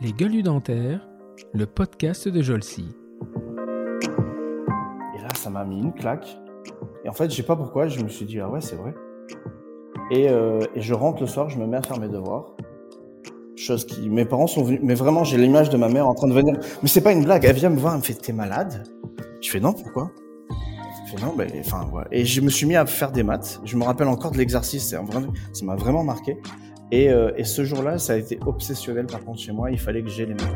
Les gueules dentaires, le podcast de Jolcy. Et là, ça m'a mis une claque. Et en fait, je sais pas pourquoi, je me suis dit, ah ouais, c'est vrai. Et, euh, et, je rentre le soir, je me mets à faire mes devoirs. Chose qui, mes parents sont venus, mais vraiment, j'ai l'image de ma mère en train de venir. Mais c'est pas une blague, elle vient me voir, elle me fait, t'es malade? Je fais, non, pourquoi? Je fais, non, ben, enfin, ouais. Et je me suis mis à faire des maths. Je me rappelle encore de l'exercice, ça m'a vraiment marqué. Et, euh, et ce jour-là, ça a été obsessionnel par contre chez moi, il fallait que j'ai les maths.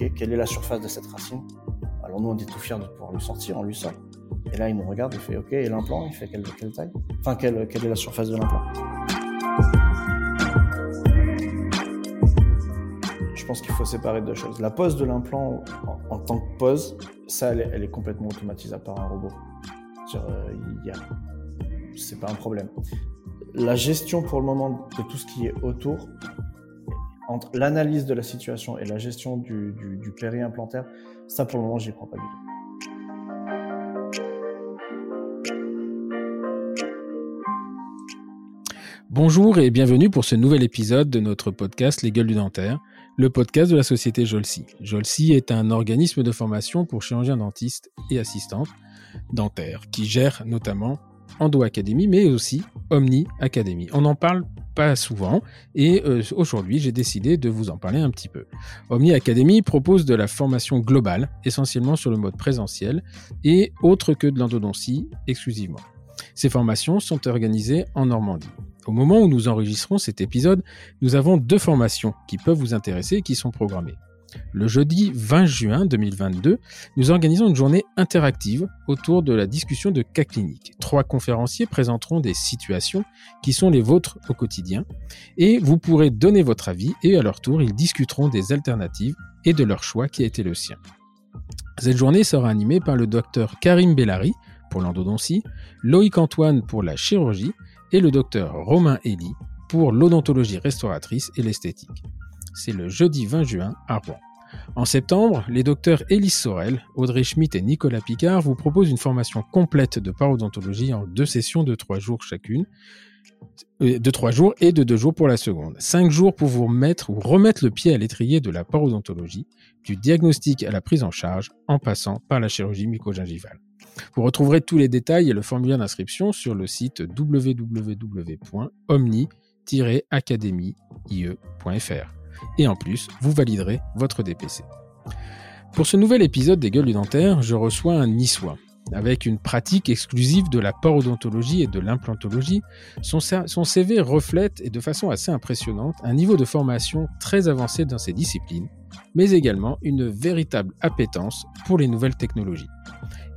Ok, quelle est la surface de cette racine? Alors nous, on est tout fiers de pouvoir lui sortir, on lui sort. Et là, il nous regarde, il fait OK, et l'implant, il fait quelle, quelle taille? Enfin, quelle, quelle est la surface de l'implant? Je pense qu'il faut séparer deux choses. La pose de l'implant en, en, tant que pose, ça, elle est, complètement automatisable par un robot. Euh, c'est pas un problème. La gestion pour le moment de tout ce qui est autour, entre l'analyse de la situation et la gestion du, du, du péri-implantaire, ça pour le moment, j'y prends pas du tout. Bonjour et bienvenue pour ce nouvel épisode de notre podcast Les Gueules du Dentaire, le podcast de la société Jolsi. Jolsi est un organisme de formation pour chirurgiens dentistes et assistantes dentaires qui gère notamment Endo Academy mais aussi Omni Academy. On n'en parle pas souvent et euh, aujourd'hui j'ai décidé de vous en parler un petit peu. Omni Academy propose de la formation globale, essentiellement sur le mode présentiel et autre que de l'endodontie exclusivement. Ces formations sont organisées en Normandie. Au moment où nous enregistrons cet épisode, nous avons deux formations qui peuvent vous intéresser et qui sont programmées. Le jeudi 20 juin 2022, nous organisons une journée interactive autour de la discussion de cas cliniques. Trois conférenciers présenteront des situations qui sont les vôtres au quotidien et vous pourrez donner votre avis et à leur tour, ils discuteront des alternatives et de leur choix qui a été le sien. Cette journée sera animée par le docteur Karim Bellari pour l'endodontie, Loïc Antoine pour la chirurgie et le docteur Romain Elie pour l'odontologie restauratrice et l'esthétique. C'est le jeudi 20 juin à Rouen. En septembre, les docteurs Élise Sorel, Audrey Schmitt et Nicolas Picard vous proposent une formation complète de parodontologie en deux sessions de trois jours chacune, euh, de trois jours et de deux jours pour la seconde. Cinq jours pour vous remettre ou remettre le pied à l'étrier de la parodontologie, du diagnostic à la prise en charge, en passant par la chirurgie mucogingivale. Vous retrouverez tous les détails et le formulaire d'inscription sur le site www.omni-academie.ie.fr. Et en plus, vous validerez votre DPC. Pour ce nouvel épisode des gueules du dentaire, je reçois un niçois. Avec une pratique exclusive de la parodontologie et de l'implantologie, son, son CV reflète, et de façon assez impressionnante, un niveau de formation très avancé dans ces disciplines, mais également une véritable appétence pour les nouvelles technologies.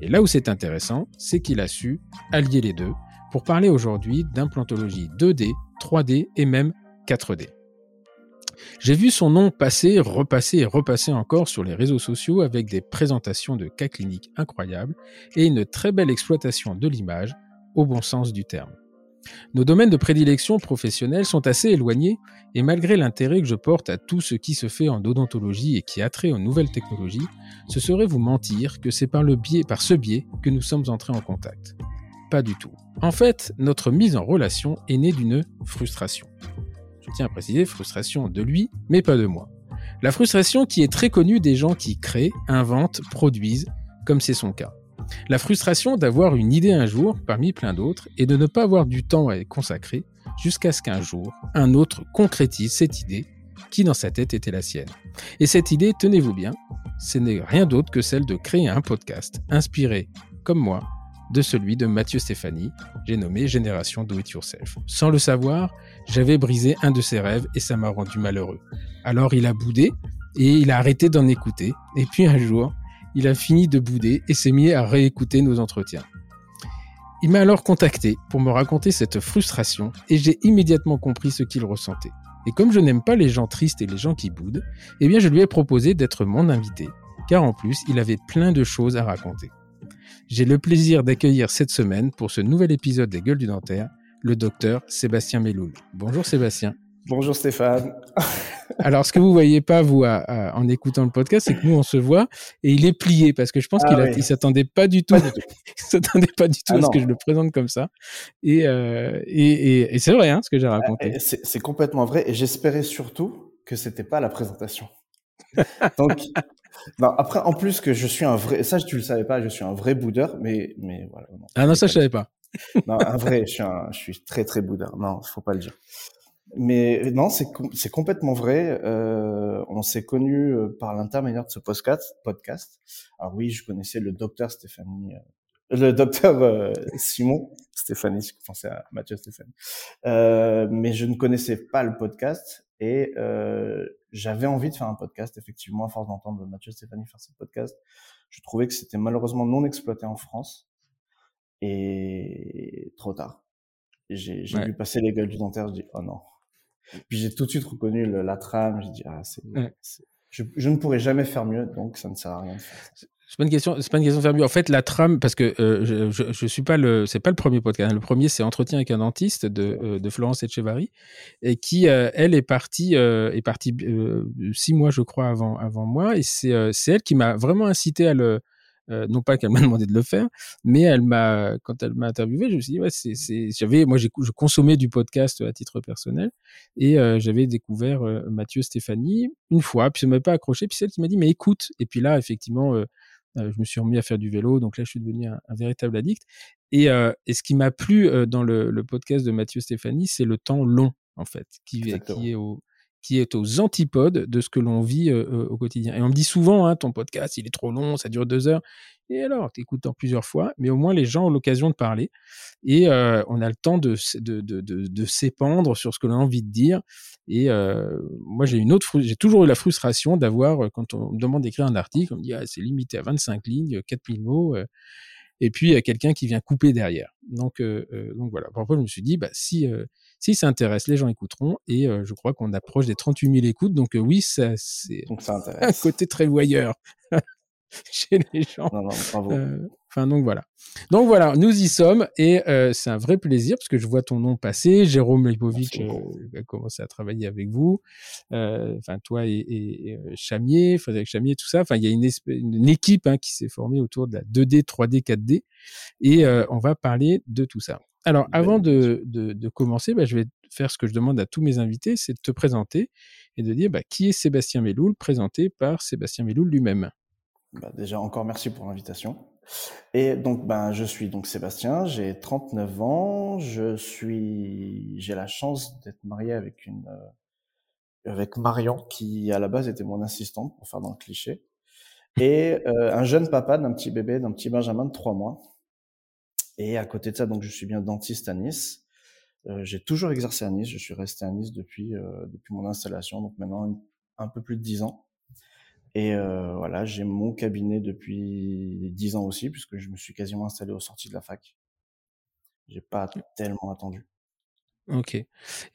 Et là où c'est intéressant, c'est qu'il a su allier les deux pour parler aujourd'hui d'implantologie 2D, 3D et même 4D. J'ai vu son nom passer, repasser et repasser encore sur les réseaux sociaux avec des présentations de cas cliniques incroyables et une très belle exploitation de l'image au bon sens du terme. Nos domaines de prédilection professionnels sont assez éloignés et malgré l'intérêt que je porte à tout ce qui se fait en odontologie et qui a trait aux nouvelles technologies, ce serait vous mentir que c'est par, le biais, par ce biais que nous sommes entrés en contact. Pas du tout. En fait, notre mise en relation est née d'une frustration. Je tiens à préciser frustration de lui, mais pas de moi. La frustration qui est très connue des gens qui créent, inventent, produisent, comme c'est son cas. La frustration d'avoir une idée un jour parmi plein d'autres et de ne pas avoir du temps à y consacrer jusqu'à ce qu'un jour, un autre concrétise cette idée qui dans sa tête était la sienne. Et cette idée, tenez-vous bien, ce n'est rien d'autre que celle de créer un podcast inspiré, comme moi, de celui de Mathieu Stéphanie, j'ai nommé Génération Do It Yourself. Sans le savoir, j'avais brisé un de ses rêves et ça m'a rendu malheureux. Alors il a boudé et il a arrêté d'en écouter. Et puis un jour, il a fini de bouder et s'est mis à réécouter nos entretiens. Il m'a alors contacté pour me raconter cette frustration et j'ai immédiatement compris ce qu'il ressentait. Et comme je n'aime pas les gens tristes et les gens qui boudent, eh bien je lui ai proposé d'être mon invité, car en plus il avait plein de choses à raconter. J'ai le plaisir d'accueillir cette semaine pour ce nouvel épisode des Gueules du Dentaire, le docteur Sébastien Meloul. Bonjour Sébastien. Bonjour Stéphane. Alors, ce que vous voyez pas, vous, en écoutant le podcast, c'est que nous, on se voit et il est plié parce que je pense ah qu'il s'attendait pas du tout. il s'attendait pas du tout ah à ce que je le présente comme ça. Et, euh, et, et, c'est vrai, hein, ce que j'ai raconté. C'est complètement vrai. Et j'espérais surtout que c'était pas la présentation. Donc, non, après, en plus que je suis un vrai, ça, tu le savais pas, je suis un vrai boudeur, mais, mais voilà. ah non, ça, je savais pas. non, un vrai, je suis, un, je suis très, très boudeur. Non, faut pas le dire. Mais non, c'est c'est complètement vrai. Euh, on s'est connus euh, par l'intermédiaire de ce podcast. Podcast. Alors oui, je connaissais le docteur Stéphanie, euh, le docteur euh, Simon Stéphanie. Je pensais à Mathieu Stéphanie, euh, mais je ne connaissais pas le podcast et j'avais envie de faire un podcast. Effectivement, à force d'entendre Mathieu Stéphanie faire ce podcast, je trouvais que c'était malheureusement non exploité en France et trop tard. J'ai ouais. vu passer les gueules du dentaire, je dis oh non. Puis j'ai tout de suite reconnu le, la trame. J'ai dit ah c'est. Je, je, ne pourrais jamais faire mieux, donc ça ne sert à rien. C'est pas une question, c'est pas une question de faire mieux. En fait, la trame, parce que euh, je, je, je, suis pas le, c'est pas le premier podcast. Le premier, c'est Entretien avec un dentiste de, euh, de Florence et qui, euh, elle, est partie, est partie six mois, je crois, avant, avant moi, et c'est, c'est elle qui m'a vraiment incité à le, euh, non pas qu'elle m'a demandé de le faire, mais elle m'a, quand elle m'a interviewé, je me suis dit, ouais, c'est, j'avais, moi, je consommais du podcast à titre personnel et euh, j'avais découvert euh, Mathieu Stéphanie une fois, puis ça m'avait pas accroché, puis c'est elle qui m'a dit, mais écoute, et puis là, effectivement, je me suis remis à faire du vélo, donc là, je suis devenu un, véritable addict. Et, et, ce qui m'a plu dans le, le, podcast de Mathieu Stéphanie, c'est le temps long, en fait, qui, qui est au, qui est aux antipodes de ce que l'on vit euh, euh, au quotidien. Et on me dit souvent, hein, ton podcast, il est trop long, ça dure deux heures. Et alors, tu écoutes en plusieurs fois, mais au moins les gens ont l'occasion de parler et euh, on a le temps de, de, de, de, s'épandre sur ce que l'on a envie de dire. Et moi, j'ai une autre, j'ai toujours eu la frustration d'avoir, quand on me demande d'écrire un article, on me dit, ah, c'est limité à 25 lignes, 4000 mots. et puis, il y a quelqu'un qui vient couper derrière. Donc, donc voilà. Après, je me suis dit, bah, si si ça intéresse, les gens écouteront. Et euh, je crois qu'on approche des 38 000 écoutes. Donc euh, oui, ça, c'est un côté très voyeur chez les gens. Non, non, bravo. Euh, enfin, donc voilà. Donc voilà, nous y sommes et c'est un vrai plaisir parce que je vois ton nom passer. Jérôme Lipovic a commencé à travailler avec vous. Enfin, toi et, et, Chamier, Frédéric Chamier, tout ça. Enfin, il y a une, une équipe hein, qui s'est formée autour de la 2D, 3D, 4D et on va parler de tout ça. Alors, avant de, de, commencer, bah, je vais faire ce que je demande à tous mes invités, c'est de te présenter et de dire bah, qui est Sébastien Melloul, présenté par Sébastien Melloul lui-même. Bah, déjà, encore merci pour l'invitation. Et donc, ben, je suis donc Sébastien, j'ai 39 ans, je suis, j'ai la chance d'être marié avec une, euh, avec Marion, qui à la base était mon assistante pour faire dans le cliché, et euh, un jeune papa d'un petit bébé, d'un petit Benjamin de 3 mois. Et à côté de ça, donc je suis bien dentiste à Nice. Euh, j'ai toujours exercé à Nice. Je suis resté à Nice depuis euh, depuis mon installation, donc maintenant un peu plus de dix ans. Et euh, voilà, j'ai mon cabinet depuis dix ans aussi, puisque je me suis quasiment installé aux sorties de la fac. J'ai pas tellement attendu. Ok.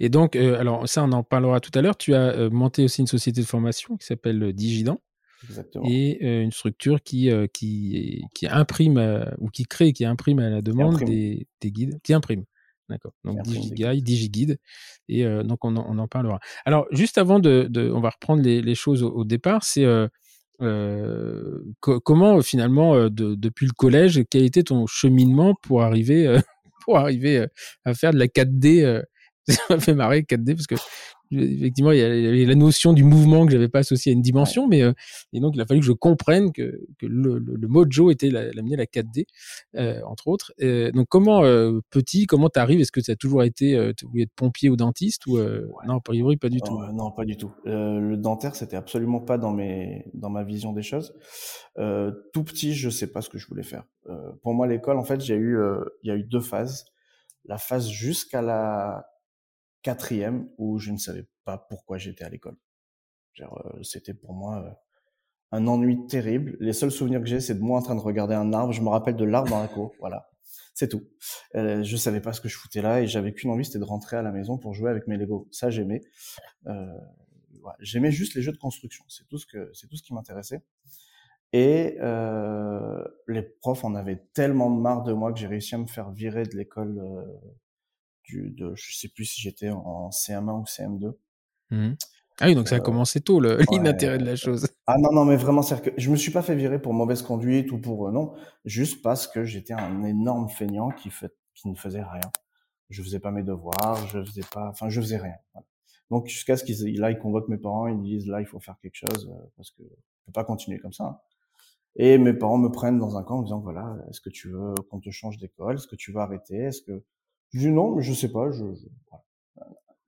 Et donc, alors ça, on en parlera tout à l'heure. Tu as monté aussi une société de formation qui s'appelle Et euh, une structure qui, euh, qui, qui imprime euh, ou qui crée, qui imprime à la demande des, des, guides, qui imprime. D'accord. Donc DigiGuide, DigiGuide. Et donc on en, on en, parlera. Alors juste avant de, de on va reprendre les, les choses au, départ. C'est comment finalement de, depuis le collège, quel était ton cheminement pour arriver pour arriver à faire de la 4D ça m'a fait marrer 4D parce que effectivement, il y avait la notion du mouvement que j'avais pas associé à une dimension, mais euh, et donc il a fallu que je comprenne que, que le, le, mojo était l'amener à la 4D, euh, entre autres. donc comment euh, petit, comment tu arrives Est-ce que tu as toujours été, tu voulais être pompier ou dentiste ou non, a priori pas du tout? non, pas du tout. le dentaire, c'était absolument pas dans mes dans ma vision des choses. tout petit, je sais pas ce que je voulais faire. pour moi, l'école, en fait, j'ai eu il y a eu deux phases. La phase jusqu'à la quatrième où je ne savais pas pourquoi j'étais à l'école. Euh, c'était pour moi euh, un ennui terrible. Les seuls souvenirs que j'ai, c'est de moi en train de regarder un arbre. Je me rappelle de l'arbre dans la cour. Voilà, c'est tout. Euh, je savais pas ce que je foutais là et j'avais qu'une envie, c'était de rentrer à la maison pour jouer avec mes Lego. Ça, j'aimais. Euh, J'aimais juste les jeux de construction. C'est tout ce que c'est tout ce qui m'intéressait. Et les profs en avaient tellement marre de moi que j'ai réussi à me faire virer de l'école de, je sais plus si j'étais en CM1 ou CM2. Mmh. Ah oui, donc ça a commencé tôt, l'inintérêt de la chose. Ah non, non, mais vraiment, c'est que je me suis pas fait virer pour mauvaise conduite ou pour non, juste parce que j'étais un énorme feignant qui, fait, qui ne faisait rien. Je faisais pas mes devoirs, je faisais pas, enfin, je faisais rien. Donc jusqu'à ce qu'ils là, ils convoquent mes parents, ils disent là, il faut faire quelque chose parce que je peux pas continuer comme ça. Hein. Et mes parents me prennent dans un camp en me disant voilà, est-ce que tu veux qu'on te change d'école? Est-ce que tu veux arrêter? Est-ce que je dis non, mais je sais pas. Je,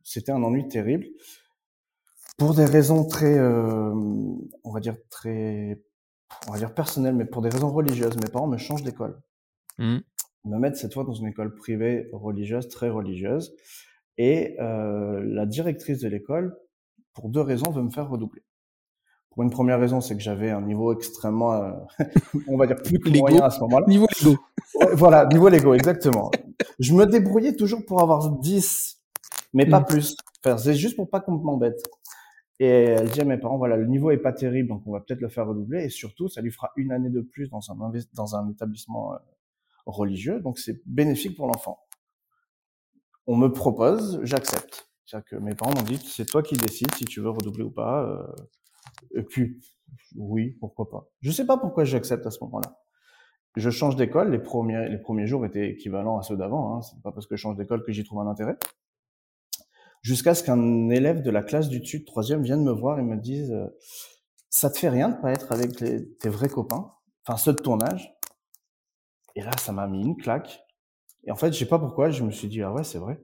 C'était un ennui terrible pour des raisons très, euh, on va dire très, on va dire personnelles, mais pour des raisons religieuses. Mes parents me changent d'école. Mmh. Ils me mettent cette fois dans une école privée religieuse, très religieuse, et euh, la directrice de l'école, pour deux raisons, veut me faire redoubler. Pour une première raison, c'est que j'avais un niveau extrêmement, euh, on va dire plus que moyen à ce moment-là. Niveau Lego. voilà, niveau Lego, exactement. je me débrouillais toujours pour avoir 10, mais pas mm. plus. Enfin, c'est juste pour pas qu'on m'embête. Et elle dit à mes parents, voilà, le niveau est pas terrible, donc on va peut-être le faire redoubler. Et surtout, ça lui fera une année de plus dans un, dans un établissement euh, religieux, donc c'est bénéfique pour l'enfant. On me propose, j'accepte. C'est-à-dire que mes parents m'ont dit, c'est toi qui décides si tu veux redoubler ou pas. Euh, et puis, oui, pourquoi pas. Je sais pas pourquoi j'accepte à ce moment-là. Je change d'école. Les premiers, les premiers jours étaient équivalents à ceux d'avant. Hein. C'est pas parce que je change d'école que j'y trouve un intérêt. Jusqu'à ce qu'un élève de la classe du dessus de troisième vienne me voir et me dise, euh, ça te fait rien de pas être avec tes vrais copains, enfin ceux de ton âge? Et là, ça m'a mis une claque. Et en fait, je sais pas pourquoi, je me suis dit, ah ouais, c'est vrai.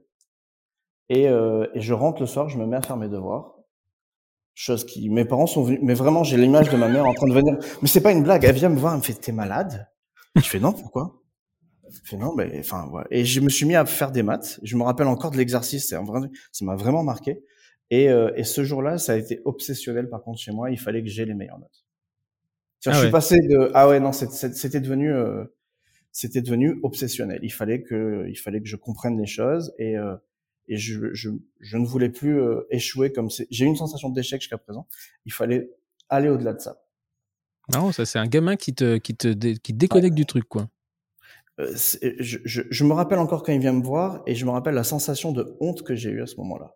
Et, euh, et je rentre le soir, je me mets à faire mes devoirs. Chose qui, mes parents sont venus, mais vraiment, j'ai l'image de ma mère en train de venir. Mais c'est pas une blague. Elle vient me voir, elle me fait, t'es malade? Je fais non, pourquoi? Je fais non, mais, enfin, voilà. Et je me suis mis à faire des maths. Je me rappelle encore de l'exercice. Ça m'a vraiment marqué. Et, euh, et ce jour-là, ça a été obsessionnel, par contre, chez moi. Il fallait que j'ai les meilleures notes. Ah je suis passé de, ah ouais, non, c'était devenu, euh, c'était devenu obsessionnel. Il fallait que, il fallait que je comprenne les choses et, euh, et je, je, je, ne voulais plus euh, échouer comme c'est. J'ai eu une sensation d'échec jusqu'à présent. Il fallait aller au-delà de ça. Non, ça c'est un gamin qui te qui te qui déconnecte du truc quoi. Euh, je, je, je, me rappelle encore quand il vient me voir et je me rappelle la sensation de honte que j'ai eue à ce moment-là.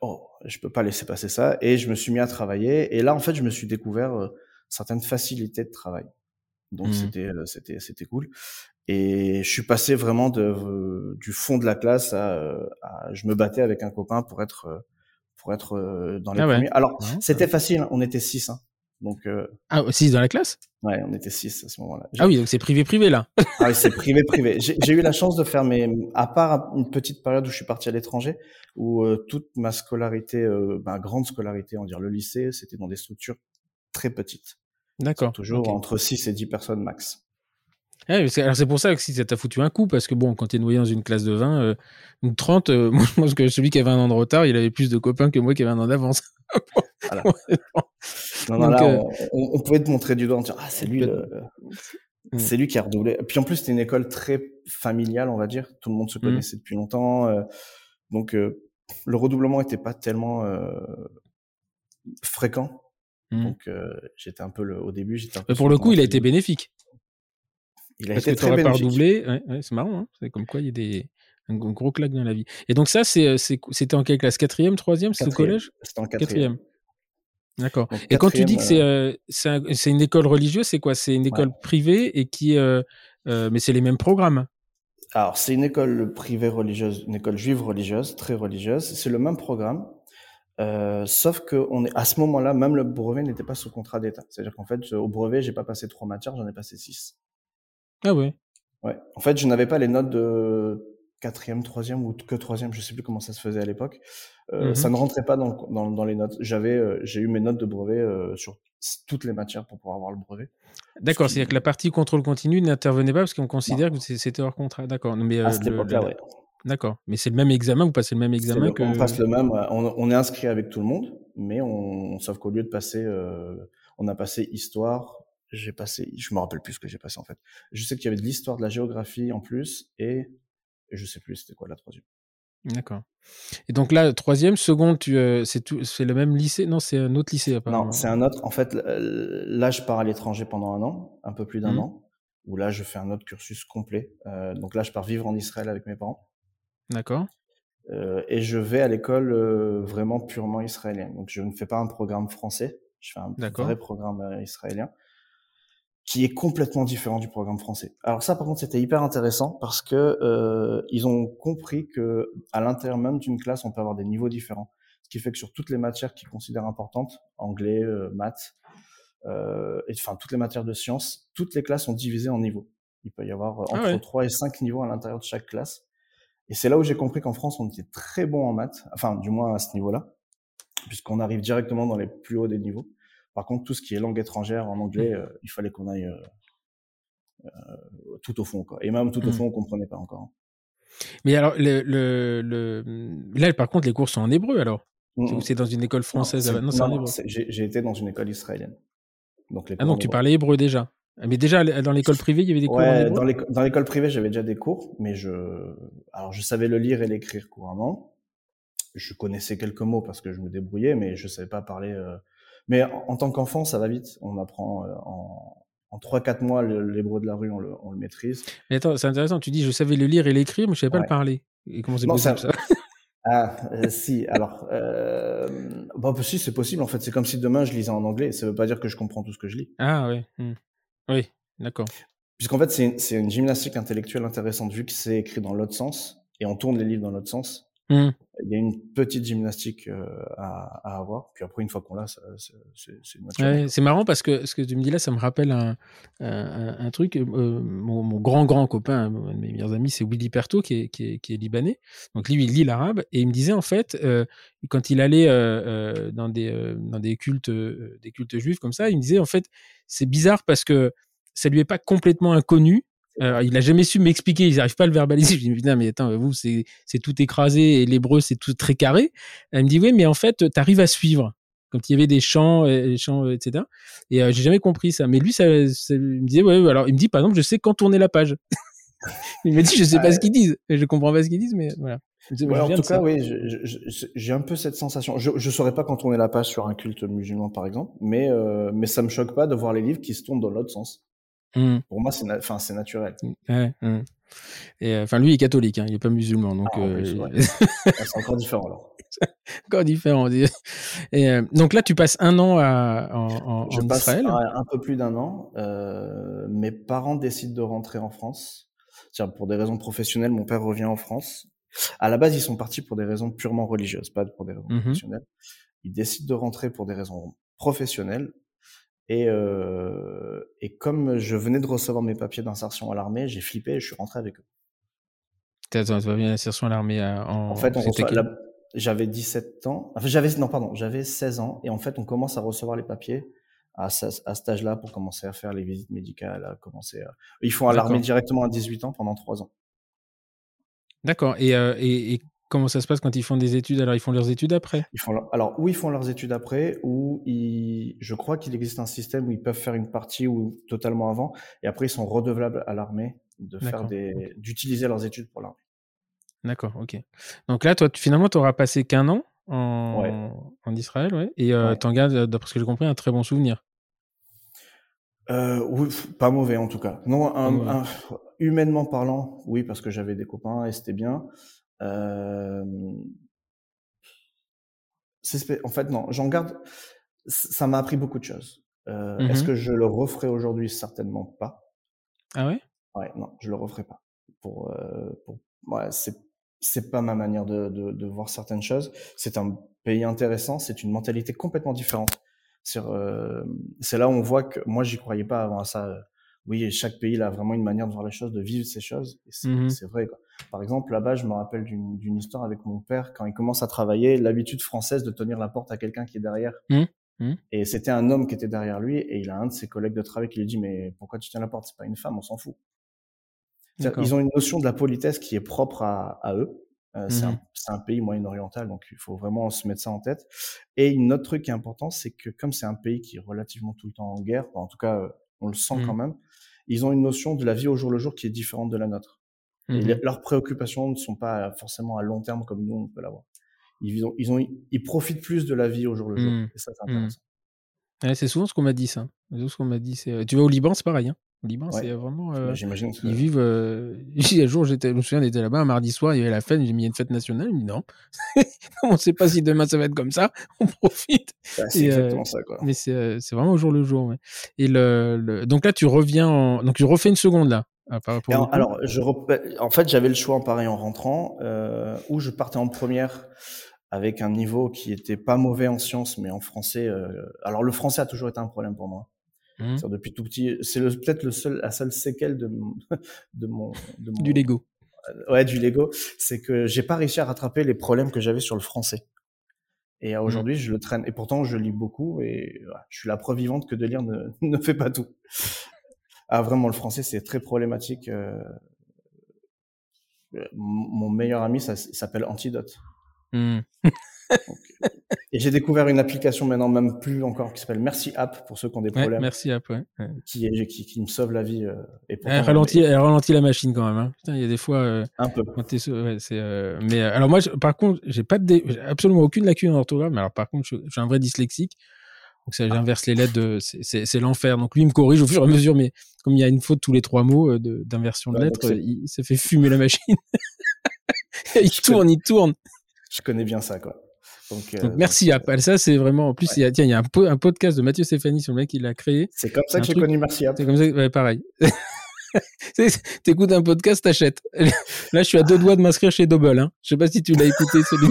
Oh, je peux pas laisser passer ça et je me suis mis à travailler et là en fait je me suis découvert euh, certaines facilités de travail. Donc mmh. c'était c'était c'était cool et je suis passé vraiment de, du fond de la classe à, à, je me battais avec un copain pour être pour être dans les ah premiers. Alors c'était facile, hein, on était six. Hein. Donc euh, ah six dans la classe? Ouais, on était six à ce moment-là. Ah oui, donc c'est privé privé là. ah oui, c'est privé privé. J'ai eu la chance de faire mes, à part une petite période où je suis parti à l'étranger, où euh, toute ma scolarité, euh, ma grande scolarité, on dire le lycée, c'était dans des structures très petites. D'accord. Toujours entre 6 et 10 personnes max. Ah alors c'est pour ça que si ça t'a foutu un coup, parce que bon, quand t'es noyé dans une classe de 20 euh, ou 30, euh, moi je pense que celui qui avait un an de retard, il avait plus de copains que moi qui avait un an d'avance. non, non, là, euh, on, pouvait te montrer du doigt en disant Ah, c'est lui, mm. c'est lui qui a redoublé. Puis en plus, c'était une école très familiale, on va dire. Tout le monde se mm. connaissait depuis longtemps. donc le redoublement était pas tellement fréquent. Mm. Donc j'étais un peu le, au début, j'étais un peu. Mais pour le coup, il a été bénéfique. Il a Parce été que très pas redoublé. Ouais, c'est marrant. Hein c'est comme quoi il y a des un gros claque dans la vie. Et donc ça, euh, c'était en quelle classe? Quatrième, troisième C'était au collège? C'était en quatrième. D'accord. Et quand tu dis que euh, c'est une école religieuse, c'est quoi? C'est une école privée et qui, euh, mais c'est les mêmes programmes? Alors c'est une école privée religieuse, une école juive religieuse, très religieuse. C'est le même programme, sauf que on est à ce moment-là, même le brevet n'était pas sous contrat d'État. C'est-à-dire qu'en fait, au brevet, j'ai pas passé trois matières, j'en ai passé six. Ah ouais. Ouais. En fait, je n'avais pas les notes de quatrième, troisième ou que troisième, je sais plus comment ça se faisait à l'époque. Euh, mmh Ça ne rentrait pas dans, dans, dans les notes. J'avais, euh, j'ai eu mes notes de brevet euh, sur toutes les matières pour pouvoir avoir le brevet. D'accord, c'est-à-dire que la partie contrôle continu n'intervenait pas parce qu'on considère que c'était hors contrat. D'accord. Mais à cette époque-là, ouais. D'accord. Mais c'est le même examen, vous passez le même examen que. On passe le même. On, on, est inscrit avec tout le monde, mais on, sauf qu'au lieu de passer, on a passé histoire, j'ai passé, je me rappelle plus ce que j'ai passé en fait. Je sais qu'il y avait de l'histoire, de la géographie en plus, et, je sais plus c'était quoi la troisième. D'accord. Et donc là, troisième, seconde, tu, euh, c'est tout, c'est le même lycée? Non, c'est un autre lycée apparemment. Non, c'est un autre. En fait, là, je pars à l'étranger pendant un an, un peu plus d'un mmh. an, où là, je fais un autre cursus complet. Euh, donc là, je pars vivre en Israël avec mes parents. D'accord. Euh, et je vais à l'école euh, vraiment purement israélienne. Donc je ne fais pas un programme français, je fais un vrai programme euh, israélien qui est complètement différent du programme français. Alors ça, par contre, c'était hyper intéressant parce que ils ont compris que à l'intérieur même d'une classe, on peut avoir des niveaux différents. Ce qui fait que sur toutes les matières qu'ils considèrent importantes, anglais, maths, et enfin toutes les matières de sciences, toutes les classes sont divisées en niveaux. Il peut y avoir ah entre 3 et 5 niveaux à l'intérieur de chaque classe. Et c'est là où j'ai compris qu'en France, on était très bon en maths, enfin du moins à ce niveau-là, puisqu'on arrive directement dans les plus hauts des niveaux. Par contre, tout ce qui est langue étrangère en anglais, mmh. euh, il fallait qu'on aille euh, euh, tout au fond. Quoi. Et même tout au mmh. fond, on comprenait pas encore. Mais alors, le, le, là, par contre, les cours sont en hébreu alors? Mmh, C'est dans une école française? Non, c'est en hébreu. J'ai été dans une école israélienne. Donc les ah, donc tu parlais hébreu déjà? Mais déjà, dans l'école privée, il y avait des cours ouais, Dans l'école privée, j'avais déjà des cours, mais je, alors je savais le lire et l'écrire couramment. Je connaissais quelques mots parce que je me débrouillais, mais je savais pas parler mais en, tant qu'enfant, ça va vite. On apprend euh, en, en 3-4 mois l'hébreu de la rue, on le, on le, maîtrise. Mais attends, c'est intéressant. Tu dis, je savais le lire et l'écrire, mais je savais pas le parler. Et comment c'est possible ça, Ah, euh, si. Alors, euh, bah, si, c'est possible. En fait, c'est comme si demain je lisais en anglais. Ça veut pas dire que je comprends tout ce que je lis. Ah oui. Hmm. Oui, d'accord. Puisqu'en fait, c'est une, gymnastique intellectuelle intéressante vu que c'est écrit dans l'autre sens et on tourne les livres dans l'autre sens. Mmh. Il y a une petite gymnastique euh, à, à, avoir. Puis après, une fois qu'on l'a, c'est ouais, C'est marrant parce que ce que tu me dis là, ça me rappelle un, un, un truc. Euh, mon, mon, grand, grand copain, un de mes meilleurs amis, c'est Willy Perto, qui est, qui, est, qui est, libanais. Donc lui, il lit l'arabe. Et il me disait, en fait, euh, quand il allait dans, des, dans des, cultes, des cultes juifs comme ça, il me disait, en fait, c'est bizarre parce que ça lui est pas complètement inconnu alors, il a jamais su m'expliquer, il n'arrive pas à le verbaliser. Je lui dis, putain, mais attends, vous, c'est, tout écrasé et l'hébreu, c'est tout très carré. Elle me dit, oui, mais en fait, tu arrives à suivre. Quand il y avait des chants, des chants etc. Et euh, j'ai jamais compris ça. Mais lui, ça, ça, il me disait, ouais, alors il me dit, par exemple, je sais quand tourner la page. il me dit, je sais pas ce qu'ils disent. Je comprends pas ce qu'ils disent, mais voilà. en tout cas, oui, j'ai un peu cette sensation. Je, je saurais pas quand tourner la page sur un culte musulman, par exemple, mais euh, mais ça me choque pas de voir les livres qui se tournent dans l'autre sens. Mmh. Pour moi, c'est enfin c'est naturel. Ouais, mmh. Et enfin, lui, il est catholique, hein, il est pas musulman, donc. Ah, euh, c'est encore différent alors. encore différent. Et euh, donc là, tu passes un an à, en, Je en passe Israël. Un, un, peu plus d'un an. Euh, mes parents décident de rentrer en France. Pour des raisons professionnelles, mon père revient en France. À la base, ils sont partis pour des raisons purement religieuses, pas pour des raisons mmh professionnelles. Ils décident de rentrer pour des raisons professionnelles. Et, euh, et comme je venais de recevoir mes papiers d'insertion à l'armée, j'ai flippé et je suis rentré avec eux. Attends, tu vas bien l'insertion à l'armée euh, en... en fait, j'avais 17 ans. Enfin, j'avais non pardon, j'avais 16 ans et en fait, on commence à recevoir les papiers à, à cet âge-là pour commencer à faire les visites médicales, à commencer à... Ils font à l'armée directement à 18 ans pendant 3 ans. D'accord. Et, euh, et, et, Comment ça se passe quand ils font des études? Alors, ils font leurs études après? Ils font Alors, où ils font leurs études après, ou ils... je crois qu'il existe un système où ils peuvent faire une partie ou totalement avant, et après, ils sont redevables à l'armée de faire des... d'utiliser leurs études pour l'armée. D'accord, ok. Donc là, toi, finalement, tu auras passé qu'un an en, en Israël, ouais, et euh, tu en gardes, d'après ce que j'ai compris, un très bon souvenir. Euh, oui, pas mauvais en tout cas. Non, un, humainement parlant, oui, parce que j'avais des copains et c'était bien. En fait, non, j'en garde. Ça m'a appris beaucoup de choses. Euh, mmh est-ce que je le referai aujourd'hui? Certainement pas. Ah ouais? Ouais, non, je le referai pas. Pour, euh, pour ouais, c'est c'est pas ma manière de, de, de, voir certaines choses. C'est un pays intéressant, c'est une mentalité complètement différente. Euh, c'est là où on voit que moi j'y croyais pas avant ça oui, chaque pays il a vraiment une manière de voir les choses, de vivre ces choses. Et c'est mmh vrai. Quoi. Par exemple, là-bas, je me rappelle d'une histoire avec mon père quand il commence à travailler, l'habitude française de tenir la porte à quelqu'un qui est derrière. Mmh. Mmh. Et c'était un homme qui était derrière lui et il a un de ses collègues de travail qui lui dit mais pourquoi tu tiens la porte? C'est pas une femme, on s'en fout. Ils ont une notion de la politesse qui est propre à, à eux. Euh, c'est un, un, pays moyen-oriental, donc il faut vraiment se mettre ça en tête. Et une autre truc qui est important, c'est que comme c'est un pays qui est relativement tout le temps en guerre, en tout cas on le sent quand même, ils ont une notion de la vie au jour le jour qui est différente de la nôtre. Et mmh leurs préoccupations ne sont pas forcément à long terme comme nous on peut l'avoir. Ils, ont, ils, ont, ils profitent plus de la vie au jour le jour. Mmh. Et ça, c'est mmh. c'est souvent ce qu'on m'a dit, ça. ce qu'on m'a dit. Tu vas au Liban, c'est pareil. Hein Liban, c'est vraiment. Bah, j'imagine Ils vivent. A un jour, j'étais, je me souviens, on était là-bas un mardi soir, il y avait la fête, j'ai mis une fête nationale. Il me dit non. on ne sait pas si demain ça va être comme ça, on profite. Bah, c'est exactement ça, quoi. Mais c'est vraiment au jour le jour. Ouais. Et le, donc là, tu reviens en... Donc tu refais une seconde là. alors, je en fait, j'avais le choix en pareil en rentrant, euh, où je partais en première avec un niveau qui était pas mauvais en sciences, mais en français. Euh... Alors, le français a toujours été un problème pour moi. Mmh. Depuis tout petit, c'est peut-être le seul, la seule séquelle de mon, de mon, de mon... du Lego. Ouais, du Lego, c'est que j'ai pas réussi à rattraper les problèmes que j'avais sur le français. Et mmh. aujourd'hui, je le traîne. Et pourtant, je lis beaucoup et je suis la preuve vivante que de lire ne, ne fait pas tout. Ah, vraiment, le français, c'est très problématique. Euh... Mon meilleur ami, ça, s'appelle Antidote. Mmh. et j'ai découvert une application maintenant, même plus encore, qui s'appelle Merci App pour ceux qui ont des problèmes. merci App, ouais. Qui, est, qui, qui, me sauve la vie. Euh, et elle, ralentit, elle ralentit la machine quand même. Hein. Putain, il y a des fois. Euh, un peu. Ouais, euh, mais alors moi, par contre, j'ai pas de absolument aucune lacune en orthographe. Mais alors par contre, je, je suis un vrai dyslexique. Donc ça, j'inverse les lettres, de... c'est l'enfer. Donc lui il me corrige au fur et à mesure, mais comme il y a une faute tous les trois mots d'inversion de, lettres, il, ça fait fumer la machine. il tourne, il tourne. Je connais bien ça, quoi. Donc, euh, merci App. Ça, c'est vraiment. En plus, il y a, tiens, il y a un, un, podcast de Mathieu Stéphanie sur le mec qui l'a créé. C'est comme ça que j'ai connu Merci App. C'est comme ça, ouais, pareil. T'écoutes un podcast, t'achètes. Là, je suis à deux doigts de m'inscrire chez Double. Hein. Je sais pas si tu l'as écouté celui.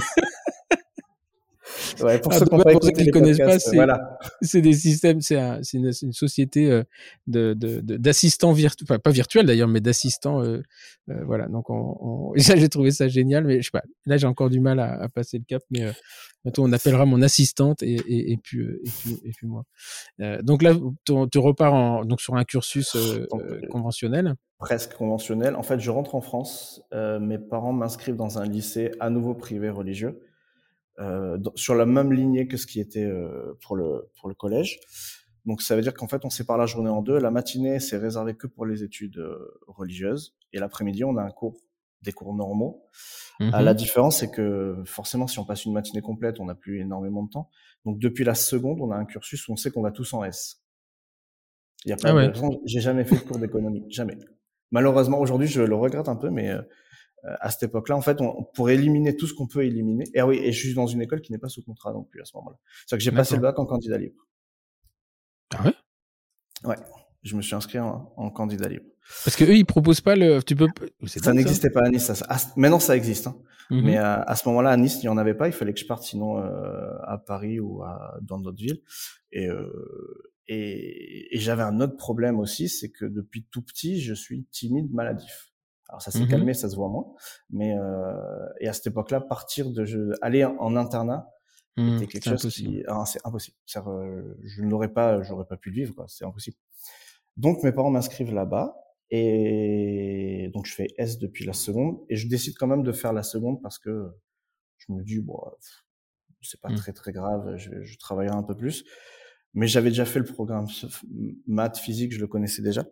Ouais, pour ah, ceux qui ne connaissent pas, c'est voilà. des systèmes, c'est un, une, une, société euh, de d'assistants virtuels, enfin, pas virtuels d'ailleurs, mais d'assistants. Euh, euh, voilà, donc on, on... j'ai trouvé ça génial, mais je sais pas. Là, j'ai encore du mal à, à, passer le cap, mais euh, bientôt on appellera mon assistante et, et, et, puis, et, puis, et puis moi. donc là, tu, repars en, donc sur un cursus donc, conventionnel. Presque conventionnel. En fait, je rentre en France. mes parents m'inscrivent dans un lycée à nouveau privé religieux sur la même lignée que ce qui était euh, pour le pour le collège. Donc ça veut dire qu'en fait on sépare la journée en deux. La matinée c'est réservé que pour les études euh, religieuses et l'après-midi on a un cours des cours normaux. À la mhm. différence c'est que forcément si on passe une matinée complète on n'a plus énormément de temps. Donc depuis la seconde on a un cursus où on sait qu'on va tous en S. Il y a pas ah de J'ai jamais fait de cours d'économie, jamais. Malheureusement aujourd'hui je le regrette un peu mais euh, à cette époque-là, en fait, on, pour éliminer tout ce qu'on peut éliminer. Et ah oui, et je suis dans une école qui n'est pas sous contrat non plus à ce moment-là. C'est que j'ai passé le bac en candidat libre. Ah ouais? Ouais, je me suis inscrit en, en, candidat libre. Parce que eux, ils proposent pas le. Tu peux. Ça n'existait pas à Nice. Ça, maintenant, ça existe. Hein. Mhm. Mais à, à ce moment-là, à Nice, il n'y en avait pas. Il fallait que je parte sinon euh, à Paris ou à, dans d'autres villes. Et, euh, et, et j'avais un autre problème aussi, c'est que depuis tout petit, je suis timide, maladif. Alors ça s'est mmh calmé, ça se voit moins. Mais euh, et à cette époque-là, partir de je, aller en, internat, mmh, c'était quelque chose qui, ah, c'est impossible. Euh, je ne l'aurais pas, j'aurais pas pu le vivre. C'est impossible. Donc mes parents m'inscrivent là-bas et donc je fais S depuis la seconde et je décide quand même de faire la seconde parce que je me dis bon, c'est pas mmh. très très grave, je, je travaillerai un peu plus. Mais j'avais déjà fait le programme maths physique, je le connaissais déjà,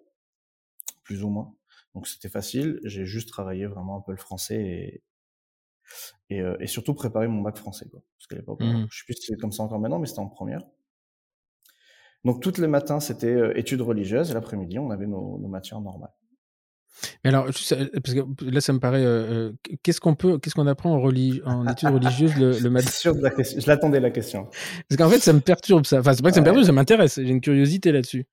plus ou moins. Donc c'était facile. J'ai juste travaillé vraiment un peu le français et et, euh, et surtout préparé mon bac français quoi. Parce qu'à l'époque, mmh. je sais plus si c'est comme ça encore maintenant, mais c'était en première. Donc tous les matins c'était euh, études religieuses et l'après-midi on avait nos, nos matières normales. Mais alors, parce que là, ça me paraît. Euh, qu'est-ce qu'on peut, qu'est-ce qu'on apprend en, en études religieuses le, le matin? Je l'attendais la question. Parce qu'en fait, ça me perturbe ça. Enfin, c'est pas que ça me perturbe, ça m'intéresse. J'ai une curiosité là-dessus.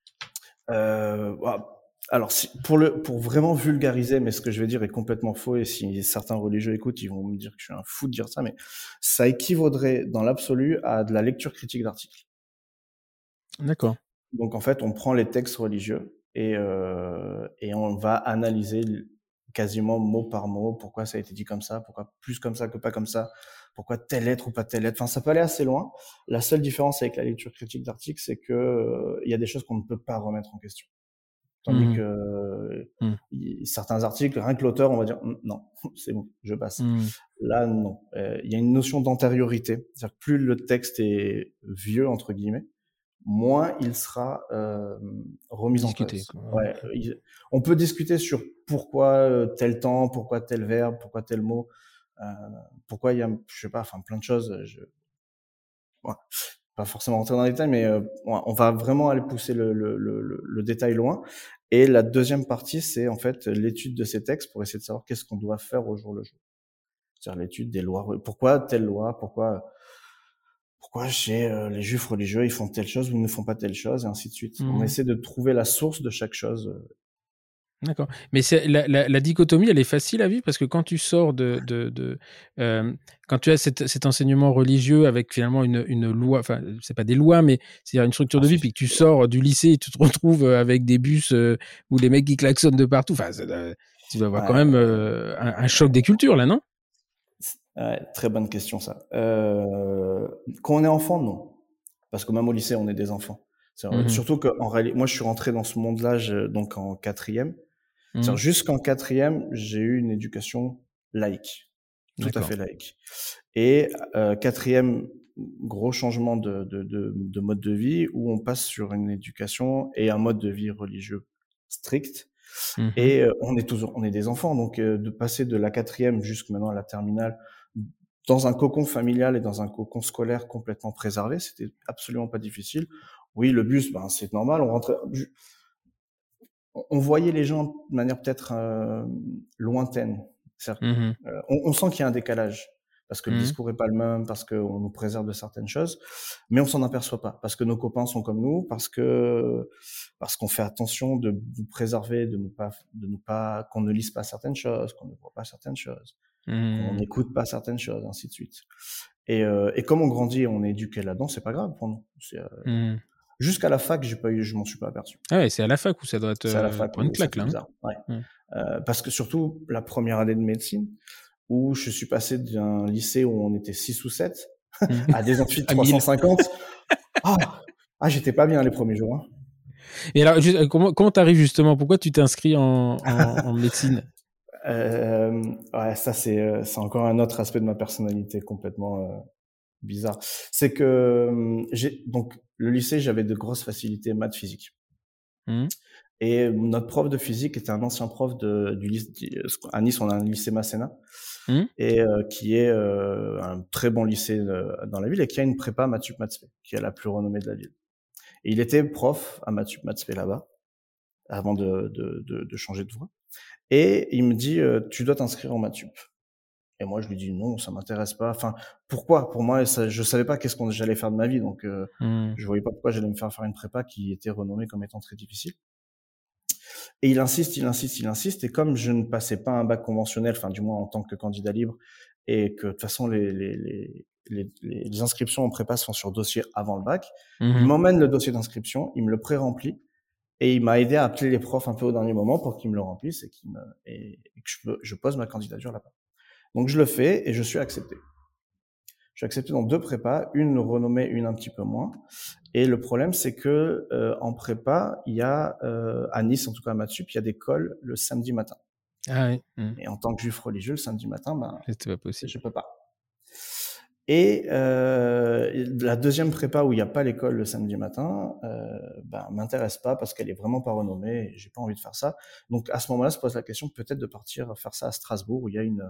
Euh, bah, alors, pour le, pour vraiment vulgariser, mais ce que je vais dire est complètement faux, et si certains religieux écoutent, ils vont me dire que je suis un fou de dire ça, mais ça équivaudrait dans l'absolu à de la lecture critique d'articles. D'accord. Donc, en fait, on prend les textes religieux et, euh, et on va analyser quasiment mot par mot pourquoi ça a été dit comme ça, pourquoi plus comme ça que pas comme ça, pourquoi telle lettre ou pas telle lettre. Enfin, ça peut aller assez loin. La seule différence avec la lecture critique d'articles, c'est que euh, il y a des choses qu'on ne peut pas remettre en question. Tandis mmh. que mmh. certains articles, rien que l'auteur, on va dire «Mmh, non, c'est bon, je passe. Là, non. Euh, il y a une notion d'antériorité. C'est-à-dire que plus le texte est vieux, entre guillemets, moins il sera euh, remis en cause. Ouais, on peut discuter sur pourquoi euh, tel temps, pourquoi tel verbe, pourquoi tel mot, euh, pourquoi il y a, je sais pas, enfin plein de choses. Je... Ouais pas forcément rentrer dans les détails, mais euh, on va vraiment aller pousser le, le, le, le, détail loin. Et la deuxième partie, c'est en fait l'étude de ces textes pour essayer de savoir qu'est-ce qu'on doit faire au jour le jour. C'est-à-dire l'étude des lois. Pourquoi telle loi Pourquoi pourquoi chez euh, les juifs religieux ils font telle chose ou ils ne font pas telle chose et ainsi de suite. On mmh. essaie de trouver la source de chaque chose euh, D'accord. Mais la, la, la, dichotomie, elle est facile à vivre parce que quand tu sors de, de, de euh, quand tu as cet, cet, enseignement religieux avec finalement une, une loi, enfin c'est pas des lois, mais c'est une structure de vie, puis que tu sors du lycée et tu te retrouves avec des bus euh, où les mecs qui klaxonnent de partout. Enfin, tu dois avoir quand même euh, un, choc des cultures là, non? Ouais, Très bonne question ça. Euh, quand on est enfant, non, parce que même au lycée, on est des enfants. Mmh surtout qu'en réalité, moi, je suis rentré dans ce monde-là donc en quatrième. Mmh. Jusqu'en quatrième, j'ai eu une éducation laïque, tout à fait laïque. Et euh, quatrième, gros changement de, de, de, de, mode de vie où on passe sur une éducation et un mode de vie religieux strict. Mmh et euh, on est toujours, on est des enfants, donc euh, de passer de la quatrième jusqu'à maintenant à la terminale dans un cocon familial et dans un cocon scolaire complètement préservé, c'était absolument pas difficile. Oui, le bus, ben c'est normal. On rentrait on voyait les gens de manière peut-être euh, lointaine. Mmh euh, on, sent qu'il y a un décalage parce que le mmh discours est pas le même, parce qu'on nous préserve de certaines choses, mais on s'en aperçoit pas parce que nos copains sont comme nous, parce que parce qu'on fait attention de nous préserver, de ne pas de ne pas qu'on ne lise pas certaines choses, qu'on ne voit pas certaines choses, qu'on mmh. n'écoute pas certaines choses, ainsi de suite. Et, euh, et comme on grandit, on est éduqué là-dedans, c'est pas grave pour nous. Jusqu'à la fac, j'ai pas eu, je m'en suis pas aperçu. Ah ouais, c'est à la fac où ça doit être à la fac, une claque là. Hein. Ouais. Euh, parce que surtout la première année de médecine, où je suis passé d'un lycée où on était 6 ou 7 mmh. à des de 350. ah, ah j'étais pas bien les premiers jours. Hein. Et alors, juste, comment comment t'arrives justement? Pourquoi tu t'inscris en, en, médecine? Euh, Ouais, ça c'est euh, c'est encore un autre aspect de ma personnalité complètement euh, bizarre. C'est que j'ai donc le lycée, j'avais de grosses facilités maths physique. Mmh. Et notre prof de physique était un ancien prof de, du lycée. À Nice, on a un lycée Masséna, mmh. et euh, qui est euh, un très bon lycée euh, dans la ville et qui a une prépa Mathup Mathspé, qui est la plus renommée de la ville. Et il était prof à Mathup Mathspé là-bas, avant de, de, de, de, changer de voie. Et il me dit, tu dois t'inscrire en Mathup. Et moi, je lui dis non, ça m'intéresse pas. Enfin, pourquoi? Pour moi, ça, je savais pas qu'est-ce qu'on j'allais faire de ma vie, donc euh, mmh. je voyais pas pourquoi j'allais me faire faire une prépa qui était renommée comme étant très difficile. Et il insiste, il insiste, il insiste. Et comme je ne passais pas un bac conventionnel, enfin du moins en tant que candidat libre, et que de toute façon les, les, les, les, les inscriptions en prépa sont sur dossier avant le bac, il mmh m'emmène le dossier d'inscription, il me le pré-remplit, et il m'a aidé à appeler les profs un peu au dernier moment pour qu'ils me le remplissent et, me, et, que je, je pose ma candidature là-bas. Donc je le fais et je suis accepté. Je suis accepté dans deux prépas, une renommée, une un petit peu moins. Et le problème, c'est que euh, en prépa, il y a euh, à Nice, en tout cas à Matsup, il y a des cols le samedi matin. Ah oui. Mmh. Et en tant que juif religieux, le samedi matin, ben, pas possible. Je peux pas. Et euh, la deuxième prépa où il n'y a pas l'école le samedi matin, euh, ben, m'intéresse pas parce qu'elle est vraiment pas renommée. J'ai pas envie de faire ça. Donc à ce moment-là, se pose la question peut-être de partir faire ça à Strasbourg où il y a une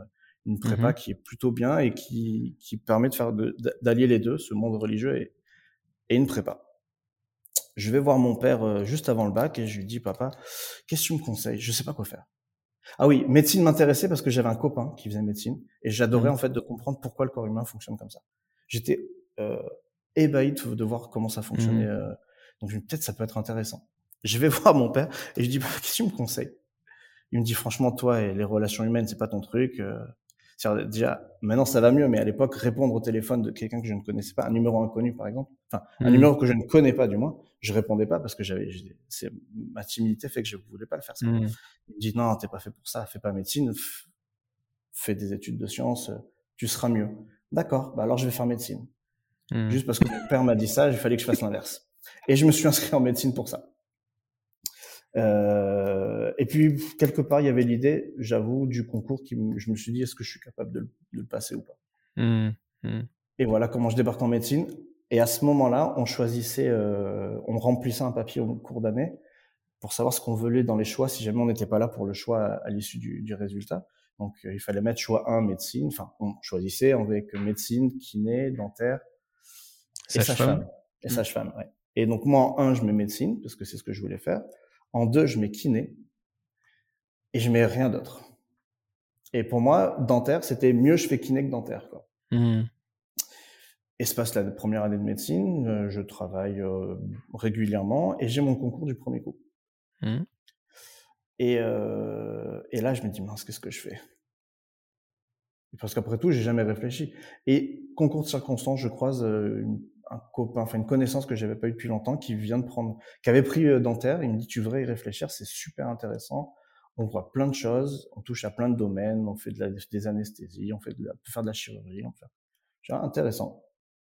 une prépa mmh qui est plutôt bien et qui, qui permet de faire d'allier les deux, ce monde religieux et, et une prépa. Je vais voir mon père euh, juste avant le bac et je lui dis papa, qu'est-ce que tu me conseilles? Je sais pas quoi faire. Ah oui, médecine m'intéressait parce que j'avais un copain qui faisait médecine et j'adorais mmh. en fait de comprendre pourquoi le corps humain fonctionne comme ça. J'étais euh, ébahi de voir comment ça fonctionnait. Mmh. Euh, donc peut-être ça peut être intéressant. Je vais voir mon père et je dis qu'est-ce que tu me conseilles? Il me dit franchement toi et les relations humaines c'est pas ton truc. Euh, déjà, maintenant ça va mieux, mais à l'époque, répondre au téléphone de quelqu'un que je ne connaissais pas, un numéro inconnu par exemple, enfin un mmh. numéro que je ne connais pas du moins, je répondais pas parce que j'avais, c'est ma timidité fait que je voulais pas le faire. Ça. Mmh. Il me dit non, t'es pas fait pour ça, fais pas médecine, fais des études de sciences, tu seras mieux. D'accord, bah alors je vais faire médecine. Mmh. Juste parce que mon père m'a dit ça, il fallait que je fasse l'inverse. Et je me suis inscrit en médecine pour ça. Euh, et puis quelque part, il y avait l'idée, j'avoue, du concours qui, je me suis dit, est-ce que je suis capable de, le passer ou pas? Mmh, mmh. Et voilà comment je débarque en médecine. Et à ce moment-là, on choisissait, euh, on remplissait un papier au cours d'année pour savoir ce qu'on voulait dans les choix, si jamais on n'était pas là pour le choix à, l'issue du, du, résultat. Donc euh, il fallait mettre choix 1 médecine. Enfin, on choisissait avec médecine, kiné, dentaire et sage-femme. Et mmh. sage-femme, ouais. Et donc moi en 1, je mets médecine parce que c'est ce que je voulais faire. En deux, je mets kiné. Et je mets rien d'autre. Et pour moi, dentaire, c'était mieux je fais kiné que dentaire. Quoi. Mmh. Et se passe la première année de médecine, euh, je travaille euh, régulièrement et j'ai mon concours du premier coup. Mmh. Et, euh, et là, je me dis, mince, qu'est-ce que je fais? Parce qu'après tout, j'ai jamais réfléchi. Et concours de circonstances, je croise une, un copain, enfin une connaissance que j'avais pas eu depuis longtemps, qui vient de prendre, qui avait pris dentaire. Il me dit, tu devrais y réfléchir, c'est super intéressant. On voit plein de choses, on touche à plein de domaines, on fait de la, des anesthésies, on fait de la, peut faire de la chirurgie, on fait. intéressant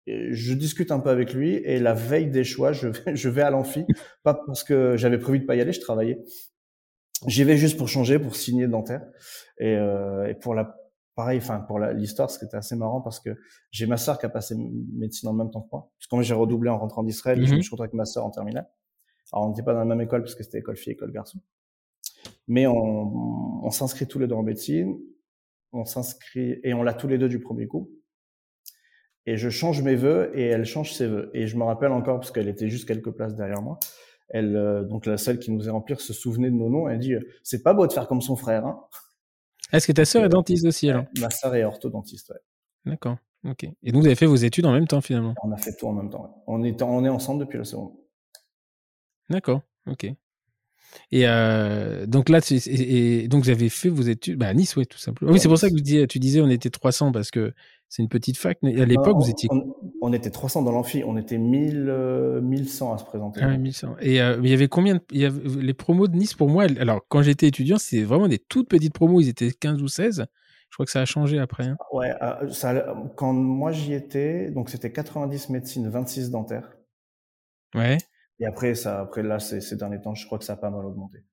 je discute un peu avec lui et la veille des choix, je vais, je vais à l'amphi, pas parce que j'avais prévu de pas y aller, je travaillais. J'y vais juste pour changer, pour signer dentaire et, euh, et pour la pareil, enfin pour l'histoire, ce qui était assez marrant parce que j'ai ma sœur qui a passé médecine en même temps que moi. Parce que moi j'ai redoublé en rentrant d'Israël, je me mhm. suis retrouvé avec ma sœur en terminale. Alors on n'était pas dans la même école parce que c'était école fille, école garçon. Mais on, on s'inscrit tous les deux en médecine, on s'inscrit et on l'a tous les deux du premier coup et je change mes vœux et elle change ses vœux. Et je me rappelle encore parce qu'elle était juste quelques places derrière moi. Elle, euh, donc la celle qui nous est remplie, se souvenait de nos noms. Elle dit euh, c'est pas beau de faire comme son frère. Hein. Est-ce que ta sœur est dentiste aussi alors Ma sœur est orthodontiste. Ouais. D'accord. Ok. Et donc vous avez fait vos études en même temps finalement? On a fait tout en même temps. On est on est ensemble depuis la seconde. D'accord. Ok. Et euh, donc là, et, donc vous avez fait vos études bah, à Nice, oui, tout simplement. Oui, c'est pour ça que tu disais on était 300 parce que c'est une petite fac. Mais à l'époque, vous étiez. On, était 300 dans l'amphi, on était 1000, 1100 euh, à se présenter. Ah, 1100. Et euh, il y avait combien de... il y avait... Les promos de Nice, pour moi, alors quand j'étais étudiant, c'était vraiment des toutes petites promos, ils étaient 15 ou 16. Je crois que ça a changé après. Hein. Ouais, ça, quand moi j'y étais, donc c'était 90 médecine, 26 dentaires. Ouais. Et après, ça, après là, ces, derniers temps, je crois que ça a pas mal augmenté.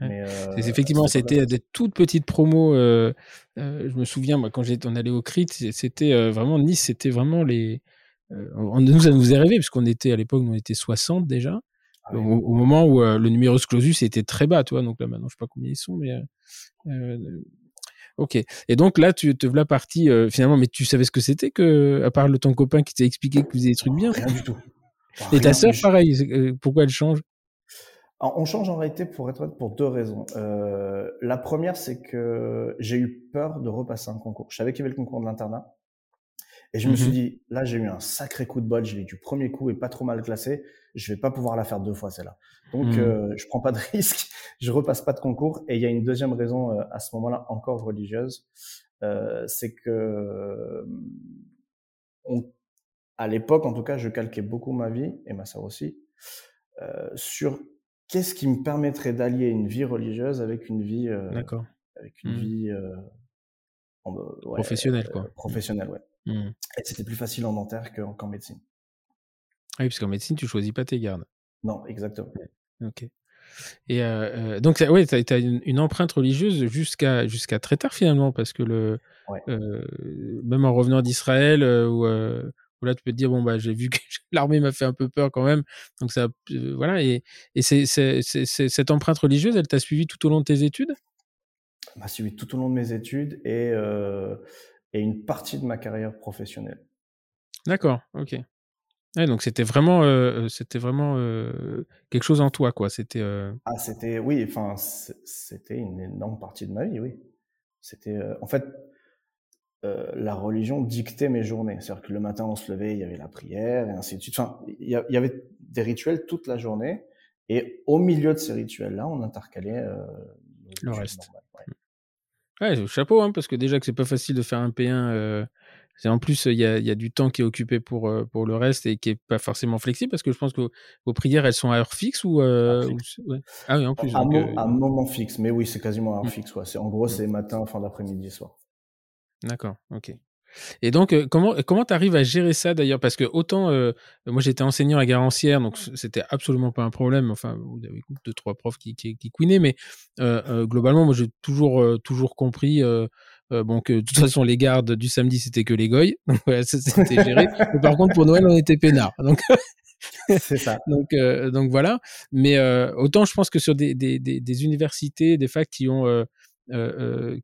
Mais euh, effectivement, c'était des toutes petites promos. Euh, euh, je me souviens, moi, quand j'étais, on allait au CRIT, c'était vraiment Nice, c'était vraiment les. on, nous, ça nous est rêvé, puisqu'on était à l'époque, on était 60 déjà. Ah au, moment où le numerus clausus était très bas, toi. Donc là, maintenant, je sais pas combien ils sont, mais. Ok. Et donc là, tu te la partie finalement, mais tu savais ce que c'était que, à part le ton copain qui t'a expliqué que vous faisiez des trucs bien? Rien du tout. Et ta sœur, pareil. Pourquoi elle change? On change en réalité pour être pour deux raisons. Euh, la première, c'est que j'ai eu peur de repasser un concours. Je savais qu'il y avait le concours de l'internat. Et je me suis mhm. dit, là, j'ai eu un sacré coup de bol. Je l'ai du premier coup et pas trop mal classé. Je vais pas pouvoir la faire deux fois, celle-là. Donc, mhm. euh, je prends pas de risque. Je repasse pas de concours. Et il y a une deuxième raison euh, à ce moment-là, encore religieuse. Euh, c'est que, on, à l'époque, en tout cas, je calquais beaucoup ma vie et ma sœur aussi sur qu'est-ce qui me permettrait d'allier une vie religieuse avec une vie, euh, avec une mmh. vie euh, professionnelle, quoi. Euh, professionnelle, ouais. Mmh. Et c'était plus facile en dentaire qu'en médecine. Ah oui, parce qu'en médecine, tu choisis pas tes gardes. Non, exactement. Ok. Et donc, ouais, tu as, une, empreinte religieuse jusqu'à jusqu'à très tard finalement, parce que le, même en revenant d'Israël, là tu peux te dire bon bah j'ai vu que l'armée m'a fait un peu peur quand même. Donc ça euh, voilà. Et, et c'est, cette empreinte religieuse elle t'a suivi tout au long de tes études? Elle m'a suivi tout au long de mes études et euh, et une partie de ma carrière professionnelle. D'accord ok. Donc c'était vraiment euh, c'était vraiment quelque chose en toi quoi. C'était ah c'était oui enfin c'était une énorme partie de ma vie oui. C'était en fait euh, la religion dictait mes journées. C'est-à-dire que le matin, on se levait, il y avait la prière et ainsi de suite. Enfin, il y, avait des rituels toute la journée. Et au milieu de ces rituels-là, on intercalait euh, le reste. ouais. chapeau, hein, parce que déjà que c'est pas facile de faire un P1. Euh, en plus, il y a, du temps qui est occupé pour, pour le reste et qui est pas forcément flexible parce que je pense que vos prières, elles sont à heure fixe ou. Ah oui, en plus. À, un moment fixe, mais oui, c'est quasiment à heure mmh. fixe. Ouais. En gros, mmh. c'est matin, fin d'après-midi, soir. D'accord, ok. Et donc, euh, comment comment tu arrives à gérer ça d'ailleurs? Parce que autant, euh, moi j'étais enseignant à Garancière, donc c'était absolument pas un problème. Enfin, vous avez deux, trois profs qui, qui, qui couinaient, mais euh, globalement, moi j'ai toujours, toujours compris bon, que de toute façon, les gardes du samedi, c'était que les goy. Donc voilà, c'était géré. mais par contre, pour Noël, on était peinards. Donc. C'est ça. donc, donc voilà. Mais autant je pense que sur des, des, des, des universités, des facs qui ont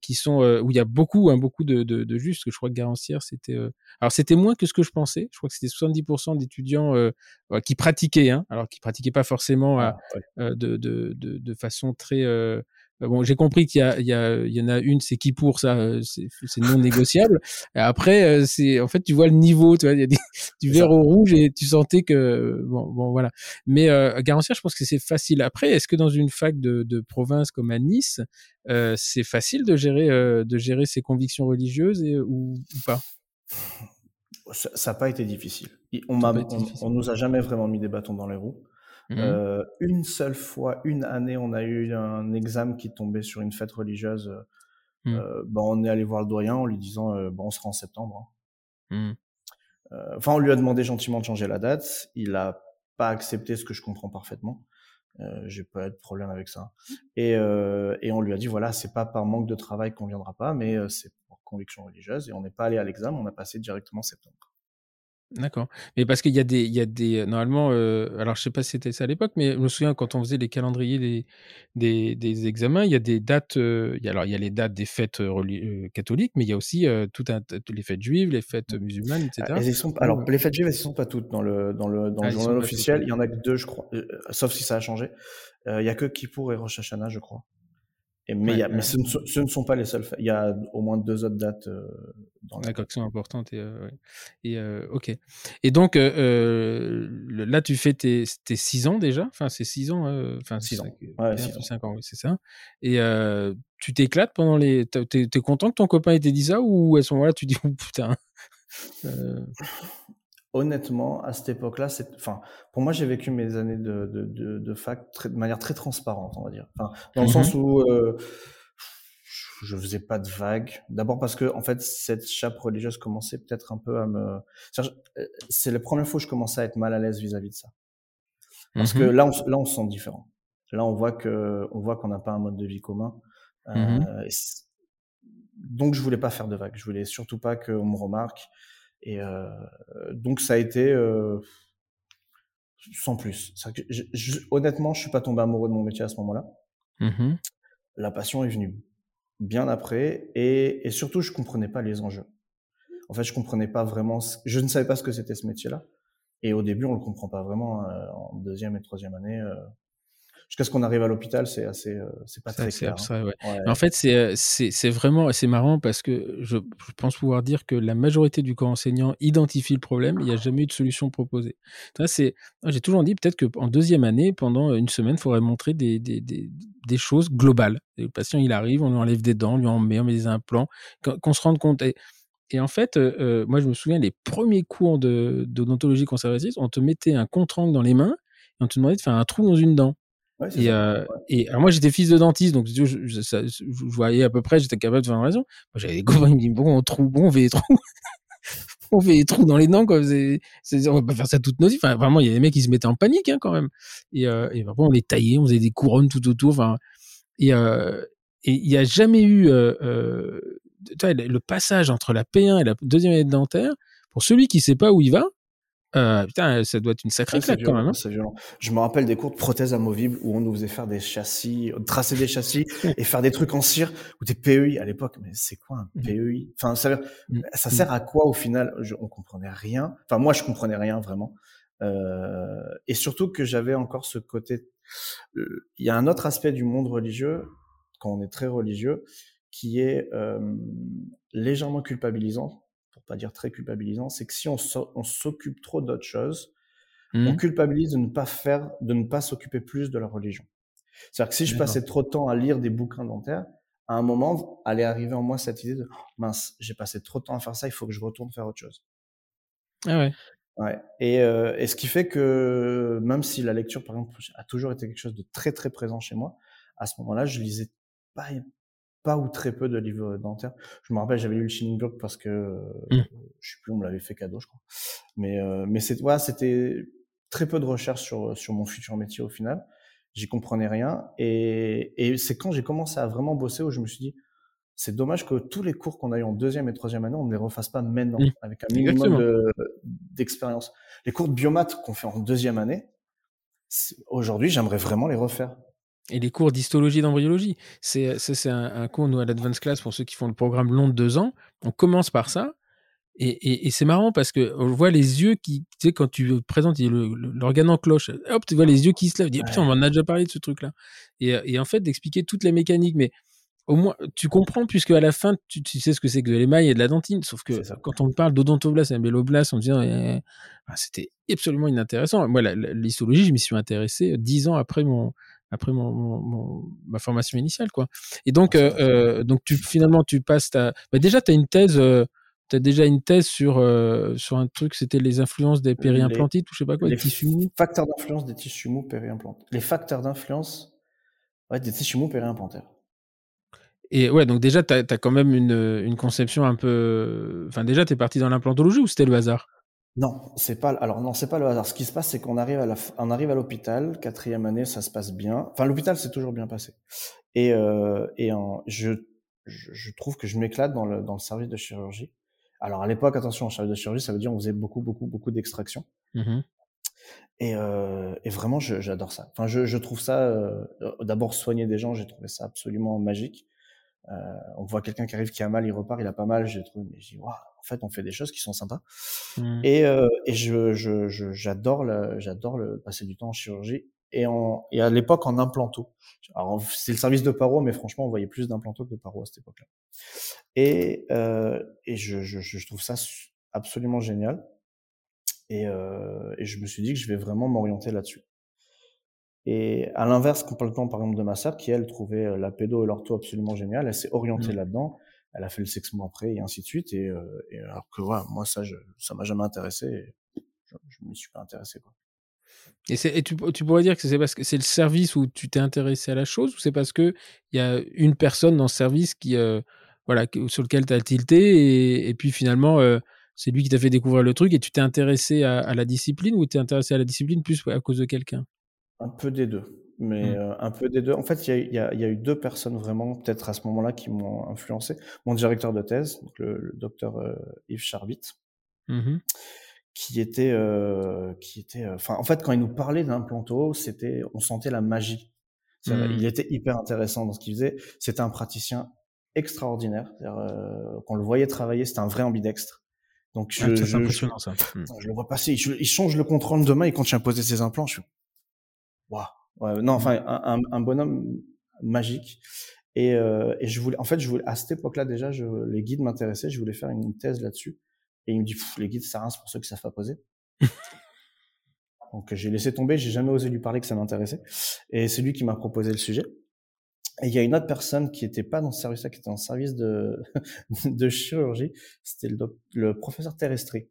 qui sont où il y a beaucoup, hein, beaucoup de, de, de justes. Que je crois que Garancière, c'était. alors c'était moins que ce que je pensais. Je crois que c'était 70% d'étudiants qui pratiquaient, hein, alors qui pratiquaient pas forcément ah, de, de, de, de, façon très bah, bon, j'ai compris qu'il y, a, il y, a, il y en a une, c'est qui pour ça, euh, c'est non négociable. Et après, euh, c'est en fait, tu vois le niveau, tu vois, il y a du vert au rouge et tu sentais que bon, bon voilà. Mais euh, Garantier, je pense que c'est facile. Après, est-ce que dans une fac de, de province comme à Nice, euh, c'est facile de gérer euh, de gérer ses convictions religieuses et, ou, ou pas? Ça n'a pas été difficile. On, m'a, on, on, nous a jamais vraiment mis des bâtons dans les roues. Mmh. Euh, une seule fois, une année, on a eu un examen qui tombait sur une fête religieuse. Euh, mmh. euh ben, on est allé voir le doyen en lui disant euh, bon, on sera en septembre. Hein. Mmh. Euh, enfin, on lui a demandé gentiment de changer la date. Il a pas accepté, ce que je comprends parfaitement. Euh, J'ai pas de problème avec ça. Et, et on lui a dit voilà, c'est pas par manque de travail qu'on viendra pas, mais c'est pour conviction religieuse. Et on n'est pas allé à l'examen, on a passé directement septembre. D'accord. Mais parce qu'il y a des, il y a des, normalement, euh, alors je sais pas si c'était ça à l'époque, mais je me souviens quand on faisait les calendriers des, des, des examens, il y a des dates, euh, il y a, alors il y a les dates des fêtes euh, catholiques, mais il y a aussi tout un, les fêtes juives, les fêtes musulmanes, etc. Sont, alors les fêtes juives, elles ne sont pas toutes dans le, dans le, dans le ah, journal officiel. Il y en a que deux, je crois, sauf si ça a changé. il y a que Kippour et Rosh Hashanah, je crois mais, mais ce, ne sont, pas les seuls. Il y a au moins deux autres dates euh, dans D'accord, qui sont importantes. Et, euh, et euh, ok. Et donc, là, tu fais tes, tes six ans déjà? Enfin, c'est six ans. Enfin, six ans. Ouais, six ans. Cinq ans, oui, c'est ça. Et tu t'éclates pendant les. T'es es content que ton copain ait dit ça ou à ce moment-là, tu dis, oh, putain honnêtement, à cette époque-là, c'est, enfin, pour moi, j'ai vécu mes années de, de, de, de fac très, de manière très transparente, on va dire. Enfin, dans le mmh sens où euh, je faisais pas de vagues. D'abord parce que, en fait, cette chape religieuse commençait peut-être un peu à me. Euh, c'est la première fois que je commençais à être mal à l'aise vis-à-vis de ça. Parce que mmh là, on, là, on se sent différent. Là, on voit que, on voit qu'on n'a pas un mode de vie commun. Mmh euh, donc, je voulais pas faire de vagues. Je voulais surtout pas qu'on me remarque. Et euh, donc ça a été euh, sans plus. Que je, je, honnêtement, je suis pas tombé amoureux de mon métier à ce moment-là. Mmh La passion est venue bien après, et, et, surtout, je comprenais pas les enjeux. En fait, je comprenais pas vraiment. Je ne savais pas ce que c'était ce métier-là. Et au début, on le comprend pas vraiment. Euh, en deuxième et troisième année, euh, jusqu'à ce qu'on arrive à l'hôpital, c'est assez, euh, c'est pas très clair. Abstrait, hein. ouais. Ouais. En fait, c'est, c'est, c'est vraiment, c'est marrant parce que je, je, pense pouvoir dire que la majorité du corps enseignant identifie le problème. Il n'y a jamais eu de solution proposée. C'est, j'ai toujours dit peut-être qu'en deuxième année, pendant une semaine, il faudrait montrer des, des, des, des, choses globales. le patient, il arrive, on lui enlève des dents, on lui en met, on met des implants, qu'on, se rende compte. Et, et en fait, euh, moi, je me souviens, les premiers cours de, d'odontologie conservatrice, on te mettait un contre dans les mains et on te demandait de faire un trou dans une dent et, euh, et alors moi j'étais fils de dentiste, donc je, je, je, je voyais à peu près, j'étais capable de faire une raison. Moi j'avais des copains qui me disaient bon on trouve, bon on fait des trous, on fait des trous dans les dents quoi. C'est, c'est, on va pas faire ça toute nos vies. Enfin vraiment il y a des mecs qui se mettaient en panique hein, quand même. Et, euh, et après on les taillait, on faisait des couronnes tout autour. Enfin et euh, et il y a jamais eu euh, euh le passage entre la P1 et la deuxième année de dentaire. Pour celui qui sait pas où il va, euh, putain, ça doit être une sacrée claque quand même. Hein. C'est violent. Je me rappelle des cours de prothèses amovibles où on nous faisait faire des châssis, tracer des châssis et faire des trucs en cire ou des PEI à l'époque. Mais c'est quoi un mmh. PEI Enfin, ça, mmh. ça sert à quoi au final? Je, On comprenait rien. Enfin, moi, je comprenais rien vraiment. Euh, et surtout que j'avais encore ce côté. Euh, il y a un autre aspect du monde religieux quand on est très religieux qui est euh, légèrement culpabilisant pas dire très culpabilisant, c'est que si on s'occupe trop d'autres choses, on mmh. culpabilise de ne pas faire, de ne pas s'occuper plus de la religion. C'est-à-dire que si je passais trop de temps à lire des bouquins dentaires, à un moment, allait arriver en moi cette idée de mince, j'ai passé trop de temps à faire ça, il faut que je retourne faire autre chose. Ah ouais. Ouais. Et, euh, et ce qui fait que même si la lecture, par exemple, a toujours été quelque chose de très très présent chez moi, à ce moment-là, je lisais pas pas ou très peu de livres dentaires. Je me rappelle, j'avais lu le Shining Book parce que mmh. je sais plus, on me l'avait fait cadeau, je crois. Mais euh, mais c'est ouais, c'était très peu de recherches sur sur mon futur métier au final. J'y comprenais rien et et c'est quand j'ai commencé à vraiment bosser où je me suis dit c'est dommage que tous les cours qu'on a eu en deuxième et troisième année, on ne les refasse pas maintenant mmh. avec un minimum d'expérience. les cours de biomath qu'on fait en deuxième année, aujourd'hui, j'aimerais vraiment les refaire. Et les cours d'histologie et d'embryologie. C'est, c'est un, un, cours, nous, à l'Advanced Class, pour ceux qui font le programme long de deux ans. On commence par ça. Et, et, c'est marrant parce que on voit les yeux qui, tu sais, quand tu présentes l'organe en cloche, hop, tu vois les yeux qui se lèvent. Tu dis, putain, on en a déjà parlé de ce truc-là. Et, et, en fait, d'expliquer toutes les mécaniques. Mais au moins, tu comprends, puisque à la fin, tu, sais ce que c'est que de l'émail et de la dentine. Sauf que quand on parle d'odontoblast et méloblast, on dit, eh, ah, c'était absolument inintéressant. Moi, l'histologie, je m'y suis intéressé dix ans après mon, après mon, ma formation initiale, quoi. Et donc, euh, euh, donc tu, finalement, tu passes ta, bah, déjà, tu as une thèse, euh, tu as déjà une thèse sur, sur un truc, c'était les influences des périimplantites ou je sais pas quoi, les des tissus mous. Facteurs d'influence des tissus mous périimplantaires. Les facteurs d'influence, ouais, des tissus mous périimplantaires. Et ouais, donc déjà, tu as, quand même une, une, conception un peu. Enfin, déjà, tu es parti dans l'implantologie ou c'était le hasard? Non, c'est pas. Alors, non, c'est pas le hasard. Ce qui se passe, c'est qu'on arrive à la... on arrive à l'hôpital, quatrième année, ça se passe bien. Enfin, l'hôpital, c'est toujours bien passé. Et, euh, et en... je, je, trouve que je m'éclate dans le, dans le service de chirurgie. Alors, à l'époque, attention, en service de chirurgie, ça veut dire on faisait beaucoup, beaucoup, beaucoup d'extraction. Mmh et, euh, et, vraiment, j'adore ça. Enfin, je, je trouve ça. Euh, d'abord, soigner des gens, j'ai trouvé ça absolument magique. Euh, on voit quelqu'un qui arrive qui a mal, il repart, il a pas mal. J'ai trouvé, mais je dis, waouh, en fait, on fait des choses qui sont sympas. Mmh. Et, euh, et je, je, j'adore le, j'adore le passer du temps en chirurgie et en, et à l'époque en implanto. Alors, c'est le service de paro, mais franchement, on voyait plus d'implanto que de paro à cette époque-là. Et, euh, et je, je, je, trouve ça absolument génial. Et, euh, et je me suis dit que je vais vraiment m'orienter là-dessus. Et à l'inverse, complètement par exemple de ma sœur, qui elle trouvait euh, la pédo et l'ortho absolument génial, elle s'est orientée mmh. là-dedans, elle a fait le sexe mois après et ainsi de suite. Et, euh, et alors que voilà, moi ça, je, ça m'a jamais intéressé. Et je, je m'y suis pas intéressé quoi. Et, et tu, tu, pourrais dire que c'est parce que c'est le service où tu t'es intéressé à la chose, ou c'est parce que il y a une personne dans ce service qui, euh, voilà, sur lequel tu as tilté, et, et puis finalement euh, c'est lui qui t'a fait découvrir le truc, et tu t'es intéressé à, à, la discipline, ou t'es intéressé à la discipline plus à cause de quelqu'un? Un peu des deux. Mais mmh. euh, un peu des deux. En fait, il y a, y a, eu deux personnes vraiment, peut-être à ce moment-là, qui m'ont influencé. Mon directeur de thèse, donc le, docteur euh, Yves Charbit, mmh qui était, euh, qui était, enfin, en fait, quand il nous parlait d'implanto, c'était, on sentait la magie. Mmh. Il était hyper intéressant dans ce qu'il faisait. C'était un praticien extraordinaire. Quand on le voyait travailler, c'était un vrai ambidextre. Donc, je, je, impressionnant, ça. je, le vois passer. Il, change le contrôle de main et quand il a posé ses implants, je suis Ouais, non, enfin, un, un, bonhomme magique. Et, euh, et, je voulais, en fait, je voulais, à cette époque-là déjà, je, les guides m'intéressaient. Je voulais faire une thèse là-dessus. Et il me dit, les guides, ça rince pour ceux qui savent pas poser. Donc j'ai laissé tomber. J'ai jamais osé lui parler que ça m'intéressait. Et c'est lui qui m'a proposé le sujet. Et il y a une autre personne qui était pas dans ce service-là, qui était dans le service de, de chirurgie. C'était le, le, professeur Terrestri.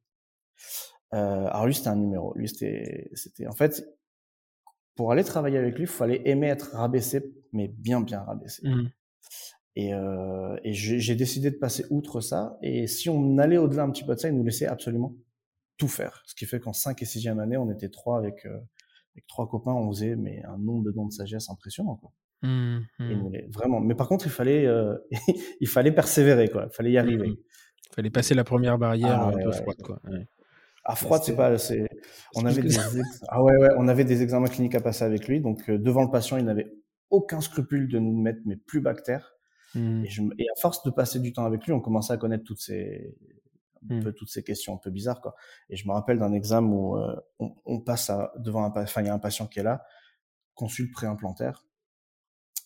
Euh, alors lui, c'était un numéro. Lui, c'était, c'était, en fait, pour aller travailler avec lui, il fallait aimer être rabaissé, mais bien, bien rabaissé. Mmh. Et, euh, et j'ai décidé de passer outre ça. Et si on allait au-delà un petit peu de ça, il nous laissait absolument tout faire. Ce qui fait qu'en 5 et 6e année, on était trois avec, euh, avec trois copains, on faisait mais un nombre de dons de sagesse impressionnant. Quoi. Mmh, mmh. vraiment. Mais par contre, il fallait, euh, il fallait persévérer, quoi. Il fallait y arriver. Il fallait passer la première barrière ah, un peu froide, quoi. À froid, c'est pas. C'est. On avait des. Ah ouais, ouais, on avait des examens cliniques à passer avec lui. Donc euh, devant le patient, il n'avait aucun scrupule de nous mettre mais plus bactères. Mmh. Et, je... et, à force de passer du temps avec lui, on commençait à connaître toutes ces un mmh. peu toutes ces questions un peu bizarres quoi. Et je me rappelle d'un examen où euh, on, on, passe à, devant un enfin il y a un patient qui est là, consulte préimplantaire.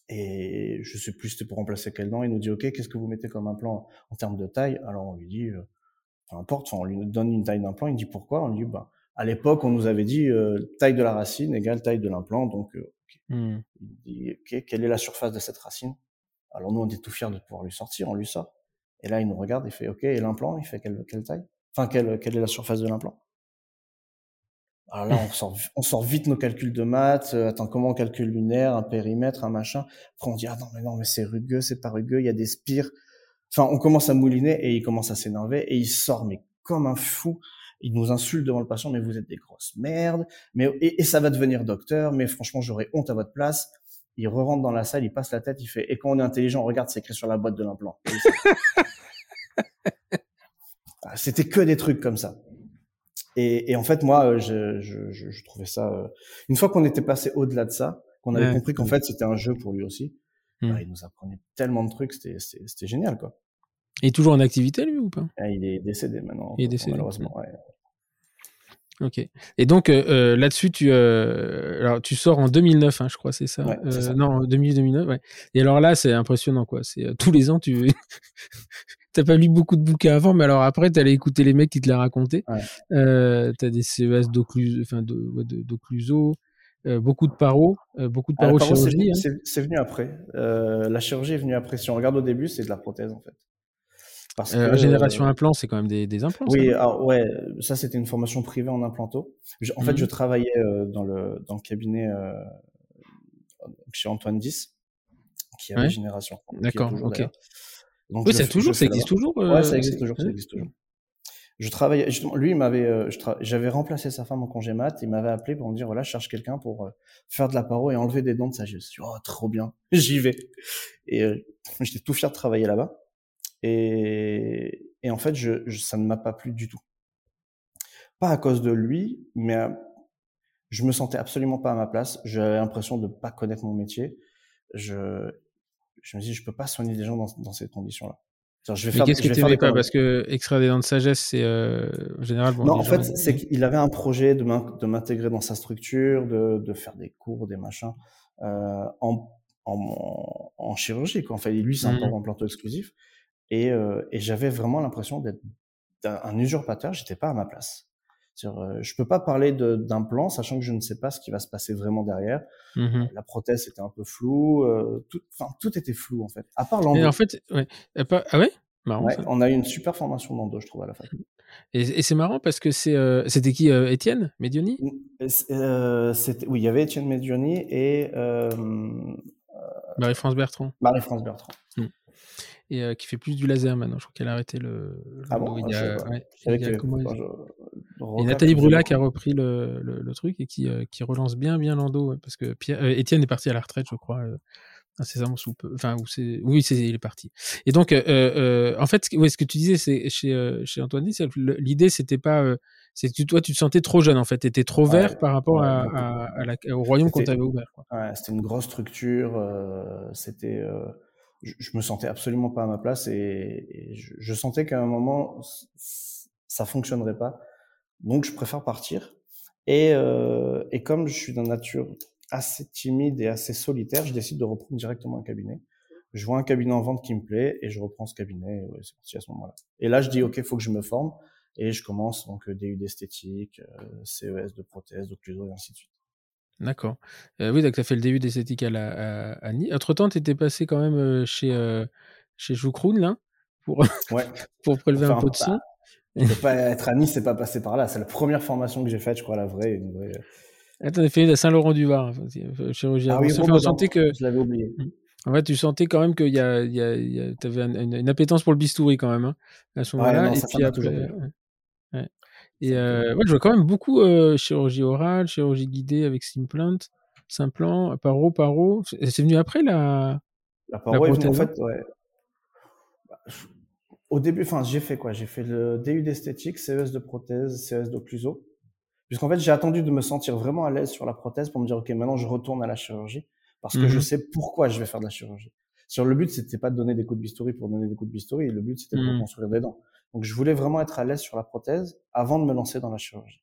Et je sais plus c'était pour remplacer quel dent. Il nous dit ok qu'est-ce que vous mettez comme implant en termes de taille? Alors on lui dit euh, peu importe, on lui donne une taille d'implant, il dit pourquoi On lui dit, bah, à l'époque, on nous avait dit euh, taille de la racine égale taille de l'implant, donc euh, mmh. il dit, ok, quelle est la surface de cette racine? Alors nous, on est tout fiers de pouvoir lui sortir, on lui sort. Et là, il nous regarde, il fait, ok, et l'implant, il fait quelle, quelle taille? Enfin, quelle, quelle est la surface de l'implant? Alors là, on sort, on sort vite nos calculs de maths. Euh, attends, comment on calcule lunaire, un périmètre, un machin? Après, on dit ah non mais non mais c'est rugueux, c'est pas rugueux. Il y a des spires. Enfin, on commence à mouliner et il commence à s'énerver et il sort, mais comme un fou. Il nous insulte devant le patient, mais vous êtes des grosses merdes. Mais et, ça va devenir docteur. Mais franchement, j'aurais honte à votre place. Il re rentre dans la salle, il passe la tête, il fait. Et quand on est intelligent, on regarde, c'est écrit sur la boîte de l'implant. Ah, c'était que des trucs comme ça. Et, et en fait, moi, je, je, je, trouvais ça. Euh, une fois qu'on était passé au-delà de ça, qu'on avait Ouais. compris qu'en fait c'était un jeu pour lui aussi. Hmm. Bah, il nous apprenait tellement de trucs, c'était génial quoi. Il est toujours en activité, lui, ou pas? Ah, il est décédé maintenant. Il est décédé. Malheureusement. Ouais. Ok. Et donc, euh, euh, là-dessus, tu, euh, alors, tu sors en 2009, hein, je crois, c'est ça, Ouais, Euh, ça. Non, en 2000-2009, ouais. Et alors là, c'est impressionnant, quoi. C'est tous les ans, tu t'as pas lu beaucoup de bouquins avant, mais alors après, t'allais écouter les mecs qui te les racontaient. Ouais. T'as des CES d'Occluso, enfin, de, ouais, de- d'Occluso, beaucoup de paro, beaucoup de Ah, paro c'est chirurgie. hein. c'est c'est venu après. La chirurgie est venue après. Si on regarde au début, c'est de la prothèse en fait. Parce Euh, que, Génération implant, c'est quand même des, des implants. ça, Oui, alors, ouais, ça c'était une formation privée en implanto. Je- en fait, je travaillais euh, dans le dans le cabinet euh, chez Antoine Dix, qui avait Ouais. Génération. D'accord, ok. Donc, Oui, ça toujours, ça existe toujours. Ouais, ça existe toujours, ça ouais. existe toujours. Je travaillais, justement, lui, il m'avait, tra- j'avais remplacé sa femme en congé mat, il m'avait appelé pour me dire, voilà, je cherche quelqu'un pour faire de la paro et enlever des dents de sagesse. Je me suis dit, oh, trop bien, j'y vais. Et j'étais tout fier de travailler là-bas. Et, et en fait, je, je- ça ne m'a pas plu du tout. Pas à cause de lui, mais euh, je me sentais absolument pas à ma place. J'avais l'impression de pas connaître mon métier. Je, je me dis, je peux pas soigner des gens dans, dans ces conditions-là. C'est-à-dire, Je vais Mais faire, qu'est-ce aimais des pas. Parce que extraire des dents de sagesse, c'est euh, en général. Bon, non, en fait, c'est qu'il avait un projet de m'in- de m'intégrer dans sa structure, de, de faire des cours, des machins, euh, en, en, en chirurgie. Quoi. Enfin, lui, c'est un port implanto exclusif. Et, euh, et j'avais vraiment l'impression d'être un, un usurpateur. J'étais pas à ma place. Euh, je peux pas parler d'un plan, sachant que je ne sais pas ce qui va se passer vraiment derrière. Mhm. La prothèse était un peu floue. euh, tout, était flou en fait. À part l'endo. En fait, ouais. Ah ouais? Marrant. Ouais, on a eu une super formation d'endo, je trouve, à la fac. Et, et c'est marrant parce que c'est. euh, C'était qui Étienne? Medioni oui, il y avait Étienne Medioni et Marie-France Bertrand. Marie-France Bertrand. Et euh, qui fait plus du laser maintenant. Je crois qu'elle a arrêté le. le- Ah bon il y je a- savais pas. ouais, Je savais il y a que- comment- enfin, je- Et Nathalie faisais Brulac a repris le, le, le truc et qui, euh, qui relance bien bien ouais, parce que Pierre, euh, Étienne est parti à la retraite, je crois, incessamment sous peu. Enfin, où oui, c'est, il est parti. Et donc, en fait, ce que, ouais, ce que tu disais, c'est chez chez Antoine, c'est l'idée, c'était pas, c'est que tu- toi, tu te sentais trop jeune en fait, t'étais trop Ouais, vert par rapport ouais, à, beaucoup. à, à la- au royaume qu'on t'avait ouvert. Quoi. Ouais, c'était une grosse structure. euh, c'était, euh, je, je me sentais absolument pas à ma place et, je, sentais qu'à un moment ça fonctionnerait pas. Donc je préfère partir. Et, euh, et comme je suis d'une nature assez timide et assez solitaire, je décide de reprendre directement un cabinet. Je vois un cabinet en vente qui me plaît et je reprends ce cabinet. Et ouais, c'est parti à ce moment-là. Et là, je dis ok, faut que je me forme et je commence donc DU d'esthétique, euh, CES de prothèse, d'occluso et ainsi de suite. D'accord. Euh, oui, donc tu as fait le début d'esthétique à, la, à, à Nice. Entre-temps, tu étais passé quand même euh, chez, euh, chez Joukroun, là, pour, Ouais. pour prélever un peu un de. Je peux pas être à Nice, c'est pas passé par là. C'est la première formation que j'ai faite, je crois, la vraie. Une vraie... Attends, on a fait une à Saint-Laurent-du-Var, hein, euh, chirurgie Ah oui, Enfin, on sentait que, je l'avais oublié. en fait, tu sentais quand même qu'il y a, il y a, il y a- t'avais un- une, une appétence pour le bistouri quand même, hein, à ce Ouais, moment-là. non, et ça, ça puis m'a après, plu. Et euh, ouais, je vois quand même beaucoup euh, chirurgie orale, chirurgie guidée avec Simplant, Simplant, Paro, Paro. C'est venu après la. La paroi est venue, en fait, ouais. Bah, Au début, enfin, j'ai fait quoi? J'ai fait le DU d'esthétique, CES de prothèse, CES d'occluso. Puisqu'en fait, j'ai attendu de me sentir vraiment à l'aise sur la prothèse pour me dire, OK, maintenant, je retourne à la chirurgie. Parce que je Mhm. sais pourquoi je vais faire de la chirurgie. Sur le but, c'était pas de donner des coups de bistouri pour donner des coups de bistouri. Le but, c'était de Mhm. reconstruire des dents. Donc, je voulais vraiment être à l'aise sur la prothèse avant de me lancer dans la chirurgie.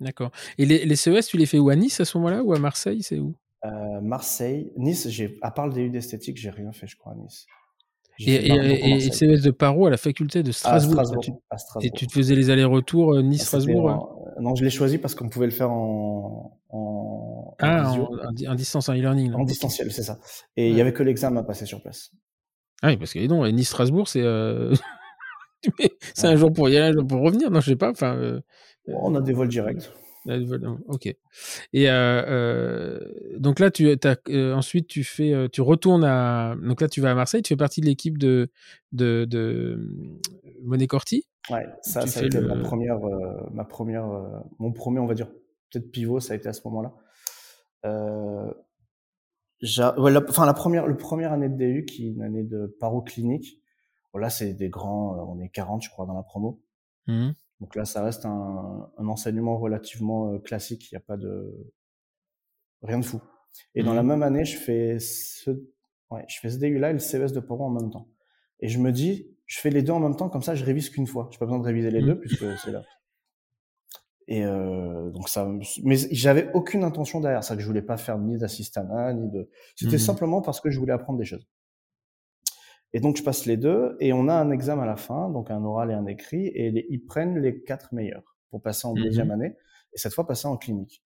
D'accord. Et les, les CES, tu les fais où? À Nice à ce moment-là ou à Marseille C'est où? Euh, Marseille, Nice, à part le DU d'esthétique, j'ai rien fait, je crois, à Nice. Et, et. CES de Paro à la faculté de À Strasbourg. Strasbourg. Tu- à et Strasbourg. tu te faisais les allers-retours euh, C'était Nice-Strasbourg Non, je l'ai choisi parce qu'on pouvait le faire en, en, en Ah, visio, en, en di- en distance, en e-learning. en distanciel, c'est ça. Et il y Ouais. avait que l'examen à passer sur place. Ah oui, parce que non, et Nice-Strasbourg, c'est euh, c'est un jour pour y aller, un jour pour revenir. Non, je sais pas. Enfin, euh, Bon, on a des vols directs. voilà, ok. Et euh, euh, donc là, tu as, euh, ensuite tu fais, euh, tu retournes à, donc là tu vas à Marseille, tu fais partie de l'équipe de de, de euh, Monet Corti. Ouais, ça, ça a été le- ma première, euh, ma première, euh, mon premier, on va dire, peut-être pivot, ça a été à ce moment-là. Euh, j'a- ouais, la, enfin, la première, le première année de DU, qui est une année de paro clinique. Voilà, c'est des grands, euh, on est 40, je crois, dans la promo. Mhm. Donc là, ça reste un, un enseignement relativement euh, classique. Il n'y a pas de rien de fou. Et dans la même année, je fais ce, ouais, je fais ce DU-là et le CES de Poro en même temps. Et je me dis, je fais les deux en même temps, comme ça, je révise qu'une fois. J'ai pas besoin de réviser les deux puisque c'est là. Et euh, donc ça, mais j'avais aucune intention derrière ça, que je voulais pas faire ni d'assistanat ni de. C'était simplement parce que je voulais apprendre des choses. Et donc je passe les deux et on a un examen à la fin, donc un oral et un écrit, et les- ils prennent les quatre meilleurs pour passer en Mhm. deuxième année et cette fois passer en clinique.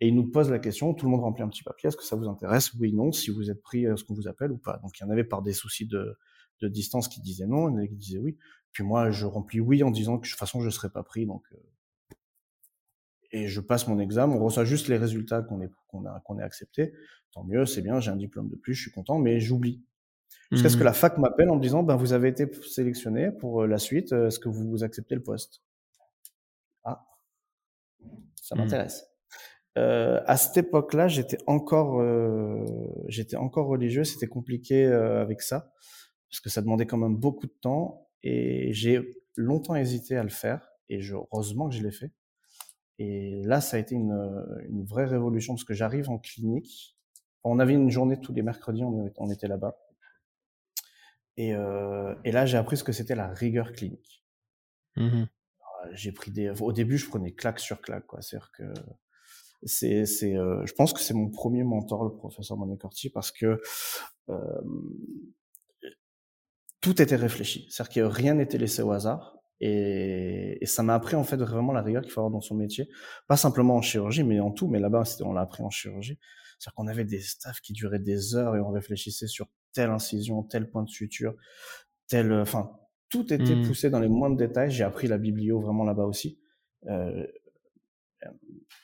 Et ils nous posent la question, tout le monde remplit un petit papier, est-ce que ça vous intéresse? Oui, non, si vous êtes pris, est-ce qu'on vous appelle ou pas Donc il y en avait par des soucis de, de distance qui disaient non, il y en avait qui disaient oui. Puis moi, je remplis oui en disant que de toute façon, je ne serais pas pris. Donc, euh, et je passe mon examen, on reçoit juste les résultats qu'on est qu'on a qu'on est accepté. Tant mieux, c'est bien, j'ai un diplôme de plus, je suis content, mais j'oublie. Jusqu'à ce que Mhm. la fac m'appelle en me disant, ben vous avez été sélectionné pour euh, la suite, euh, est-ce que vous acceptez le poste? Ah, ça Mhm. m'intéresse. Euh, à cette époque-là, j'étais encore, euh, j'étais encore religieux. C'était compliqué euh, avec ça parce que ça demandait quand même beaucoup de temps et j'ai longtemps hésité à le faire. Et je, heureusement que je l'ai fait. Et là, ça a été une, une vraie révolution parce que j'arrive en clinique. On avait une journée tous les mercredis, on était là-bas. Et, euh, et là, j'ai appris ce que c'était la rigueur clinique. Mhm. J'ai pris des. Au début, je prenais claque sur claque, quoi. C'est-à-dire que c'est, c'est, euh, je pense que c'est mon premier mentor, le professeur Monet-Corti, parce que tout était réfléchi. C'est-à-dire que rien n'était laissé au hasard. Et, et ça m'a appris en fait vraiment la rigueur qu'il faut avoir dans son métier, pas simplement en chirurgie, mais en tout. Mais là-bas, on l'a appris en chirurgie. C'est-à-dire qu'on avait des staffs qui duraient des heures et on réfléchissait sur telle incision, tel point de suture, tel, enfin, tout était Mhm. poussé dans les moindres détails. J'ai appris la biblio vraiment là-bas aussi. Euh,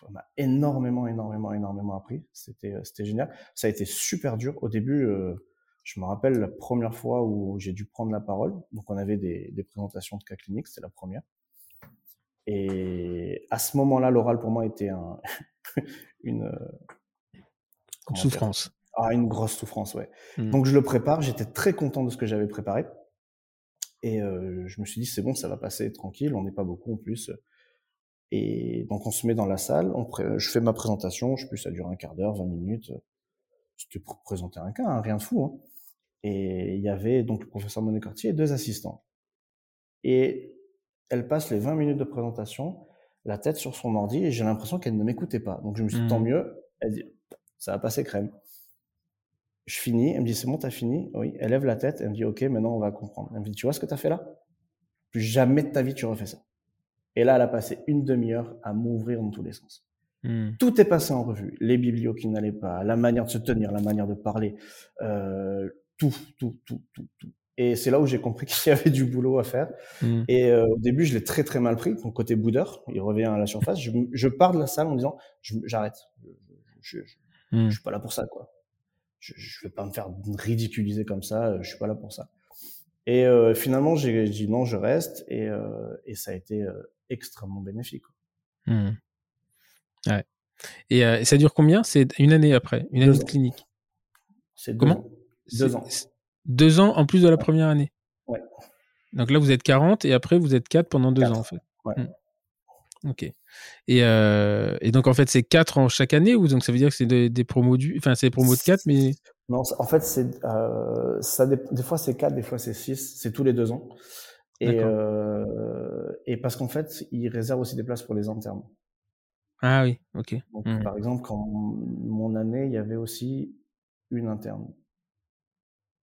on m'a énormément, énormément, énormément appris. C'était, euh, c'était génial. Ça a été super dur. Au début, euh, je me rappelle la première fois où j'ai dû prendre la parole. Donc, on avait des, des présentations de cas cliniques. C'était la première. Et à ce moment-là, l'oral pour moi était un, une, euh, Souffrance. Ah, une grosse souffrance, ouais. Mhm. Donc, je le prépare. J'étais très content de ce que j'avais préparé. Et euh, je me suis dit, c'est bon, ça va passer tranquille. On n'est pas beaucoup en plus. Et donc, on se met dans la salle. On je fais ma présentation. Je sais plus, ça dure un quart d'heure, 20 minutes. C'était pour présenter un cas, hein, rien de fou. Hein. Et il y avait donc le professeur Monet-Cortier et deux assistants. Et elle passe les 20 minutes de présentation, la tête sur son ordi, et j'ai l'impression qu'elle ne m'écoutait pas. Donc je me suis dit, tant mieux. Elle dit, ça va passer crème. Je finis, elle me dit, c'est bon, t'as fini? Oui. Elle lève la tête, elle me dit, ok, maintenant on va comprendre. Elle me dit, tu vois ce que t'as fait là? Plus jamais de ta vie tu refais ça. Et là, elle a passé une demi-heure à m'ouvrir dans tous les sens. Mhm. Tout est passé en revue. Les biblios qui n'allaient pas, la manière de se tenir, la manière de parler, euh, tout, tout, tout, tout, tout. Et c'est là où j'ai compris qu'il y avait du boulot à faire. Mhm. Et euh, au début, je l'ai très très mal pris. Mon côté boudeur, il revient à la surface. Je, je pars de la salle en disant, j'arrête. Je, je, je, Mhm. je suis pas là pour ça, quoi. Je, je vais pas me faire ridiculiser comme ça. Je suis pas là pour ça. Et euh, finalement, j'ai dit non, je reste. Et, euh, et ça a été euh, extrêmement bénéfique. quoi. Mhm. Ouais. Et euh, ça dure combien? C'est une année après, une année de clinique. C'est Comment? Deux ans. Deux ans en plus de la première année. Ouais. Donc là, vous êtes 40 et après, vous êtes 4 pendant deux Quatre. ans, en fait. Ouais. Hmm. Ok. Et, euh, et donc, en fait, c'est 4 en chaque année ou donc ça veut dire que c'est des, des promos du... Enfin, c'est des promos de 4, mais. Non, en fait, c'est euh, ça. Des fois, c'est quatre, des fois, c'est six. C'est tous les deux ans. Et, euh, et parce qu'en fait, ils réservent aussi des places pour les internes. Ah oui, ok. Donc, Hmm. par exemple, quand mon année, il y avait aussi une interne.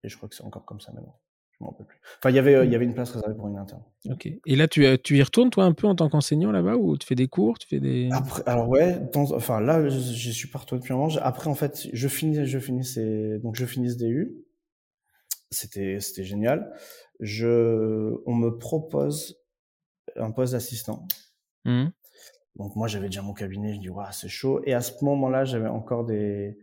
Et je crois que c'est encore comme ça maintenant. Je m'en rappelle plus. Enfin, il y avait, euh, il y avait une place réservée pour une interne. Ok. Et là, tu, euh, tu y retournes, toi, un peu en tant qu'enseignant là-bas ou tu fais des cours Tu fais des. Après, alors ouais, dans- enfin là, je, je suis pas retourné depuis un moment. Après, en fait, je finis, je finis ces, donc je finis ce DU. C'était, c'était génial. Je, on me propose un poste d'assistant. Hmm. Donc moi, j'avais déjà mon cabinet. Je dis waouh, c'est chaud. Et à ce moment-là, j'avais encore des,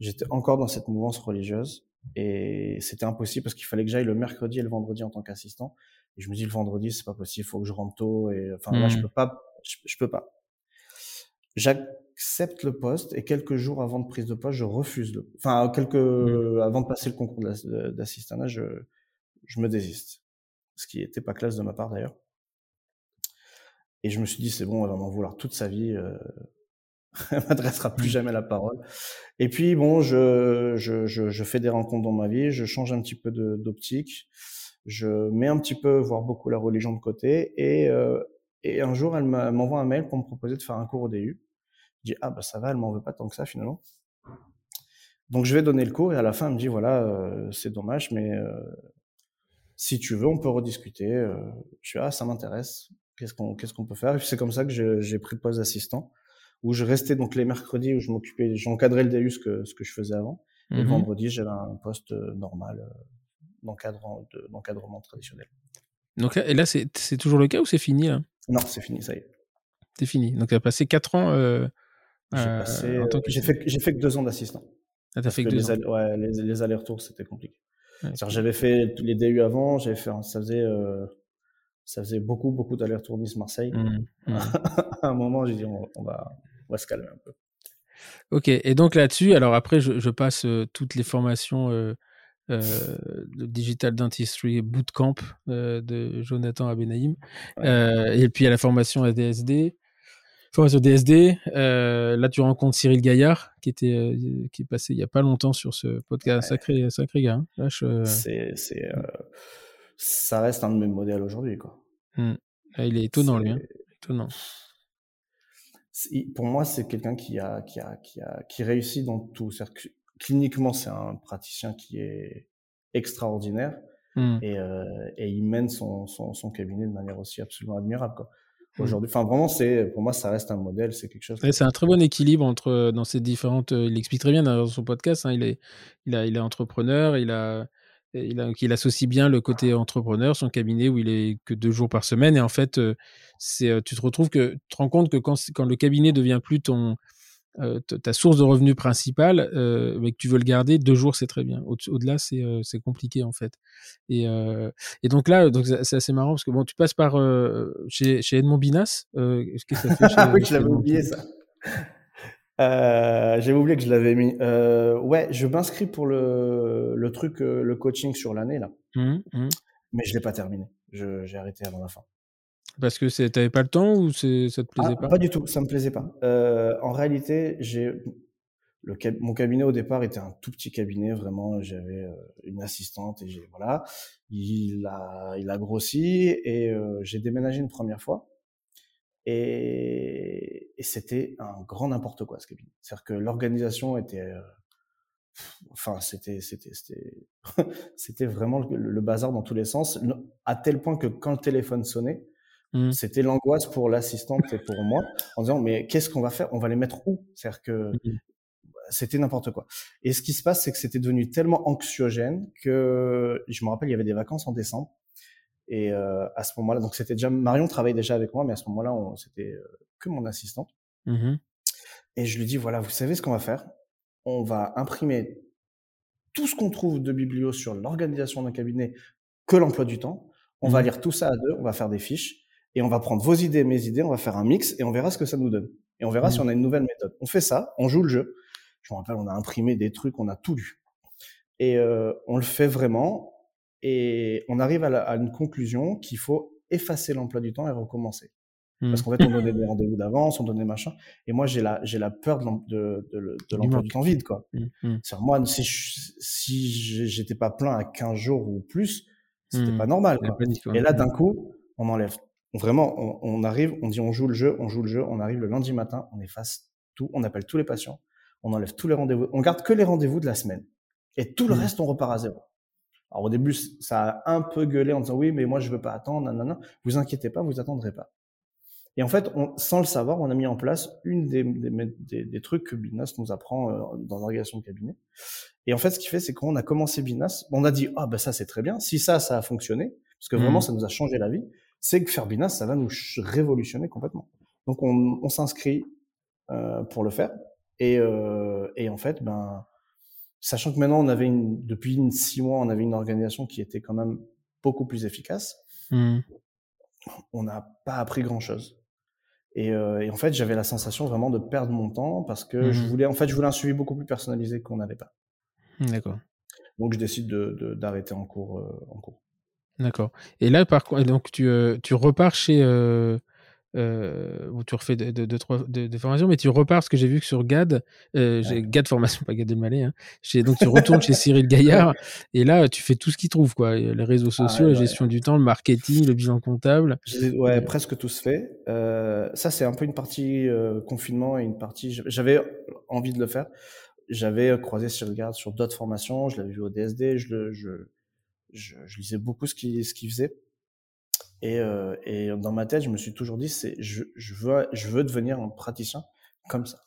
j'étais encore dans cette mouvance religieuse et c'était impossible parce qu'il fallait que j'aille le mercredi et le vendredi en tant qu'assistant. Et je me dis le vendredi, c'est pas possible, il faut que je rentre tôt et enfin là, je Mhm. peux pas, je, je peux pas. J'accepte le poste et quelques jours avant de prise de poste, je refuse le, enfin quelques avant de passer le concours d'ass- d'assistanat, je je me désiste. Ce qui était pas classe de ma part d'ailleurs. Et je me suis dit c'est bon, elle va m'en vouloir toute sa vie. euh, elle m'adressera plus jamais la parole. Et puis bon, je, je, je, je, fais des rencontres dans ma vie, je change un petit peu d'optique, je mets un petit peu, voire beaucoup, la religion de côté. Et, euh, et un jour, elle m'envoie un mail pour me proposer de faire un cours au DU. Je dis ah bah ça va, elle m'en veut pas tant que ça finalement. Donc je vais donner le cours et à la fin, elle me dit voilà, euh, c'est dommage, mais euh, si tu veux, on peut rediscuter. Je suis ah ça m'intéresse. Qu'est-ce qu'on qu'est-ce qu'on peut faire? Et c'est comme ça que j'ai pris le poste d'assistant où je restais donc les mercredis où je m'occupais, j'encadrais le DU ce que, ce que je faisais avant. Et le mmh vendredi, j'avais un poste euh, normal euh, d'encadrement, traditionnel. Donc et là, c'est, toujours le cas ou c'est fini là? Non, c'est fini, ça y est. C'est fini. Donc tu as passé 4 ans euh, j'ai, fait, j'ai fait que 2 ans d'assistant. Ah, t'as fait que 2 les, ans. Ouais, les, allers-retours, c'était compliqué. j'avais fait les DU avant, j'avais fait, ça faisait, ça faisait beaucoup, beaucoup d'allers-retours Nice-Marseille. Mmh, mmh. à un moment, j'ai dit, on va, on va se calmer un peu. Ok, et donc là-dessus, alors après, je, passe euh, toutes les formations euh, euh, de Digital Dentistry Bootcamp de Jonathan Abenaïm, et puis à la formation ADSD. Formation DSD, là tu rencontres Cyril Gaillard qui était qui est passé il y a pas longtemps sur ce podcast, sacré sacré gars. Hein. C'est c'est ça reste un de mes modèles aujourd'hui quoi. Mmh. Ah, il est étonnant lui, hein. étonnant pour moi, c'est quelqu'un qui a, qui a, qui a, qui réussit dans tout. cliniquement, c'est un praticien qui est extraordinaire et, euh, et, il mène son, son, son, cabinet de manière aussi absolument admirable. Quoi. Mmh. Aujourd'hui, enfin vraiment, c'est pour moi, ça reste un modèle, c'est quelque chose. c'est un très bon équilibre entre euh, dans ces différentes. Euh, il explique très bien dans son podcast. Hein, il est, il a, il est entrepreneur, il a, il, associe bien le côté entrepreneur, son cabinet où il est que deux jours par semaine. Et en fait, euh, c'est, euh, tu te retrouves que tu te rends compte que quand, quand le cabinet devient plus ton, euh, ta source de revenus principale, mais que tu veux le garder, deux jours c'est très bien. Au- delà c'est, c'est compliqué en fait. Et, et donc là, donc c'est assez marrant parce que bon, tu passes par chez, chez Edmond Binas. qu'est-ce que ça fait chez, oui, je l'avais oublié ça. Euh, J'avais oublié que je l'avais mis. Euh, ouais, je m'inscris pour le, le truc, euh, le coaching sur l'année là. Mmh, mmh. Mais je l'ai pas terminé. J'ai arrêté avant la fin. Parce que t'avais pas le temps ou ça te plaisait ah, pas? Pas du tout, ça me plaisait pas. Euh, en réalité, j'ai le mon cabinet au départ était un tout petit cabinet, vraiment. J'avais euh, une assistante et j'ai voilà. Il a il a grossi et euh, j'ai déménagé une première fois. Et, et c'était un grand n'importe quoi ce cabinet. C'est-à-dire que l'organisation était, euh, enfin c'était c'était c'était c'était vraiment le, bazar dans tous les sens, à tel point que quand le téléphone sonnait, mmh. c'était l'angoisse pour l'assistante et pour moi en disant mais qu'est-ce qu'on va faire? On va les mettre où? C'est-à-dire que mmh. c'était n'importe quoi. Et ce qui se passe, c'est que c'était devenu tellement anxiogène que je me rappelle, il y avait des vacances en décembre et euh, à ce moment-là, donc c'était déjà Marion travaillait déjà avec moi, mais à ce moment-là, c'était euh, que mon assistante. Mmh et je lui dis voilà, vous savez ce qu'on va faire? On va imprimer tout ce qu'on trouve de biblio sur l'organisation d'un cabinet, que l'emploi du temps. On va mmh lire tout ça à deux, on va faire des fiches et on va prendre vos idées, mes idées, on va faire un mix et on verra ce que ça nous donne. Et on verra si mmh. on a une nouvelle méthode. On fait ça, on joue le jeu. Je me rappelle, on a imprimé des trucs, on a tout lu. Et euh, on le fait vraiment et on arrive à, une conclusion qu'il faut effacer l'emploi du temps et recommencer. Parce mmh. qu'en fait, on donnait des rendez-vous d'avance, on donnait machin. Et moi, j'ai la, j'ai la peur de, l'emploi du temps vide, quoi. Mmh, mmh. Moi, si, si j'étais pas plein à 15 jours ou plus, c'était pas normal, Et là, d'un coup, on enlève. Vraiment, on, on, arrive, on dit on joue le jeu, on joue le jeu, on arrive le lundi matin, on efface tout, on appelle tous les patients, on enlève tous les rendez-vous, on garde que les rendez-vous de la semaine. Et tout le reste, on repart à zéro. Alors au début, ça a un peu gueulé en disant oui, mais moi je veux pas attendre, nanana. Vous inquiétez pas, vous attendrez pas. Et en fait, on, sans le savoir, on a mis en place une des, des, des, trucs que Binas nous apprend euh, dans l'organisation de cabinet. Et en fait, ce qui fait, c'est qu'on a commencé Binas, on a dit ah ben ça c'est très bien. Si ça, ça a fonctionné, parce que vraiment mmh. ça nous a changé la vie, c'est que faire Binas, ça va nous révolutionner complètement. Donc on, on s'inscrit euh, pour le faire. Et, euh, et en fait, ben Sachant que maintenant, on avait une, depuis une, six mois, on avait une organisation qui était quand même beaucoup plus efficace. Mmh. On n'a pas appris grand chose. Et, euh, et en fait, j'avais la sensation vraiment de perdre mon temps parce que je mmh. voulais, en fait, je voulais un suivi beaucoup plus personnalisé qu'on n'avait pas. D'accord. Donc, je décide de, d'arrêter en cours. Euh, en cours. D'accord. Et là, par contre, donc tu, euh, tu repars chez euh, où tu refais deux, de, trois de, formations, mais tu repars, parce que j'ai vu que sur GAD, euh, GAD formation, pas GAD Elmaleh, hein, donc tu retournes chez Cyril Gaillard, et là, tu fais tout ce qu'il trouve, quoi. Les réseaux ah sociaux, la gestion du temps, le marketing, le bilan comptable. Ouais, presque tout se fait. Euh, ça, c'est un peu une partie euh, confinement et une partie. J'avais envie de le faire. J'avais croisé Cyril Gaillard sur d'autres formations, je l'avais vu au DSD, je, le, je, je, je lisais beaucoup ce qu'il ce qu'il faisait. Et, euh, et, dans ma tête, je me suis toujours dit, c'est, je, je, veux, je veux devenir un praticien comme ça.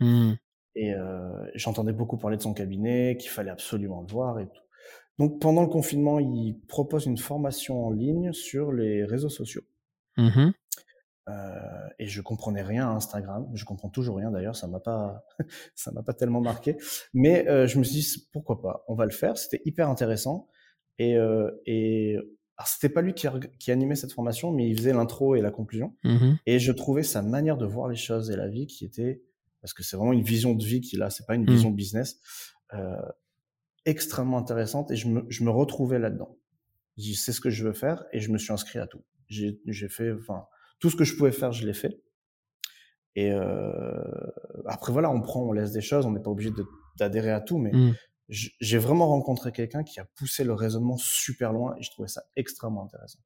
Mmh. Et euh, j'entendais beaucoup parler de son cabinet, qu'il fallait absolument le voir et tout. Donc pendant le confinement, il propose une formation en ligne sur les réseaux sociaux. Mmh euh, et je comprenais rien à Instagram. Je comprends toujours rien d'ailleurs. Ça m'a pas, ça m'a pas tellement marqué. Mais euh, je me suis dit pourquoi pas? On va le faire. C'était hyper intéressant. Et, euh, et alors c'était pas lui qui, qui, animait cette formation, mais il faisait l'intro et la conclusion. Mmh et je trouvais sa manière de voir les choses et la vie qui était, parce que c'est vraiment une vision de vie qu'il a, c'est pas une mmh. vision business, euh, extrêmement intéressante. Et je me, je me retrouvais là-dedans. J'ai c'est ce que je veux faire et je me suis inscrit à tout. J'ai, j'ai fait, enfin, tout ce que je pouvais faire, je l'ai fait. Et euh, après voilà, on prend, on laisse des choses, on n'est pas obligé d'adhérer à tout, mais mmh j'ai vraiment rencontré quelqu'un qui a poussé le raisonnement super loin et je trouvais ça extrêmement intéressant.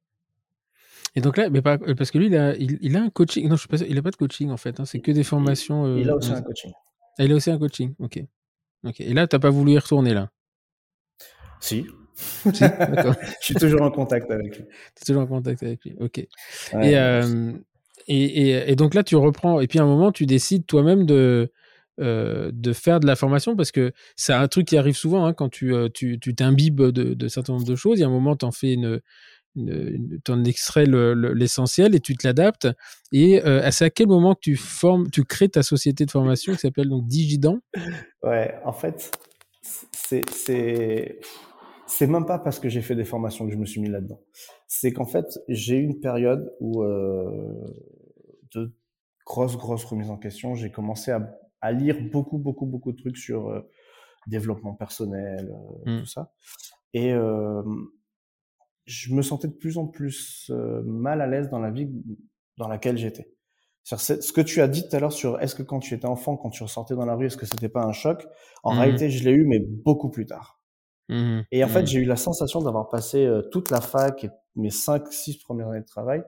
Et donc là, mais pas, parce que lui, il a, il, a un coaching. Non, je sais pas, il a pas de coaching en fait. Hein, c'est que des formations. il a euh, aussi un coaching. Ah, il a aussi un coaching. Ok. Ok. Et là, t'as pas voulu y retourner là? Si. si D'accord. je suis toujours en contact avec lui. Tu es toujours en contact avec lui. Ok. Euh, et, et, et, donc là, tu reprends. Et puis à un moment, tu décides toi-même de euh, de faire de la formation parce que c'est un truc qui arrive souvent hein, quand tu euh, tu t'imbibes de, de certain nombre de choses. Il y a un moment, tu en fais une, une, en extrais l'essentiel et tu te l'adaptes. Et euh, c'est à quel moment que tu formes, tu crées ta société de formation qui s'appelle donc Digidan Ouais, en fait, c'est c'est même pas parce que j'ai fait des formations que je me suis mis là-dedans. C'est qu'en fait, j'ai eu une période où de grosse grosse remise en question. J'ai commencé à à lire beaucoup, beaucoup, beaucoup de trucs sur euh, développement personnel, euh, mmh. tout ça. Et je me sentais de plus en plus mal à l'aise dans la vie dans laquelle j'étais. Ce que tu as dit tout à l'heure sur est-ce que quand tu étais enfant, quand tu ressortais dans la rue, est-ce que c'était pas un choc? En mmh réalité, je l'ai eu, mais beaucoup plus tard. Mmh et en fait, j'ai eu la sensation d'avoir passé toute la fac et mes 5-6 premières années de travail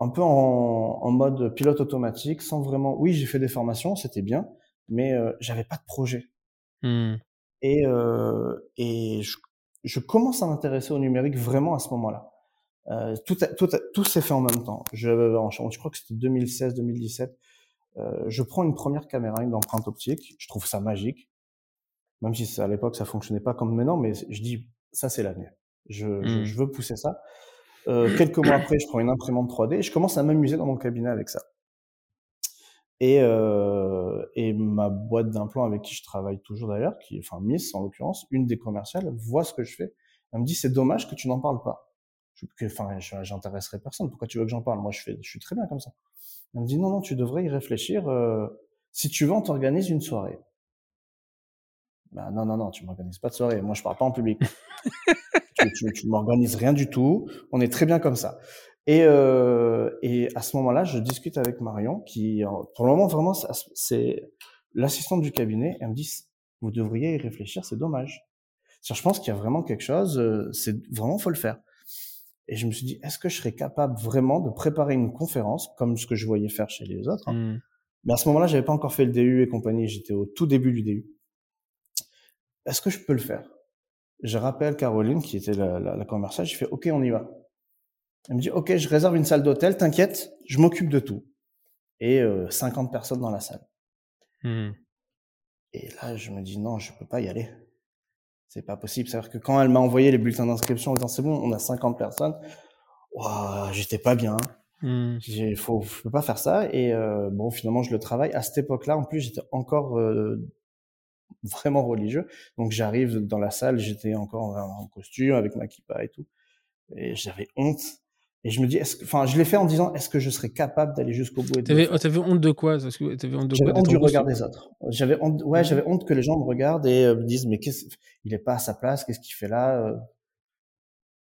un peu en, en, mode pilote automatique, sans vraiment. Oui, j'ai fait des formations, c'était bien, mais euh, j'avais pas de projet. Mmh. Et, euh, et je, je, commence à m'intéresser au numérique vraiment à ce moment-là. Euh, tout, tout, tout s'est fait en même temps. Je, je crois que c'était 2016-2017. Euh, je prends une première caméra, une d'empreinte optique. Je trouve ça magique, même si à l'époque ça fonctionnait pas comme maintenant. Mais je dis ça c'est l'avenir. Je, je, je veux pousser ça. Euh, quelques mois après, je prends une imprimante 3D et je commence à m'amuser dans mon cabinet avec ça. Et, euh, ma boîte d'implants avec qui je travaille toujours d'ailleurs, qui, enfin Miss en l'occurrence, une des commerciales, voit ce que je fais. Elle me dit c'est dommage que tu n'en parles pas. Je, enfin, j'intéresserai personne. Pourquoi tu veux que j'en parle? Moi, je fais, je suis très bien comme ça. Elle me dit non, non, tu devrais y réfléchir. Euh, si tu veux, on t'organise une soirée. Bah, non, non, non, tu m'organises pas de soirée. Moi, je parle pas en public. tu, tu, m'organises rien du tout. On est très bien comme ça. Et, euh, et à ce moment-là, je discute avec Marion, qui, pour le moment, vraiment, c'est l'assistante du cabinet. Elle me dit, vous devriez y réfléchir, c'est dommage. Je pense qu'il y a vraiment quelque chose, euh, c'est vraiment faut le faire. Et je me suis dit, est-ce que je serais capable vraiment de préparer une conférence comme ce que je voyais faire chez les autres hein? mmh. Mais à ce moment-là, j'avais pas encore fait le DU et compagnie. J'étais au tout début du DU. Est-ce que je peux le faire? Je rappelle Caroline, qui était la, la, la commerciale, je fais OK, on y va. Elle me dit OK, je réserve une salle d'hôtel, t'inquiète, je m'occupe de tout. Et euh, 50 personnes dans la salle. Mmh. Et là, je me dis non, je peux pas y aller. C'est pas possible. C'est-à-dire que quand elle m'a envoyé les bulletins d'inscription en disant c'est bon, on a 50 personnes, j'étais pas bien. Mmh. J'ai, faut, je peux pas faire ça. Et euh, bon, finalement, je le travaille. À cette époque-là, en plus, j'étais encore euh, vraiment religieux. Donc j'arrive dans la salle, j'étais encore en costume avec ma kippa et tout, et j'avais honte. Et je me dis, est-ce que, enfin, je l'ai fait en disant, est-ce que je serais capable d'aller jusqu'au bout T'avais, avais honte de quoi? J'avais honte du regard des autres. J'avais honte, ouais, j'avais honte que les gens me regardent et euh, me disent, mais qu'est-ce, il est pas à sa place, qu'est-ce qu'il fait là euh?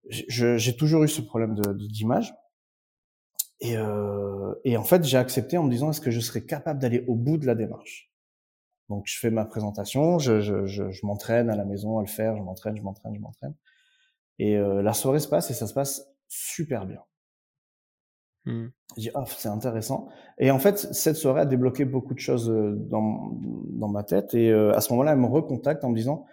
J'ai toujours eu ce problème de, d'image. Et, euh, et en fait, j'ai accepté en me disant est-ce que je serais capable d'aller au bout de la démarche? Donc, je fais ma présentation, je, je, je, je m'entraîne à la maison à le faire, je m'entraîne, je m'entraîne, je m'entraîne. Et euh, la soirée se passe et ça se passe super bien. Mmh. Je dis, ah, c'est intéressant. Et en fait, cette soirée a débloqué beaucoup de choses euh, dans, dans ma tête. Et euh, à ce moment-là, elle me recontacte en me disant,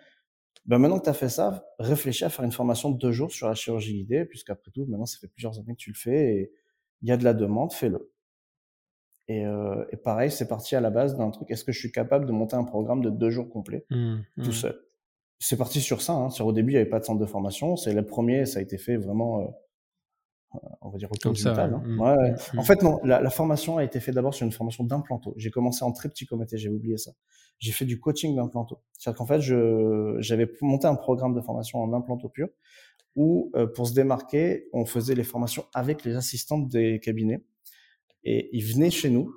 ben maintenant que tu as fait ça, réfléchis à faire une formation de deux jours sur la chirurgie guidée, puisqu'après tout, maintenant, ça fait plusieurs années que tu le fais et il y a de la demande, fais-le. Et, euh, et pareil, c'est parti à la base d'un truc, est-ce que je suis capable de monter un programme de deux jours complets, Mmh, tout mmh. seul? C'est parti sur ça. Hein. Sur, au début, il n'y avait pas de centre de formation. C'est le premier, ça a été fait vraiment, euh, on va dire, autour Comme ça. Hein. mmh, Ouais, ouais. En fait, non, la, la formation a été faite d'abord sur une formation d'implanto. J'ai commencé en très petit comité, j'ai oublié ça. J'ai fait du coaching d'implanto. C'est-à-dire qu'en fait, j'avais monté un programme de formation en implanto pur où, euh, pour se démarquer, on faisait les formations avec les assistantes des cabinets. Et ils venaient chez nous.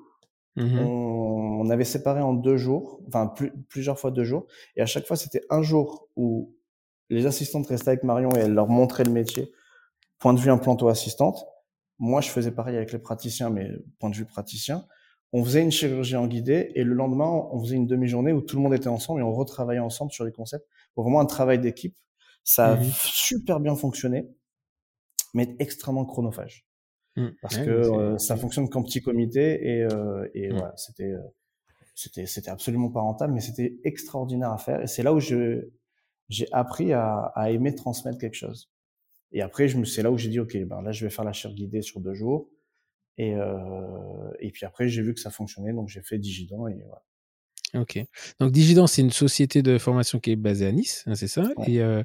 mmh. On, on avait séparé en deux jours, enfin plus- plusieurs fois deux jours. Et à chaque fois, c'était un jour où les assistantes restaient avec Marion et elle leur montrait le métier, point de vue implanto-assistante. Moi, je faisais pareil avec les praticiens, mais point de vue praticien. On faisait une chirurgie en guidée et le lendemain, on faisait une demi-journée où tout le monde était ensemble et on retravaillait ensemble sur les concepts pour vraiment un travail d'équipe. Ça a Mhm. super bien fonctionné, mais extrêmement chronophage Mmh. parce Ouais, que euh, ça fonctionne qu'en petit comité et, euh, et Mm. voilà, c'était euh, c'était c'était absolument pas rentable, mais c'était extraordinaire à faire et c'est là où je j'ai appris à, à aimer transmettre quelque chose. Et après, je me c'est là où j'ai dit ok, ben là je vais faire la chaire guidée sur deux jours et euh, et puis après j'ai vu que ça fonctionnait donc j'ai fait Digidan et voilà. Ok. Donc Digidan, c'est une société de formation qui est basée à Nice, hein, c'est ça? Ouais. et, euh,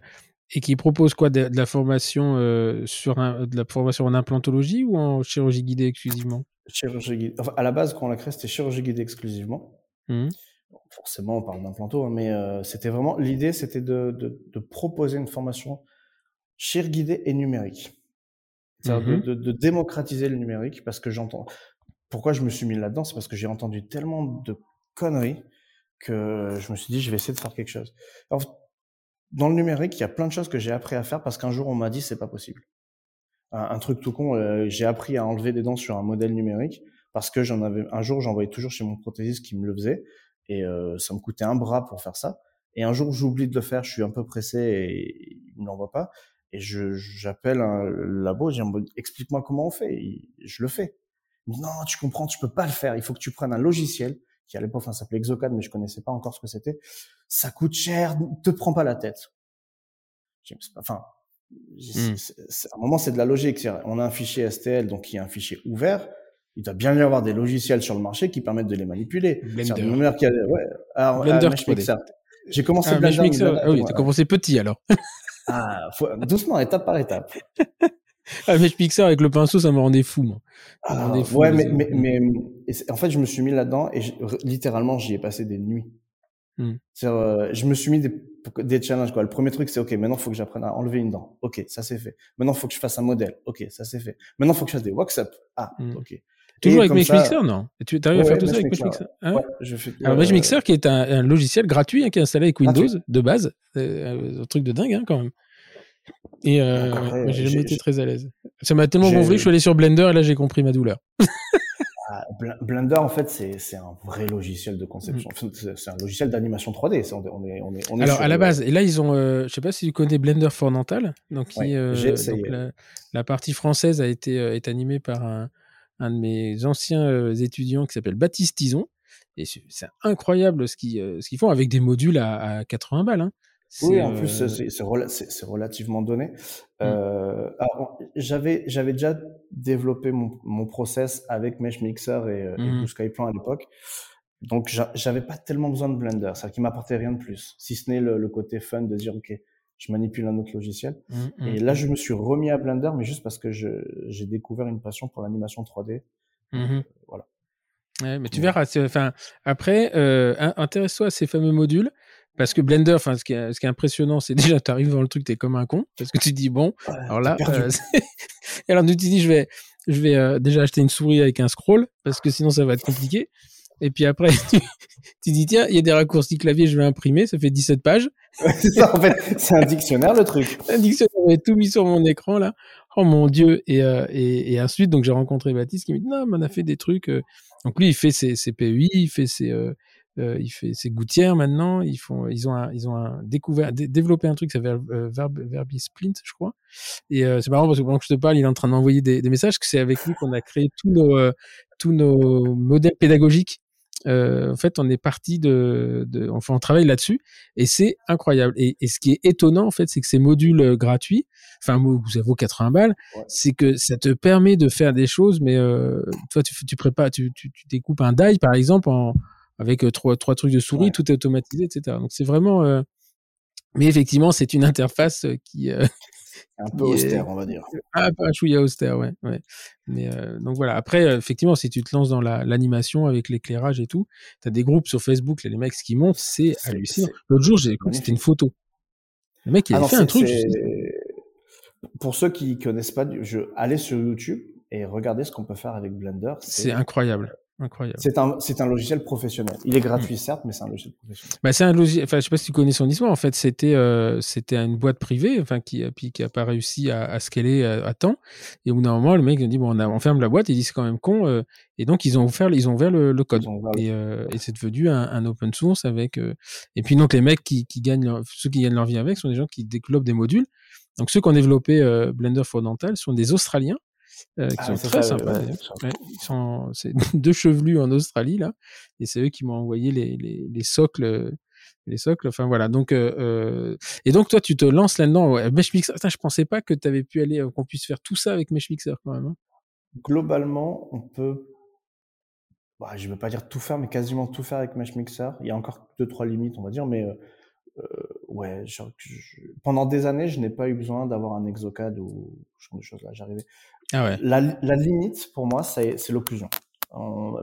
et qui propose quoi de, de la formation euh, sur un, de la formation en implantologie ou en chirurgie guidée exclusivement? Chirurgie guidée. Enfin, à la base, quand on l'a créé, c'était chirurgie guidée exclusivement. Bon, forcément, on parle d'implanto, hein, mais euh, c'était vraiment l'idée, c'était de, de, de proposer une formation chir guidée et numérique. C'est-à-dire de, de, de démocratiser le numérique, parce que j'entends. Pourquoi je me suis mis là-dedans, c'est parce que j'ai entendu tellement de conneries que je me suis dit, je vais essayer de faire quelque chose. Alors, dans le numérique, il y a plein de choses que j'ai appris à faire parce qu'un jour on m'a dit c'est pas possible. Un, truc tout con, euh, j'ai appris à enlever des dents sur un modèle numérique parce que j'en avais un jour j'envoyais toujours chez mon prothésiste qui me le faisait et euh, ça me coûtait un bras pour faire ça. Et un jour j'oublie de le faire, je suis un peu pressé et il me l'envoie pas et j'appelle un labo, dis explique-moi comment on fait. Et je le fais. Non, tu comprends, tu peux pas le faire. Il faut que tu prennes un logiciel qui à l'époque enfin, s'appelait Exocad, mais je connaissais pas encore ce que c'était. Ça coûte cher, te prends pas la tête. Enfin, Mm. à un moment, c'est de la logique. On a un fichier STL, donc qui est un fichier ouvert. Il doit bien y avoir des logiciels sur le marché qui permettent de les manipuler. Blender. A- ouais, alors, Blender ah, 3D. Mixer. J'ai commencé Ah, Blender, Mixer. Blender, Ah oui, t'as commencé petit alors. Ah, faut- doucement, étape par étape. Ah, Mesh Mixer avec le pinceau, ça me rendait fou, moi. Me Ah, rendait fou, ouais, mais mais, en fait, je me suis mis là-dedans et littéralement, j'y ai passé des nuits. Hmm. Euh, je me suis mis des, des challenges. Quoi. Le premier truc, c'est OK, maintenant, il faut que j'apprenne à enlever une dent. OK, ça c'est fait. Maintenant, il faut que je fasse un modèle. OK, ça c'est fait. Maintenant, il faut que je fasse des wax-up. Ah, Hmm. OK. Toujours Et avec ça- Mixer, non? Tu arrives à faire tout ça avec Mesh Mixer, Ah ouais Ouais, je fais, Alors, Mesh euh, Mixer, qui est un, un logiciel gratuit hein, qui est installé avec Windows de base, euh, un truc de dingue hein, quand même. Et euh, j'ai j'ai- jamais été très à l'aise. Ça m'a tellement gonflé que je suis allé sur Blender et là j'ai compris ma douleur. ah, Bl- Blender, en fait, c'est un vrai logiciel de conception. Enfin, C'est un logiciel d'animation 3D. C'est- On est, on est, on est, on est Hmm. Alors à la base, et là ils ont, euh, je sais pas si tu connais Blender for Dental, donc qui, euh, la, la partie française a été euh, est animée par un, un de mes anciens euh, étudiants qui s'appelle Baptiste Tison, et c'est incroyable ce qu'ils euh, font avec des modules à, à 80 balles. Hein. Oui, en plus, euh, c'est c'est rela- c'est- c'est relativement donné. Mm. Euh, j'avais j'avais déjà développé mon, mon process avec Mesh Mixer et, euh, et Mhm. Blue Sky Plan à l'époque. Donc, j'a- j'avais pas tellement besoin de Blender, c'est-à-dire qu'il m'apportait rien de plus, si ce n'est le, le côté fun de dire, OK, je manipule un autre logiciel. mm, mm, Et là, je me suis remis à Blender, mais juste parce que j'ai découvert une passion pour l'animation 3D. Mhm. Voilà. Ouais, mais tu Ouais. verras. Enfin, après, euh, in- intéresse-toi à ces fameux modules. Parce que Blender, enfin, ce qui est, ce qui est impressionnant, c'est déjà, tu arrives dans le truc, t'es comme un con. Parce que tu te dis, bon, alors là, euh, alors tu te dis, je vais, je vais euh, déjà acheter une souris avec un scroll, parce que sinon ça va être compliqué. Et puis après, tu, dis, tiens, il y a des raccourcis clavier, je vais imprimer, ça fait 17 pages. c'est ça, en fait, c'est un dictionnaire le truc. Un dictionnaire, j'avais tout mis sur mon écran là. Oh mon dieu. Et, euh, et, et ensuite, donc j'ai rencontré Baptiste qui me dit, non, mais on a fait des trucs. Euh. Donc lui, il fait ses, ses PEI, il fait ses, euh, euh, il fait ses gouttières maintenant. Ils font, ils ont, un, ils ont un découvert, développé un truc, ça s'appelle euh, Verb, Verbisplint, je crois. Et euh, c'est marrant parce que pendant que je te parle, il est en train d'envoyer des, des messages. Que c'est avec lui qu'on a créé tous nos, euh, tous nos modèles pédagogiques. Euh, en fait, on est parti de, de, enfin, on travaille là-dessus et c'est incroyable. Et, et, ce qui est étonnant, en fait, c'est que ces modules gratuits, enfin, ça vaut 80 balles, ouais. c'est que ça te permet de faire des choses, mais toi, tu, tu prépares, tu, tu, tu découpes un die, par exemple, en, avec trois, trois trucs de souris, ouais. tout est automatisé, etc. Donc c'est vraiment. Euh... Mais effectivement, c'est une interface qui. Euh, un peu austère, on va dire. Ah, pas un chouïa austère, ouais. ouais. Mais euh, donc voilà. Après, effectivement, si tu te lances dans l'animation la, avec l'éclairage et tout, tu as des groupes sur Facebook, là, les mecs qui montent, c'est hallucinant. L'autre jour, j'ai c'était une photo. Le mec, il a ah fait un truc. Pour ceux qui connaissent pas, je allez sur YouTube et regardez ce qu'on peut faire avec Blender. C'est incroyable. Incroyable. C'est un, c'est un logiciel professionnel. Il est gratuit, mmh. certes, mais c'est un logiciel professionnel. Bah, c'est un logiciel, enfin, je sais pas si tu connais son histoire. En fait, c'était, euh, c'était une boîte privée, enfin, qui, puis, qui a pas réussi à, à scaler à, à, temps. Et au bout d'un moment, le mec a dit, bon, on, a, on ferme la boîte. Il dit, c'est quand même con. Euh, et donc, ils ont ouvert, ils ont ouvert le, le code. Ouvert et, euh, et c'est devenu un, un, open source avec, euh, et puis, donc, les mecs qui, qui gagnent leur, ceux qui gagnent leur vie avec sont des gens qui développent des modules. Donc, ceux qui ont développé euh, Blender for Dental sont des Australiens euh, qui ah, sont très ça, sympas. Ouais, ouais, ils sont, c'est deux chevelus en Australie là, et c'est eux qui m'ont envoyé les, les, les, socles, les socles. Enfin voilà. Donc euh, et donc toi tu te lances là-dedans. Ouais. Mesh Mixer. Attends, je pensais pas que tu avais pu aller, qu'on puisse faire tout ça avec Mesh Mixer quand même. Hein. Globalement, on peut. Bah, je ne veux pas dire tout faire, mais quasiment tout faire avec Mesh Mixer. Il y a encore deux trois limites, on va dire, mais euh, euh, ouais, je, je, pendant des années, je n'ai pas eu besoin d'avoir un exocad ou ce genre de choses là. J'arrivais. Ah ouais. la, la, limite pour moi, c'est l'occlusion.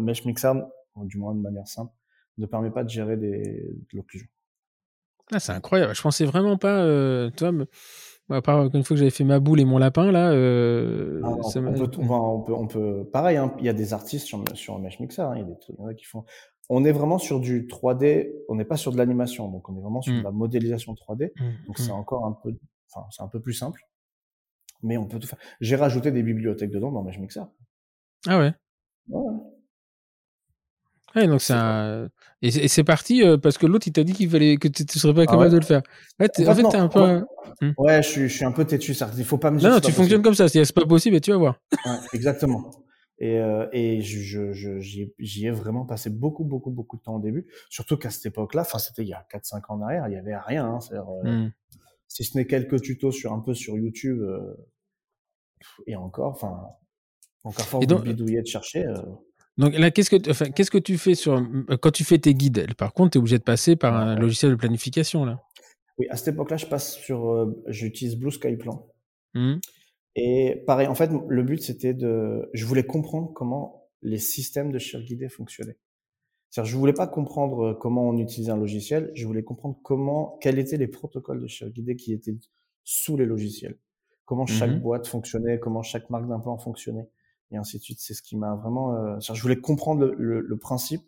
Mesh Mixer, du moins de manière simple, ne permet pas de gérer des, de l'occlusion. Ah, c'est incroyable. Je pensais vraiment pas, euh, toi, me... à part une fois que j'avais fait ma boule et mon lapin là. Euh, ah, on, on, peut, on, peut, on, peut, pareil. Hein, il y a des artistes sur sur Mesh Mixer. Hein, il y a des trucs qui font on est vraiment sur du 3D, on n'est pas sur de l'animation, donc on est vraiment sur mmh. de la modélisation 3D. Mmh. Donc c'est mmh. encore un peu, enfin c'est un peu plus simple, mais on peut tout faire. J'ai rajouté des bibliothèques dedans dans Mesh Mixer. Ah ouais. Ouais. Ouais, donc c'est un... et, c'est parti euh, parce que l'autre il t'a dit qu'il fallait que tu serais pas capable ah ouais. de le faire. Ouais, en, en fait, t'es un peu. Ouais, ouais je, suis, je suis un peu têtu. Ça. Il faut pas me dire. Non, non tu fonctionnes comme ça. C'est pas possible, et tu vas voir. Exactement. Et, euh, et je, je, j'y ai vraiment passé beaucoup, beaucoup, beaucoup de temps au début. Surtout qu'à cette époque-là, enfin, c'était il y a 4-5 ans en arrière, il y avait rien. Hein, euh, mmh. Si ce n'est quelques tutos sur un peu sur YouTube, euh, et encore, enfin, encore fort de bidouiller, de chercher. Donc là, qu'est-ce que, enfin, qu'est-ce que tu fais sur quand tu fais tes guides Par contre, tu es obligé de passer par un logiciel de planification là? Oui, à cette époque-là, je passe sur, j'utilise Blue Sky Plan. Mmh. Et pareil, en fait, le but, c'était de... Je voulais comprendre comment les systèmes de chir guidé fonctionnaient. C'est-à-dire, je voulais pas comprendre comment on utilisait un logiciel, je voulais comprendre comment, quels étaient les protocoles de chir guidé qui étaient sous les logiciels. Comment chaque mmh boîte fonctionnait, comment chaque marque d'implant fonctionnait, et ainsi de suite. C'est ce qui m'a vraiment... Euh... je voulais comprendre le, le, le, principe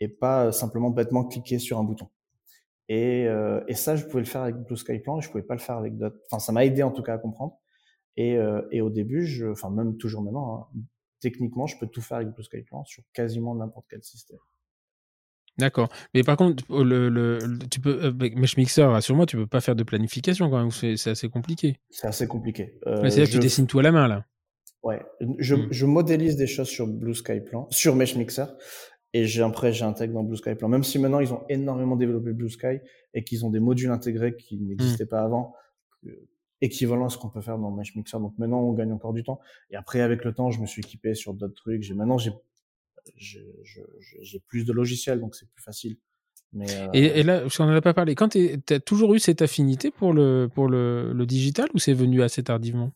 et pas simplement bêtement cliquer sur un bouton. Et, euh, et ça, je pouvais le faire avec Blue Sky Plan et je pouvais pas le faire avec d'autres. Enfin, ça m'a aidé en tout cas à comprendre. Et, euh, et au début, je, enfin même toujours maintenant, hein, techniquement, je peux tout faire avec Blue Sky Plan sur quasiment n'importe quel système. D'accord. Mais par contre, le, le, tu peux, avec Mesh Mixer, rassure-moi, tu peux pas faire de planification quand même. C'est assez compliqué? C'est assez compliqué. Euh, C'est-à-dire que tu dessines tout à la main là. Ouais. Je, mmh. je modélise des choses sur Blue Sky Plan, sur Mesh Mixer, et après j'intègre dans Blue Sky Plan. Même si maintenant ils ont énormément développé Blue Sky et qu'ils ont des modules intégrés qui n'existaient mmh. pas avant, équivalent à ce qu'on peut faire dans Mesh Mixer. Donc maintenant, on gagne encore du temps. Et après, avec le temps, je me suis équipé sur d'autres trucs. J'ai maintenant, j'ai j'ai plus de logiciels, donc c'est plus facile. Mais euh... et, et, là, parce qu'on n'en a pas parlé, quand tu as toujours eu cette affinité pour le, pour le, le digital ou c'est venu assez tardivement?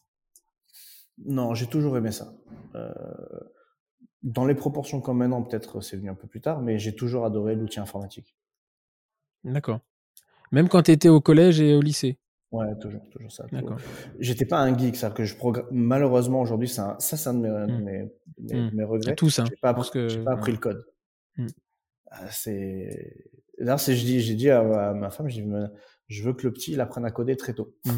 Non, j'ai toujours aimé ça. Euh, dans les proportions comme maintenant, peut-être c'est venu un peu plus tard, mais j'ai toujours adoré l'outil informatique. D'accord. Même quand tu étais au collège et au lycée? Ouais, toujours, toujours ça. J'étais pas un geek, ça que je programme. Malheureusement aujourd'hui, ça, ça c'est un de mes, mmh. mes, mes, mmh. mes, regrets. Tout ça. J'ai pas, appris, que... pas appris le code. Mm. C'est D'ailleurs, j'ai dit, j'ai dit à, ma femme, je, je veux que le petit il apprenne à coder très tôt. Mm.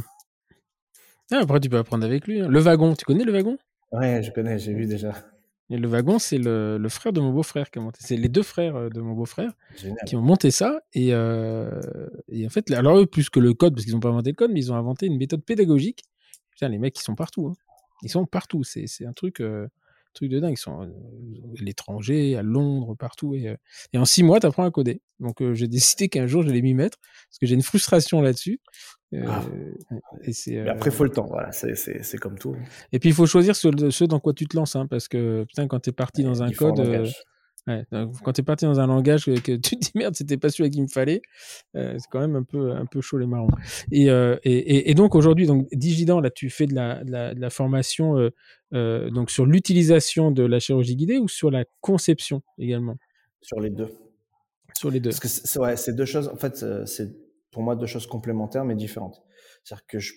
Ah, après, tu peux apprendre avec lui. Hein. Le wagon, tu connais le wagon? Ouais, je connais, j'ai vu déjà. Et le wagon, c'est le, le, frère de mon beau-frère qui a monté. C'est les deux frères euh, de mon beau-frère qui ont monté ça. Et, euh, et, en fait, alors eux, plus que le code, parce qu'ils n'ont pas inventé le code, mais ils ont inventé une méthode pédagogique. Putain, les mecs, ils sont partout. Hein. Ils sont partout. C'est un truc. Euh, truc de dingue. Ils sont à l'étranger, à Londres, partout. Et, et en six mois, tu apprends à coder. Donc, j'ai décidé qu'un jour, je vais m'y mettre parce que j'ai une frustration là-dessus. Ah. et c'est, après, il faut le temps. Voilà, c'est comme tout. Et puis, il faut choisir ce, ce, dans quoi tu te lances. Hein, parce que, putain, quand tu es parti dans un code. Ouais, quand tu es parti dans un langage que, tu te dis merde, c'était pas celui qu'il me fallait, euh, c'est quand même un peu, un peu chaud les marrons. Et, euh, et, et, donc aujourd'hui, donc Digidan, là, tu fais de la, de la, de la formation euh, euh donc sur l'utilisation de la chirurgie guidée ou sur la conception également? Sur les deux. Sur les deux. Parce que c'est ouais, deux choses, en fait, c'est pour moi deux choses complémentaires mais différentes. C'est-à-dire que je,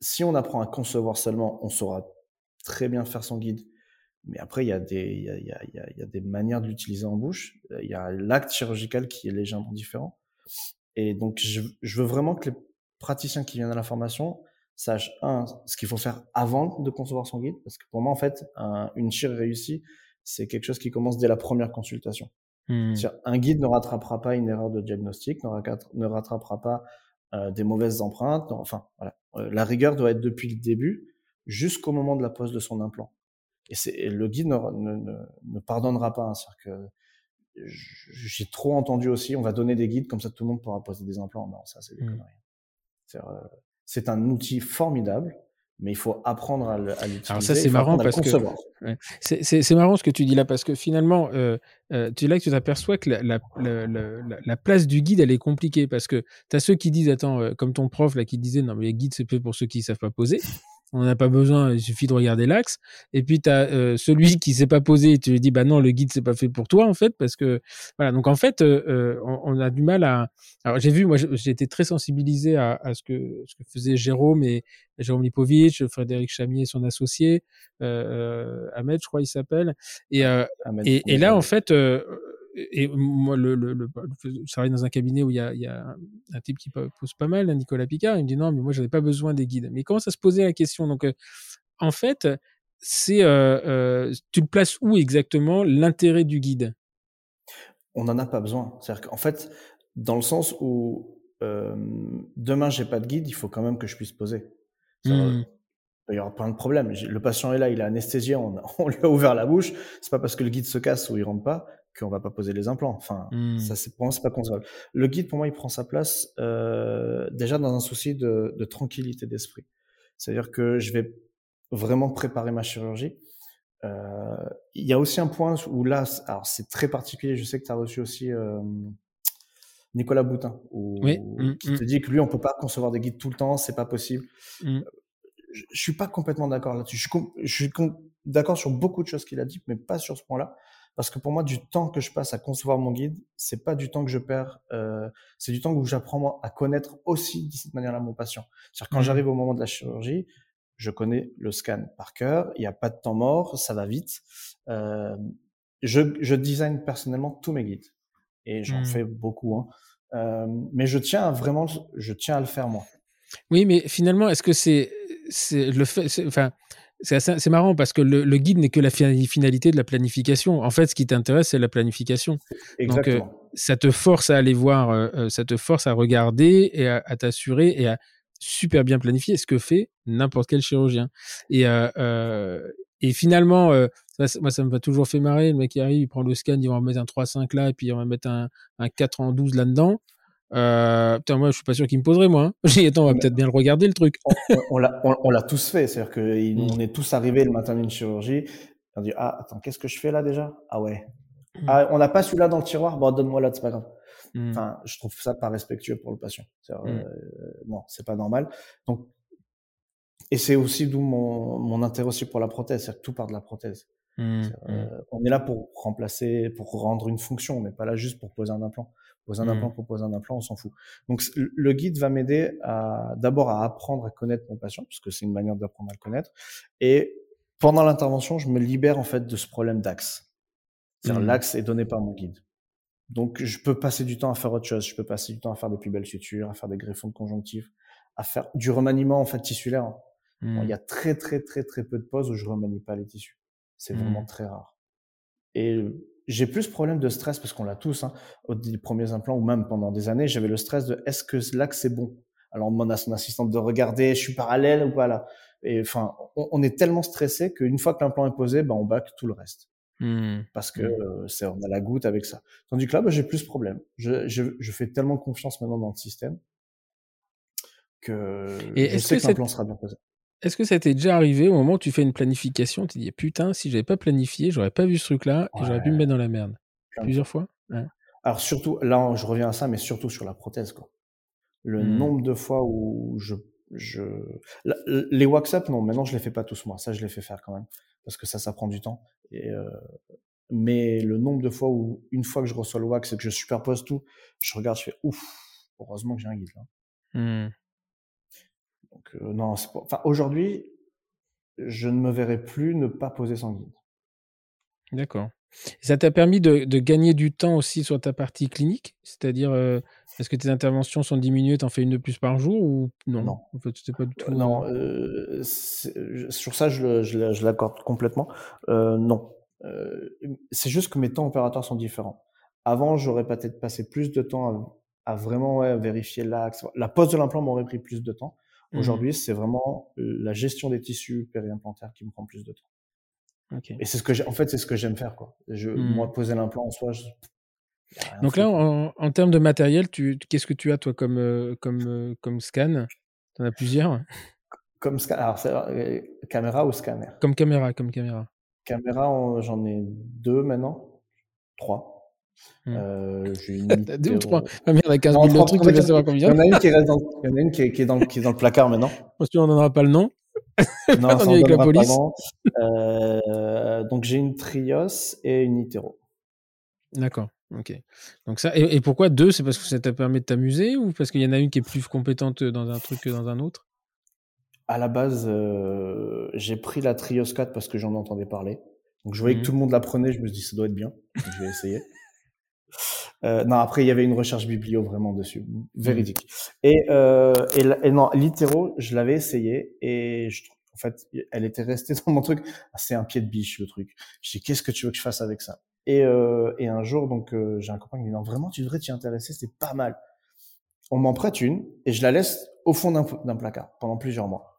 si on apprend à concevoir seulement, on saura très bien faire son guide mais après, il y a des, il y a, il y a, il y a des manières de l'utiliser en bouche. Euh, il y a l'acte chirurgical qui est légèrement différent. Et donc, je, je, veux vraiment que les praticiens qui viennent à la formation sachent, un, ce qu'il faut faire avant de concevoir son guide. Parce que pour moi, en fait, une chire réussie, c'est quelque chose qui commence dès la première consultation. Mmh. Un guide ne rattrapera pas une erreur de diagnostic, ne rattrapera pas euh, des mauvaises empreintes. enfin, voilà. Euh, la rigueur doit être depuis le début jusqu'au moment de la pose de son implant. Et, le guide ne, ne, ne pardonnera pas. Hein, C'est-à-dire que j'ai trop entendu aussi, on va donner des guides comme ça tout le monde pourra poser des implants. Non, ça c'est des mmh. conneries. Euh, c'est un outil formidable, mais il faut apprendre à l'utiliser. Alors ça c'est marrant parce que ouais. c'est marrant ce que tu dis là parce que finalement euh, euh, tu là que tu t'aperçois que la, la, la, la, place du guide elle est compliquée parce que tu as ceux qui disent attends euh, comme ton prof là qui disait non mais les guides c'est fait pour ceux qui savent pas poser on n'a pas besoin, il suffit de regarder l'axe. Et puis tu as euh, celui qui s'est pas posé, et tu lui dis bah non, le guide c'est pas fait pour toi en fait parce que voilà. Donc en fait, euh, euh, on, a du mal à. Alors j'ai vu, moi j'ai été très sensibilisé à, à, ce que ce que faisait Jérôme et Jérôme Lipovitch, Frédéric Chamier, son associé, Ahmed, je crois il s'appelle. Et, et, et, là en fait et moi, le, le, le, je travaille dans un cabinet où il y a, il y a un type qui pose pas mal, Nicolas Picard. Il me dit non, mais moi, j'avais pas besoin des guides. Mais il commence à se poser la question. Donc, euh, en fait, c'est, euh, euh, tu le places où exactement l'intérêt du guide? On n'en a pas besoin. C'est-à-dire qu'en fait, dans le sens où demain j'ai pas de guide, il faut quand même que je puisse poser. Mmh. Il y aura plein de problèmes. Le patient est là, il est anesthésié, on, on lui a ouvert la bouche. C'est pas parce que le guide se casse ou il rentre pas qu'on va pas poser les implants. Enfin, mmh. ça c'est pour moi c'est pas concevable. Le guide pour moi il prend sa place euh, déjà dans un souci de, de tranquillité d'esprit. C'est-à-dire que je vais vraiment préparer ma chirurgie. Euh, il y a aussi un point où là, alors c'est très particulier. Je sais que tu as reçu aussi euh, Nicolas Boutin, où, oui. Mmh, qui te mmh. dit que lui on peut pas concevoir des guides tout le temps, c'est pas possible. Je, je suis pas complètement d'accord là-dessus. Je, je suis d'accord sur beaucoup de choses qu'il a dit, mais pas sur ce point-là. Parce que pour moi, du temps que je passe à concevoir mon guide, c'est pas du temps que je perds, euh, c'est du temps où j'apprends à connaître aussi de cette manière-là mon patient. C'est-à-dire quand mmh. j'arrive au moment de la chirurgie, je connais le scan par cœur, il n'y a pas de temps mort, ça va vite. Euh, je, je design personnellement tous mes guides et j'en mmh. fais beaucoup. Hein. Euh, mais je tiens à vraiment, je tiens à le faire moi. Oui, mais finalement, est-ce que c'est, c'est le fait, enfin, c'est marrant parce que le, le guide n'est que la finalité de la planification. En fait, ce qui t'intéresse, c'est la planification. Exactement. Donc, euh, ça te force à aller voir, euh, euh, ça te force à regarder et à, à t'assurer et à super bien planifier ce que fait n'importe quel chirurgien. Et, et finalement, moi, ça me va toujours fait marrer. Le mec qui arrive, il prend le scan, il va en mettre un 3-5 là, et puis il va mettre un, un 4 en 12 là-dedans. Euh, putain, moi, je suis pas sûr qu'il me poserait, moi. Hein. J'ai dit, attends, on va peut-être bien le regarder, le truc. on, l'a, on, l'a tous fait. C'est-à-dire qu'on mm. est tous arrivés le matin d'une chirurgie. On dit, ah, attends, qu'est-ce que je fais là déjà? Ah ouais. Mm. Ah, on n'a pas celui-là dans le tiroir? Bon, donne-moi là, c'est pas grave. Mm. Enfin, je trouve ça pas respectueux pour le patient. Euh, non, c'est pas normal. Donc, et c'est aussi d'où mon, mon intérêt aussi pour la prothèse. C'est-à-dire que tout part de la prothèse. Euh, on est là pour remplacer, pour rendre une fonction. On n'est pas là juste pour poser un implant. Poser un implant mmh. pour poser un implant, on s'en fout. Donc le guide va m'aider à d'abord à apprendre à connaître mon patient, puisque c'est une manière d'apprendre à le connaître. Et pendant l'intervention, je me libère en fait de ce problème d'axe. C'est-à-dire mmh. l'axe est donné par mon guide. Donc, je peux passer du temps à faire autre chose. Je peux passer du temps à faire des plus belles sutures, à faire des greffons de conjonctifs, à faire du remaniement en fait tissulaire. il y a très très très très peu de pauses où je remanie pas les tissus. C'est vraiment très rare. Et j'ai plus problème de stress parce qu'on l'a tous. Hein, aux premiers implants ou même pendant des années, j'avais le stress de est-ce que là que c'est bon? Alors on demande à son assistante de regarder, je suis parallèle ou pas là? Et enfin, on, est tellement stressé qu'une fois que l'implant est posé, ben on bac tout le reste. Mmh. Parce que mmh. euh, c'est on a la goutte avec ça. Tandis que là, ben, j'ai plus problème. Je, je, je, fais tellement confiance maintenant dans le système que Et je sais que, que l'implant sera bien posé. Est-ce que ça t'est déjà arrivé au moment où tu fais une planification, tu te dis putain, si j'avais pas planifié, j'aurais pas vu ce truc-là et j'aurais pu me mettre dans la merde? Plusieurs fois? Alors surtout, là, je reviens à ça, mais surtout sur la prothèse, quoi. Le mmh. nombre de fois où je je les up non maintenant je les fais pas tous moi ça je les fais faire quand même parce que ça ça prend du temps et euh, mais le nombre de fois où une fois que je reçois le wax et que je superpose tout je regarde je fais ouf heureusement que j'ai un guide là mmh. Donc euh, non enfin aujourd'hui je ne me verrai plus ne pas poser sans guide d'accord ça t'a permis de, de, gagner du temps aussi sur ta partie clinique? C'est-à-dire euh, est-ce que tes interventions sont diminuées, t'en fais une de plus par jour ou non? Non, en fait, pas du tout. Non, euh, sur ça, je, je, l'accorde complètement. Euh, non, c'est juste que mes temps opératoires sont différents. Avant, j'aurais peut-être passé plus de temps à, vraiment vérifier l'axe. La pose de l'implant m'aurait pris plus de temps. Mmh. Aujourd'hui, c'est vraiment la gestion des tissus périimplantaires qui me prend plus de temps. Et c'est ce que. En fait, c'est ce que j'aime faire, quoi. Je, mmh. Moi, poser l'implant en soi, je, donc là, en, termes de matériel, qu'est-ce que tu as toi comme, euh, comme, euh, comme scan? Tu en as plusieurs? Comme scan, alors euh, caméra ou scanner? Comme caméra, comme caméra. Caméra, j'en ai deux maintenant, trois. Mmh. j'ai une deux ou trois Ah merde, avec 15 000 non, trucs, tu vas savoir combien. Il y en a une qui, reste dans, il y en a une qui, est, qui, est dans, qui est dans le placard maintenant. Parce qu'on n'en aura pas le nom. non, ça avec la police. Euh, donc j'ai une Trios et une Itero. D'accord. Ok. Donc ça, et, pourquoi deux? C'est parce que ça t'a permis de t'amuser ou parce qu'il y en a une qui est plus compétente dans un truc que dans un autre? À la base, euh, j'ai pris la Trios 4 parce que j'en entendais parler. Donc je voyais que mmh tout le monde la prenait, je me suis dit ça doit être bien, je vais essayer. Euh, non, après il y avait une recherche biblio vraiment dessus, véridique. Et, euh, et, non, littéro, je l'avais essayé et je, en fait, elle était restée dans mon truc. Ah, c'est un pied de biche le truc. Je dis qu'est-ce que tu veux que je fasse avec ça? Et, euh, et un jour, donc, euh, j'ai un copain qui me dit non, vraiment, tu devrais t'y intéresser, c'est pas mal. On m'en prête une et je la laisse au fond d'un placard pendant plusieurs mois.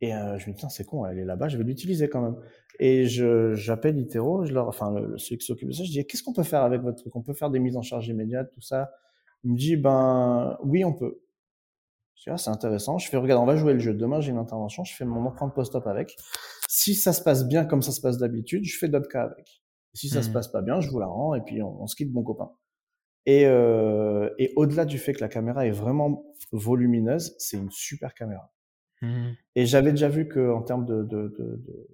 Et euh, je me dis tiens, c'est con, elle est là-bas, je vais l'utiliser quand même. Et je j'appelle Itero, je leur, enfin le, celui qui s'occupe de ça, je dis qu'est-ce qu'on peut faire avec votre truc? On peut faire des mises en charge immédiates, tout ça? Il me dit ben oui, on peut. Je dis ah, c'est intéressant. Je fais regarde, on va jouer le jeu. Demain j'ai une intervention, je fais mon empreinte post-op avec. Si ça se passe bien comme ça se passe d'habitude, je fais d'autres cas avec. Si ça se mmh. passe pas bien, je vous la rends et puis on, se quitte, mon copain. Et, euh, et au-delà du fait que la caméra est vraiment volumineuse, c'est une super caméra. Mmh. Et j'avais déjà vu que en termes de, de, de,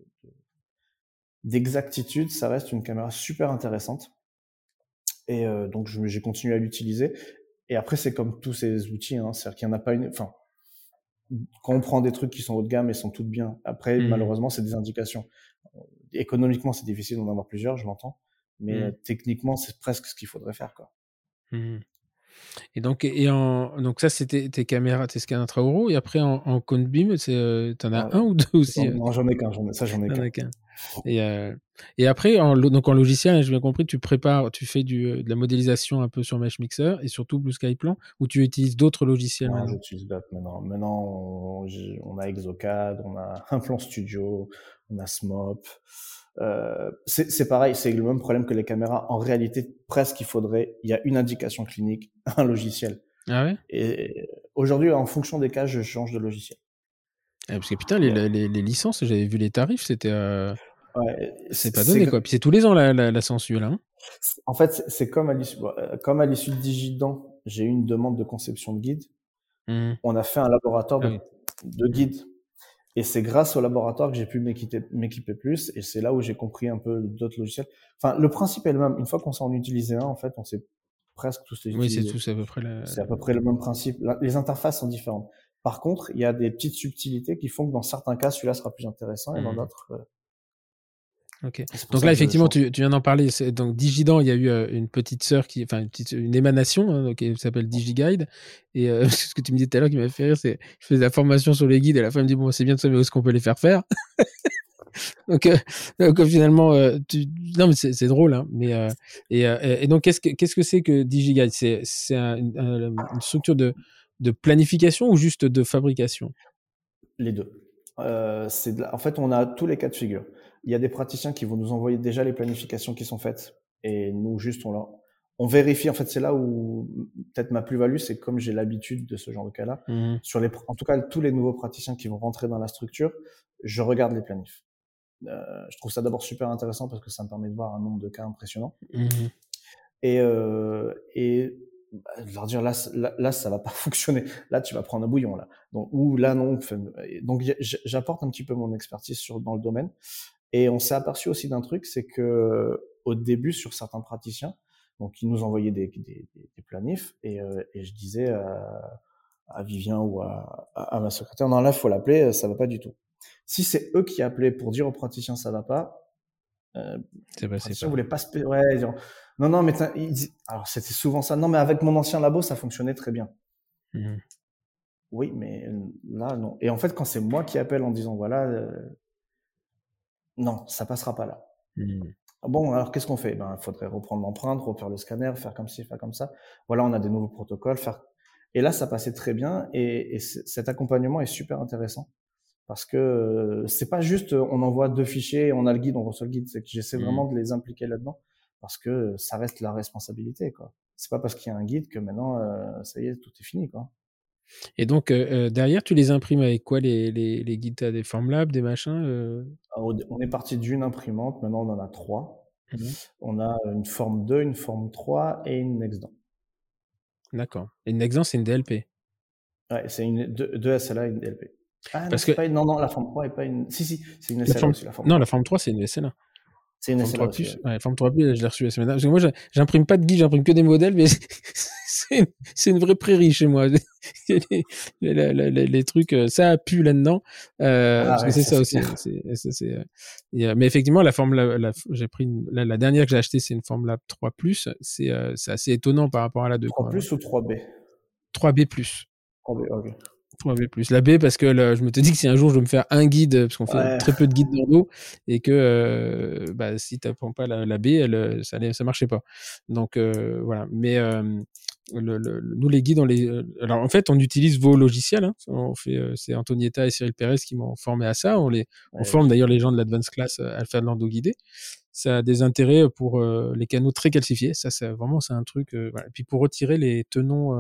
d'exactitude, ça reste une caméra super intéressante. Et euh, donc j'ai continué à l'utiliser. Et après, c'est comme tous ces outils, hein, c'est-à-dire qu'il n'y en a pas une. Enfin, quand on prend des trucs qui sont haut de gamme et sont toutes bien, après, mmh. malheureusement, c'est des indications économiquement, c'est difficile d'en avoir plusieurs, je l'entends. Mais mmh. techniquement, c'est presque ce qu'il faudrait faire, quoi. Mmh. Et donc, et en, donc ça, c'était tes caméras, tes scans intraoraux. Et après, en, en cone beam, euh, t'en as ah, un ou deux aussi Non, j'en ai qu'un. Ça, j'en ai qu'un. Et, euh, et après, en, donc en logiciel, j'ai bien compris, tu prépares, tu fais du, euh, de la modélisation un peu sur Mesh Mixer et surtout Blue Sky Plan, ou tu utilises d'autres logiciels Non, j'utilise d'autres maintenant. Maintenant, on, on, a Exocad, on a un plan studio, on a SMOP. Euh, c'est pareil, c'est le même problème que les caméras. En réalité, presque il faudrait, il y a une indication clinique, un logiciel. Ah ouais? Et aujourd'hui, en fonction des cas, je change de logiciel. Eh, parce que putain, les, les, les licences, j'avais vu les tarifs, c'était. Euh... Ouais, c'est pas donné quoi. Puis c'est tous les ans la, la, la censure là. Hein. en fait, c'est comme à l'issue, euh, comme à l'issue de Digidan, j'ai eu une demande de conception de guide. Mmh. On a fait un laboratoire de, ah de guide et c'est grâce au laboratoire que j'ai pu m'équiper plus. Et c'est là où j'ai compris un peu d'autres logiciels. Enfin, le principe est le même. Une fois qu'on s'en utilisé un, en fait, on sait presque tous les utiliser. Oui, c'est tout, à peu près C'est à peu près le même principe. Les interfaces sont différentes. Par contre, il y a des petites subtilités qui font que dans certains cas, celui-là sera plus intéressant et dans mmh. d'autres. Ok. Donc là, effectivement, tu, tu, viens d'en parler. Donc Digidan, il y a eu euh, une petite sœur qui, enfin une, petite, une émanation hein, qui s'appelle DigiGuide. Et euh, ce que tu me disais tout à l'heure qui m'a fait rire, c'est je faisais la formation sur les guides et la fin me dit bon, c'est bien de savoir où est-ce qu'on peut les faire faire. donc, euh, donc finalement, tu... non mais c'est drôle, hein, mais et, et, donc qu'est-ce que qu'est-ce que c'est que DigiGuide C'est c'est un, une structure de de planification ou juste de fabrication? Les deux. c'est en fait, on a tous les cas de figure il y a des praticiens qui vont nous envoyer déjà les planifications qui sont faites et nous juste on on vérifie en fait c'est là où peut-être ma plus-value c'est comme j'ai l'habitude de ce genre de cas-là mmh sur les en tout cas tous les nouveaux praticiens qui vont rentrer dans la structure je regarde les planifs euh, je trouve ça d'abord super intéressant parce que ça me permet de voir un nombre de cas impressionnant mmh et euh, et bah, leur dire là, là, là, ça va pas fonctionner. Là, tu vas prendre un bouillon là. Donc ou là non. Donc j'apporte un petit peu mon expertise sur dans le domaine. Et on s'est aperçu aussi d'un truc, c'est que au début, sur certains praticiens, donc ils nous envoyaient des, des, des planifs, et, euh, et, je disais à, à Vivien ou à, à, ma secrétaire, non là, faut l'appeler, ça va pas du tout. Si c'est eux qui appelaient pour dire aux praticiens ça va pas, euh, c'est pas, pas. voulait pas se... ouais, non non mais alors c'était souvent ça. Non mais avec mon ancien labo, ça fonctionnait très bien. Mmh. Oui, mais là non. Et en fait, quand c'est moi qui appelle en disant voilà, euh, non, ça passera pas là. Mmh. Bon, alors qu'est-ce qu'on fait? Ben, il faudrait reprendre l'empreinte, refaire le scanner, faire comme ci, faire comme ça. Voilà, on a des nouveaux protocoles. Faire... Et là, ça passait très bien. Et, et cet accompagnement est super intéressant parce que euh, c'est pas juste on envoie deux fichiers, on a le guide, on reçoit le guide. C'est que j'essaie vraiment mmh. de les impliquer là-dedans parce que ça reste la responsabilité. quoi. C'est pas parce qu'il y a un guide que maintenant, euh, ça y est, tout est fini. quoi. Et donc, euh, euh, derrière, tu les imprimes avec quoi les, les, les guides des Formlab, des machins euh? On est parti d'une imprimante, maintenant on en a trois. Mmh on a une forme 2, une forme 3 et une Nexdan. D'accord. Et une Nexdan, c'est une DLP Ouais, c'est une deux, SLA et une DLP. Ah, Parce non, que... pas non, non, la forme 3 n'est pas une. Si, si, c'est une SLA aussi. La forme non, la forme 3, c'est une SLA. C'est une forme 3 plus? Ouais. forme 3 plus, je l'ai reçu la semaine dernière. Parce que moi, j'imprime pas de guide, j'imprime que des modèles, mais c'est une, vraie prairie chez moi. les, les, les, les, trucs, euh, ça a pu là-dedans. Euh, ah, parce que c'est ça aussi. Euh, mais effectivement, la forme, la, j'ai pris la, la, dernière que j'ai achetée, c'est une forme Lab 3 C'est, euh, c'est assez étonnant par rapport à la 2. 3 plus ou 3B 3B plus. 3B, ok. 3B plus. La B parce que je me te dis que si un jour je veux me faire un guide, parce qu'on fait très peu de guides Bordeaux, et que euh, bah, si tu n'apprends pas la, la, B, elle, ça ne marchait pas. Donc euh, voilà. Mais euh, le, le, nous les guides, on les. Alors en fait, on utilise vos logiciels. Hein. On fait, c'est Antonietta et Cyril Pérez qui m'ont formé à ça. On les, on forme d'ailleurs les gens de l'Advanced Class à faire de l'endo guidé. Ça a des intérêts pour les canaux très calcifiés. Ça, c'est vraiment c'est un truc. Voilà. Et puis pour retirer les tenons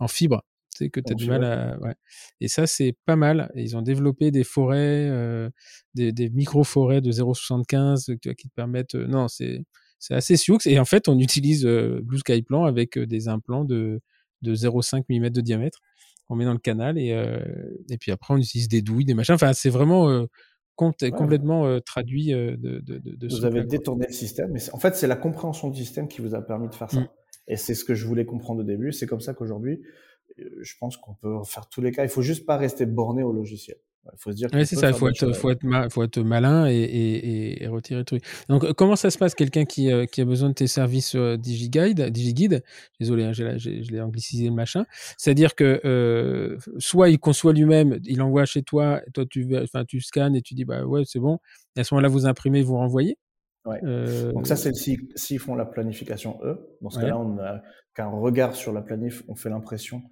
en fibre que tu as du mal à. Ouais. Et ça, c'est pas mal. Ils ont développé des forêts, euh, des, des micro-forêts de 0,75 qui te permettent. Euh, non, c'est assez sioux. Et en fait, on utilise euh, Blue Sky Plan avec des implants de, de 0,5 mm de diamètre. On met dans le canal et, et puis après, on utilise des douilles, des machins. Enfin, c'est vraiment complètement traduit de, de, de, Vous avez détourné le système. Mais en fait, c'est la compréhension du système qui vous a permis de faire ça. Mmh. Et c'est ce que je voulais comprendre au début. C'est comme ça qu'aujourd'hui, je pense qu'on peut faire tous les cas. Il faut juste pas rester borné au logiciel. Il faut se dire. Oui, c'est ça. Il faut être, faut, être faut être malin et, et, et, retirer le truc. Donc, euh, comment ça se passe Quelqu'un qui, euh, qui, a besoin de tes services euh, DigiGuide, DigiGuide, désolé, hein, je l'ai anglicisé le machin. C'est-à-dire que euh, soit il conçoit lui-même, il envoie chez toi, toi tu, tu scannes et tu dis bah ouais c'est bon. Et à ce moment-là, vous imprimez, vous renvoyez? Ouais. Donc ça, c'est s'ils si, font la planification eux. Dans ce cas-là, on a qu'un regard sur la planif, on fait l'impression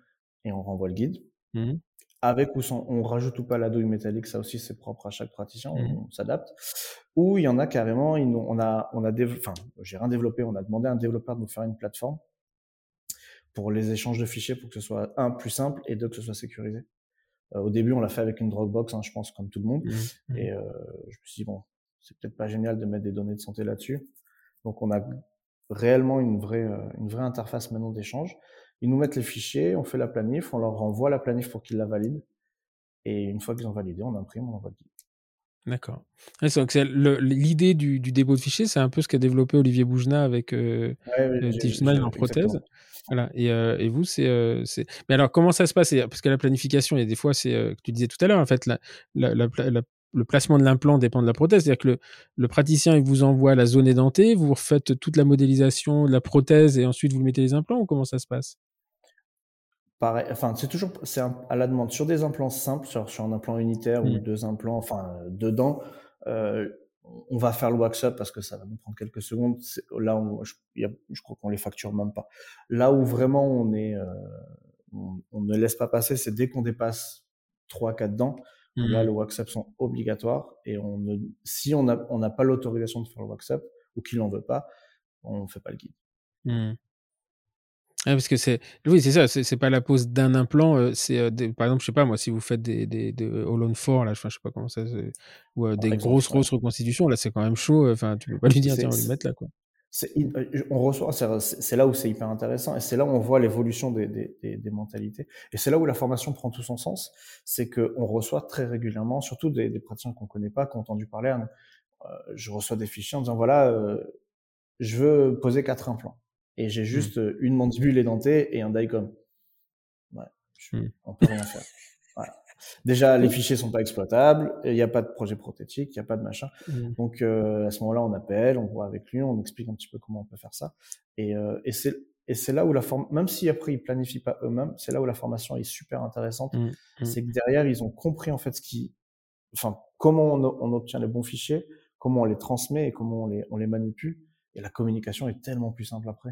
et on renvoie le guide. Mmh Avec ou sans, on rajoute ou pas la douille métallique, ça aussi c'est propre à chaque praticien, mmh on, s'adapte. Ou il y en a carrément, ils, on a, on a enfin, j'ai rien développé, on a demandé à un développeur de nous faire une plateforme pour les échanges de fichiers pour que ce soit un plus simple et deux que ce soit sécurisé. Euh, au début, on l'a fait avec une Dropbox, hein, je pense, comme tout le monde. Mmh et euh, je me suis dit bon, c'est peut-être pas génial de mettre des données de santé là-dessus. Donc on a réellement une vraie, euh, une vraie interface maintenant d'échange. Ils nous mettent les fichiers, on fait la planif, on leur renvoie la planif pour qu'ils la valident. Et une fois qu'ils ont validé, on imprime, on envoie le guide. D'accord. L'idée du, du, dépôt de fichiers, c'est un peu ce qu'a développé Olivier Boujna avec euh, ouais, en prothèse. Voilà. Et, euh, et vous, euh, c'est, Mais alors, comment ça se passe? Parce que la planification, il y a des fois, c'est que tu disais tout à l'heure, en fait, la, la, la, le placement de l'implant dépend de la prothèse. C'est-à-dire que le, le, praticien, il vous envoie la zone édentée, vous refaites toute la modélisation de la prothèse et ensuite vous mettez les implants ou comment ça se passe? Pareil, enfin, c'est toujours c'est à la demande. Sur des implants simples, sur, sur un implant unitaire ou mmh. deux implants, enfin, dedans, euh, on va faire le wax-up parce que ça va nous prendre quelques secondes. Là, je, je, crois qu'on les facture même pas. Là où vraiment on est, euh, on, ne laisse pas passer, c'est dès qu'on dépasse 3-4 dents, là, mmh. le wax-up sont obligatoires et on ne, si on n'a on pas l'autorisation de faire le wax-up ou qu'il n'en veut pas, on ne fait pas le guide. Mmh. Parce que c'est oui c'est ça c'est pas la pose d'un implant euh, c'est euh, par exemple je sais pas moi si vous faites des des de Holland 4 là je sais pas comment ça ou euh, des grosses grosses reconstitutions là c'est quand même chaud enfin tu peux pas lui dire tiens on lui mettre là quoi on reçoit, c'est là où c'est hyper intéressant et c'est là où on voit l'évolution des, des, des, mentalités et c'est là où la formation prend tout son sens, c'est que on reçoit très régulièrement, surtout des, des praticiens qu'on connaît pas, qu'on entendu parler. Hein, euh, je reçois des fichiers en disant voilà, euh, je veux poser quatre implants et j'ai mmh. juste une mandibule édentée et un DICOM. Ouais, je, mmh. on peut rien faire. Déjà, les fichiers sont pas exploitables, il n'y a pas de projet prothétique, il n'y a pas de machin. Mmh. Donc euh, à ce moment-là, on appelle, on voit avec lui, on explique un petit peu comment on peut faire ça. Et, euh, et c'est et c'est là où la forme, même si après ils planifient pas eux-mêmes, c'est là où la formation est super intéressante. Mmh. C'est que derrière ils ont compris en fait ce qui, enfin comment on, on, obtient les bons fichiers, comment on les transmet et comment on les on les manipule. Et la communication est tellement plus simple après.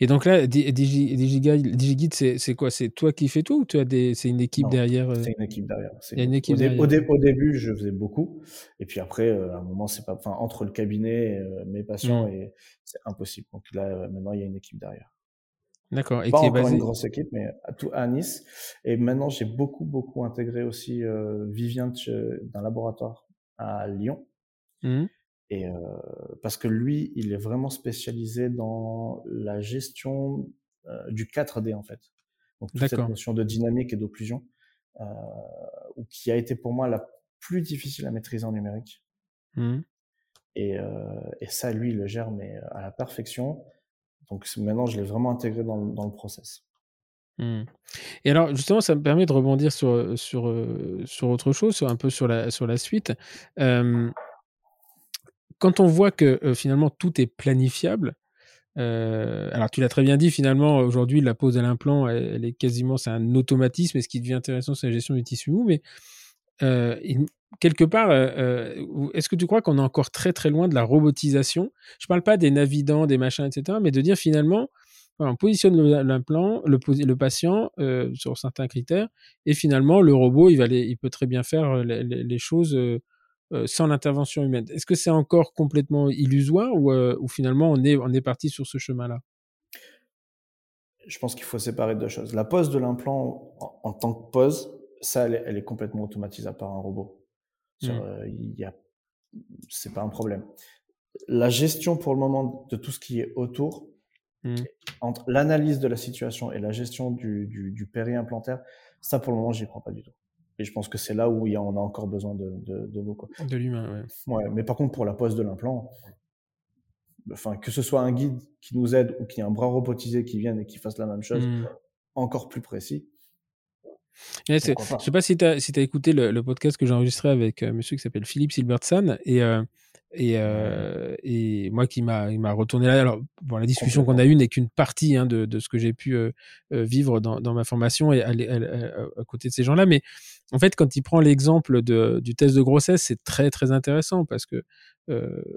Et donc là, DigiGuide, c'est quoi? C'est toi qui fais tout ou tu as des, c'est une équipe derrière euh? C'est une équipe derrière. Il y a une équipe au, derrière. Au, début, je faisais beaucoup, et puis après, euh, à un moment, c'est pas, enfin, entre le cabinet, euh, mes patients, mmh. et c'est impossible. Donc là, maintenant, il y a une équipe derrière. D'accord. Et pas qui est basée... une grosse équipe, mais à, tout, à Nice. Et maintenant, j'ai beaucoup, beaucoup intégré aussi Vivien d'un laboratoire à Lyon. Mmh. Et euh, parce que lui, il est vraiment spécialisé dans la gestion euh, du 4D en fait. Donc toute cette notion de dynamique et d'occlusion, euh, qui a été pour moi la plus difficile à maîtriser en numérique. Mmh. Et, et, ça, lui, il le gère mais à la perfection. Donc maintenant, je l'ai vraiment intégré dans, dans le process. Mmh. Et alors, justement, ça me permet de rebondir sur, sur, sur autre chose, sur, un peu sur la, sur la suite. Euh, quand on voit que euh, finalement tout est planifiable, euh, alors tu l'as très bien dit, finalement aujourd'hui la pose à l'implant, elle, est quasiment c'est un automatisme. Et ce qui devient intéressant, c'est la gestion du tissu mou. Mais euh, quelque part, est-ce que tu crois qu'on est encore très très loin de la robotisation? Je parle pas des navidants, des machins, etc., mais de dire finalement, on positionne l'implant, le, patient sur certains critères, et finalement le robot, il peut très bien faire les, choses sans l'intervention humaine. Est-ce que c'est encore complètement illusoire ou, euh, ou, finalement on est, on est parti sur ce chemin-là? Je pense qu'il faut séparer deux choses. La pose de l'implant en, tant que pose, ça, elle, est complètement automatisée par un robot. Mmh. Euh, c'est pas un problème. La gestion pour le moment de tout ce qui est autour, mmh. entre l'analyse de la situation et la gestion du, du, du périimplantaire, ça pour le moment, j'y crois pas du tout. Et je pense que c'est là où il y a, on a encore besoin de, de, de nous. Quoi. De l'humain, ouais. ouais. Mais par contre, pour la pose de l'implant, enfin, que ce soit un guide qui nous aide ou qu'il y ait un bras robotisé qui vienne et qui fasse la même chose, mmh. encore plus précis. Je ne sais pas si tu as, si as écouté le, podcast que j'ai enregistré avec un euh, monsieur qui s'appelle Philippe Silbertson. Et euh, et, euh, et moi qui m'a retourné là. Alors bon, la discussion qu'on a eue n'est qu'une partie hein, de, de ce que j'ai pu euh, vivre dans, dans ma formation et à, à, côté de ces gens-là. Mais en fait, quand il prend l'exemple du test de grossesse, c'est très très intéressant parce que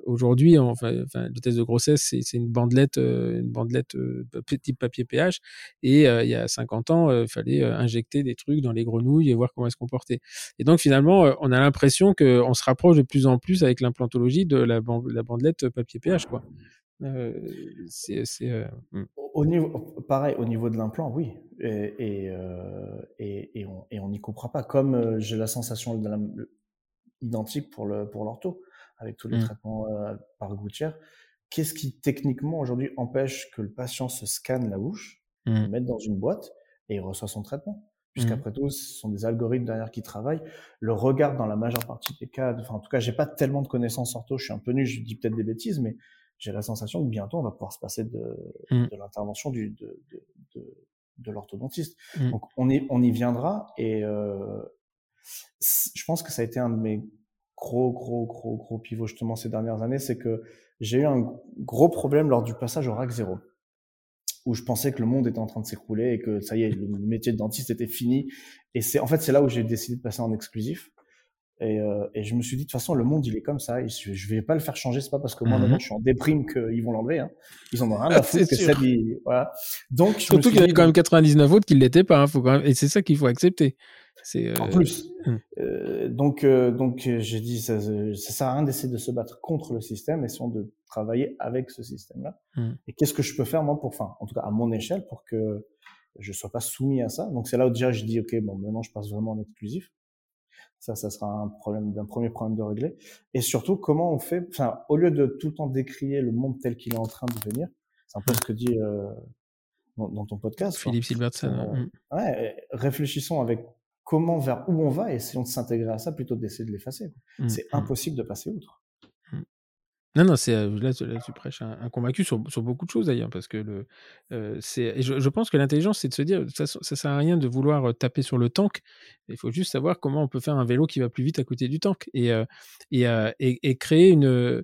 aujourd'hui, enfin, enfin, le test de grossesse, c'est une bandelette, euh, une bandelette euh, type papier pH. Et il y a 50 ans, il fallait injecter des trucs dans les grenouilles et voir comment elles se comportaient. Et donc finalement, on a l'impression qu'on se rapproche de plus en plus avec l'implantologie de la, bandelette papier pH, quoi. c'est hmm. pareil au niveau de l'implant oui et et, et, et, on et on n'y comprend pas comme j'ai la sensation de la, identique pour l'ortho avec tous les mmh. traitements euh, par gouttière. Qu'est-ce qui techniquement aujourd'hui empêche que le patient se scanne la bouche, mmh. le mette dans une boîte et il reçoit son traitement? Puisqu'après mmh. tout, ce sont des algorithmes derrière qui travaillent. Le regard dans la majeure partie des cas, enfin en tout cas, j'ai pas tellement de connaissances ortho, je suis un peu nu, je dis peut-être des bêtises, mais j'ai la sensation que bientôt on va pouvoir se passer de, de l'intervention du de, de, de, de l'orthodontiste. Donc on y, on y viendra et, euh, je pense que ça a été un de mes gros, gros, gros, gros pivots justement ces dernières années, c'est que j'ai eu un gros problème lors du passage au RAC 0 où je pensais que le monde était en train de s'écrouler et que ça y est, le métier de dentiste était fini. Et c'est en fait c'est là où j'ai décidé de passer en exclusif. Et, euh, et, je me suis dit de toute façon le monde il est comme ça. Et je, je vais pas le faire changer. C'est pas parce que moi maintenant mhm. je suis en déprime qu'ils vont l'enlever. Hein. Ils en ont rien à foutre que ça. Voilà. Donc surtout qu'il y avait quand même 99 autres qui l'étaient pas. Hein, faut quand même... Et c'est ça qu'il faut accepter. C'est en euh, plus. Hum. Euh, donc euh, donc j'ai dit ça, ça sert à rien d'essayer de se battre contre le système, essayons de travailler avec ce système-là. Hum. Et qu'est-ce que je peux faire moi pour, enfin en tout cas à mon échelle pour que je sois pas soumis à ça? Donc c'est là où déjà je dis ok bon maintenant je passe vraiment en exclusif. Ça, ça sera un problème, d'un premier problème de régler. Et surtout, comment on fait, enfin, au lieu de tout le temps décrier le monde tel qu'il est en train de devenir, c'est un peu hum. ce que dit euh, dans, ton podcast. Philippe Silverson. ouais, réfléchissons avec comment, vers où on va, et essayons de s'intégrer à ça plutôt que d'essayer de l'effacer. Mmh, c'est mmh. impossible de passer outre. Non, non, c'est là, là, tu prêches un, convaincu sur, sur, beaucoup de choses d'ailleurs, parce que le, c'est, je, pense que l'intelligence, c'est de se dire, ça, ça sert à rien de vouloir taper sur le tank. Il faut juste savoir comment on peut faire un vélo qui va plus vite à côté du tank et et, et, créer une,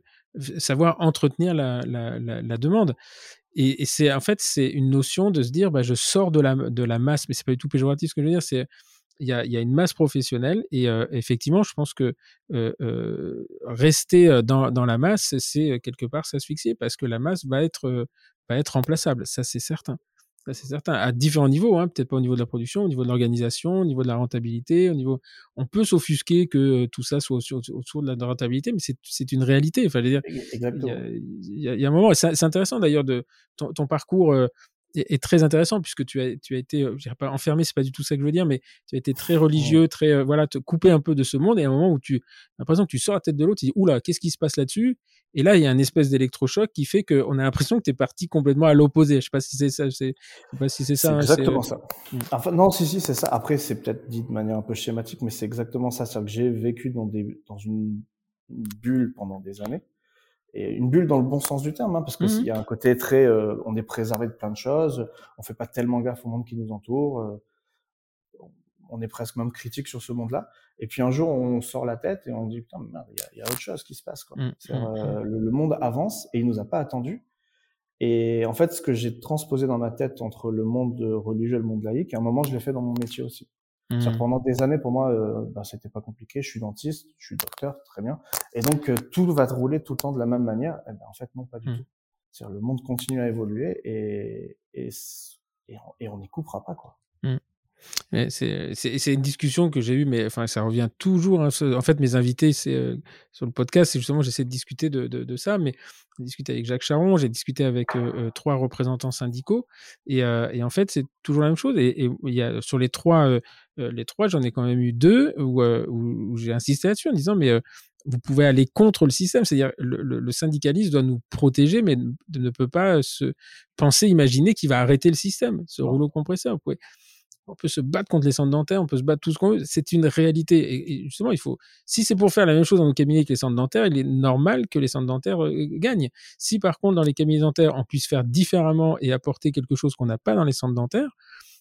savoir entretenir la, la, la, la demande. Et, et c'est en fait c'est une notion de se dire, bah, je sors de la de la masse, mais c'est pas du tout péjoratif ce que je veux dire, c'est il y a, y a, une masse professionnelle et euh, effectivement, je pense que euh, euh, rester dans, dans, la masse, c'est quelque part s'asphyxier parce que la masse va être, va être remplaçable, ça c'est certain. C'est certain, à différents niveaux, hein, peut-être pas au niveau de la production, au niveau de l'organisation, au niveau de la rentabilité, au niveau, on peut s'offusquer que tout ça soit autour, de la rentabilité, mais c'est une réalité. Il fallait dire, Exactement. Il y, a, il y a un moment, c'est intéressant d'ailleurs de ton, ton parcours est, très intéressant puisque tu as, tu as été, euh, je dirais pas enfermé, c'est pas du tout ça que je veux dire, mais tu as été très religieux, très, euh, voilà, te couper un peu de ce monde et à un moment où tu as l'impression que tu sors la tête de l'autre, tu dis, oula, qu'est-ce qui se passe là-dessus? Et là, il y a un espèce d'électrochoc qui fait qu'on a l'impression que tu es parti complètement à l'opposé. Je sais pas si c'est ça, c'est, je sais pas si c'est ça. Hein, exactement ça. Mmh. Enfin, non, si, si, c'est ça. Après, c'est peut-être dit de manière un peu schématique, mais c'est exactement ça. C'est-à-dire que j'ai vécu dans des, dans une bulle pendant des années et une bulle dans le bon sens du terme, hein, parce que s'il mmh y a un côté très, euh, on est préservé de plein de choses, on fait pas tellement gaffe au monde qui nous entoure, euh, on est presque même critique sur ce monde-là. Et puis un jour, on sort la tête et on dit putain, merde, il y a, autre chose qui se passe. Quoi. Mmh, mmh, euh, le, monde avance et il nous a pas attendu. Et en fait, ce que j'ai transposé dans ma tête entre le monde religieux et le monde laïque, à un moment, je l'ai fait dans mon métier aussi. Mmh. Pendant des années, pour moi, euh, bah, c'était pas compliqué. Je suis dentiste, je suis docteur, très bien. Et donc, euh, tout va rouler tout le temps de la même manière. Eh ben, en fait, non, pas du mmh. tout. C'est-à-dire, le monde continue à évoluer et, et, et, on n'y coupera pas, quoi. C'est une discussion que j'ai eue, mais enfin, ça revient toujours. Hein, en fait, mes invités c'est euh, sur le podcast, c'est justement, j'essaie de discuter de, de, de, ça, mais j'ai discuté avec Jacques Charon, j'ai discuté avec euh, euh, trois représentants syndicaux, et, et en fait, c'est toujours la même chose. Et, et il y a, sur les trois, les trois, j'en ai quand même eu deux où, où, j'ai insisté là-dessus en disant, mais vous pouvez aller contre le système, c'est-à-dire le, le, le, syndicalisme doit nous protéger, mais ne peut pas se penser, imaginer qu'il va arrêter le système, ce rouleau compresseur. Vous pouvez on peut se battre contre les centres dentaires, on peut se battre tout ce qu'on veut. C'est une réalité. Et, justement, il faut, si c'est pour faire la même chose dans le cabinet que les centres dentaires, il est normal que les centres dentaires euh, gagnent. Si par contre, dans les cabinets dentaires, on puisse faire différemment et apporter quelque chose qu'on n'a pas dans les centres dentaires,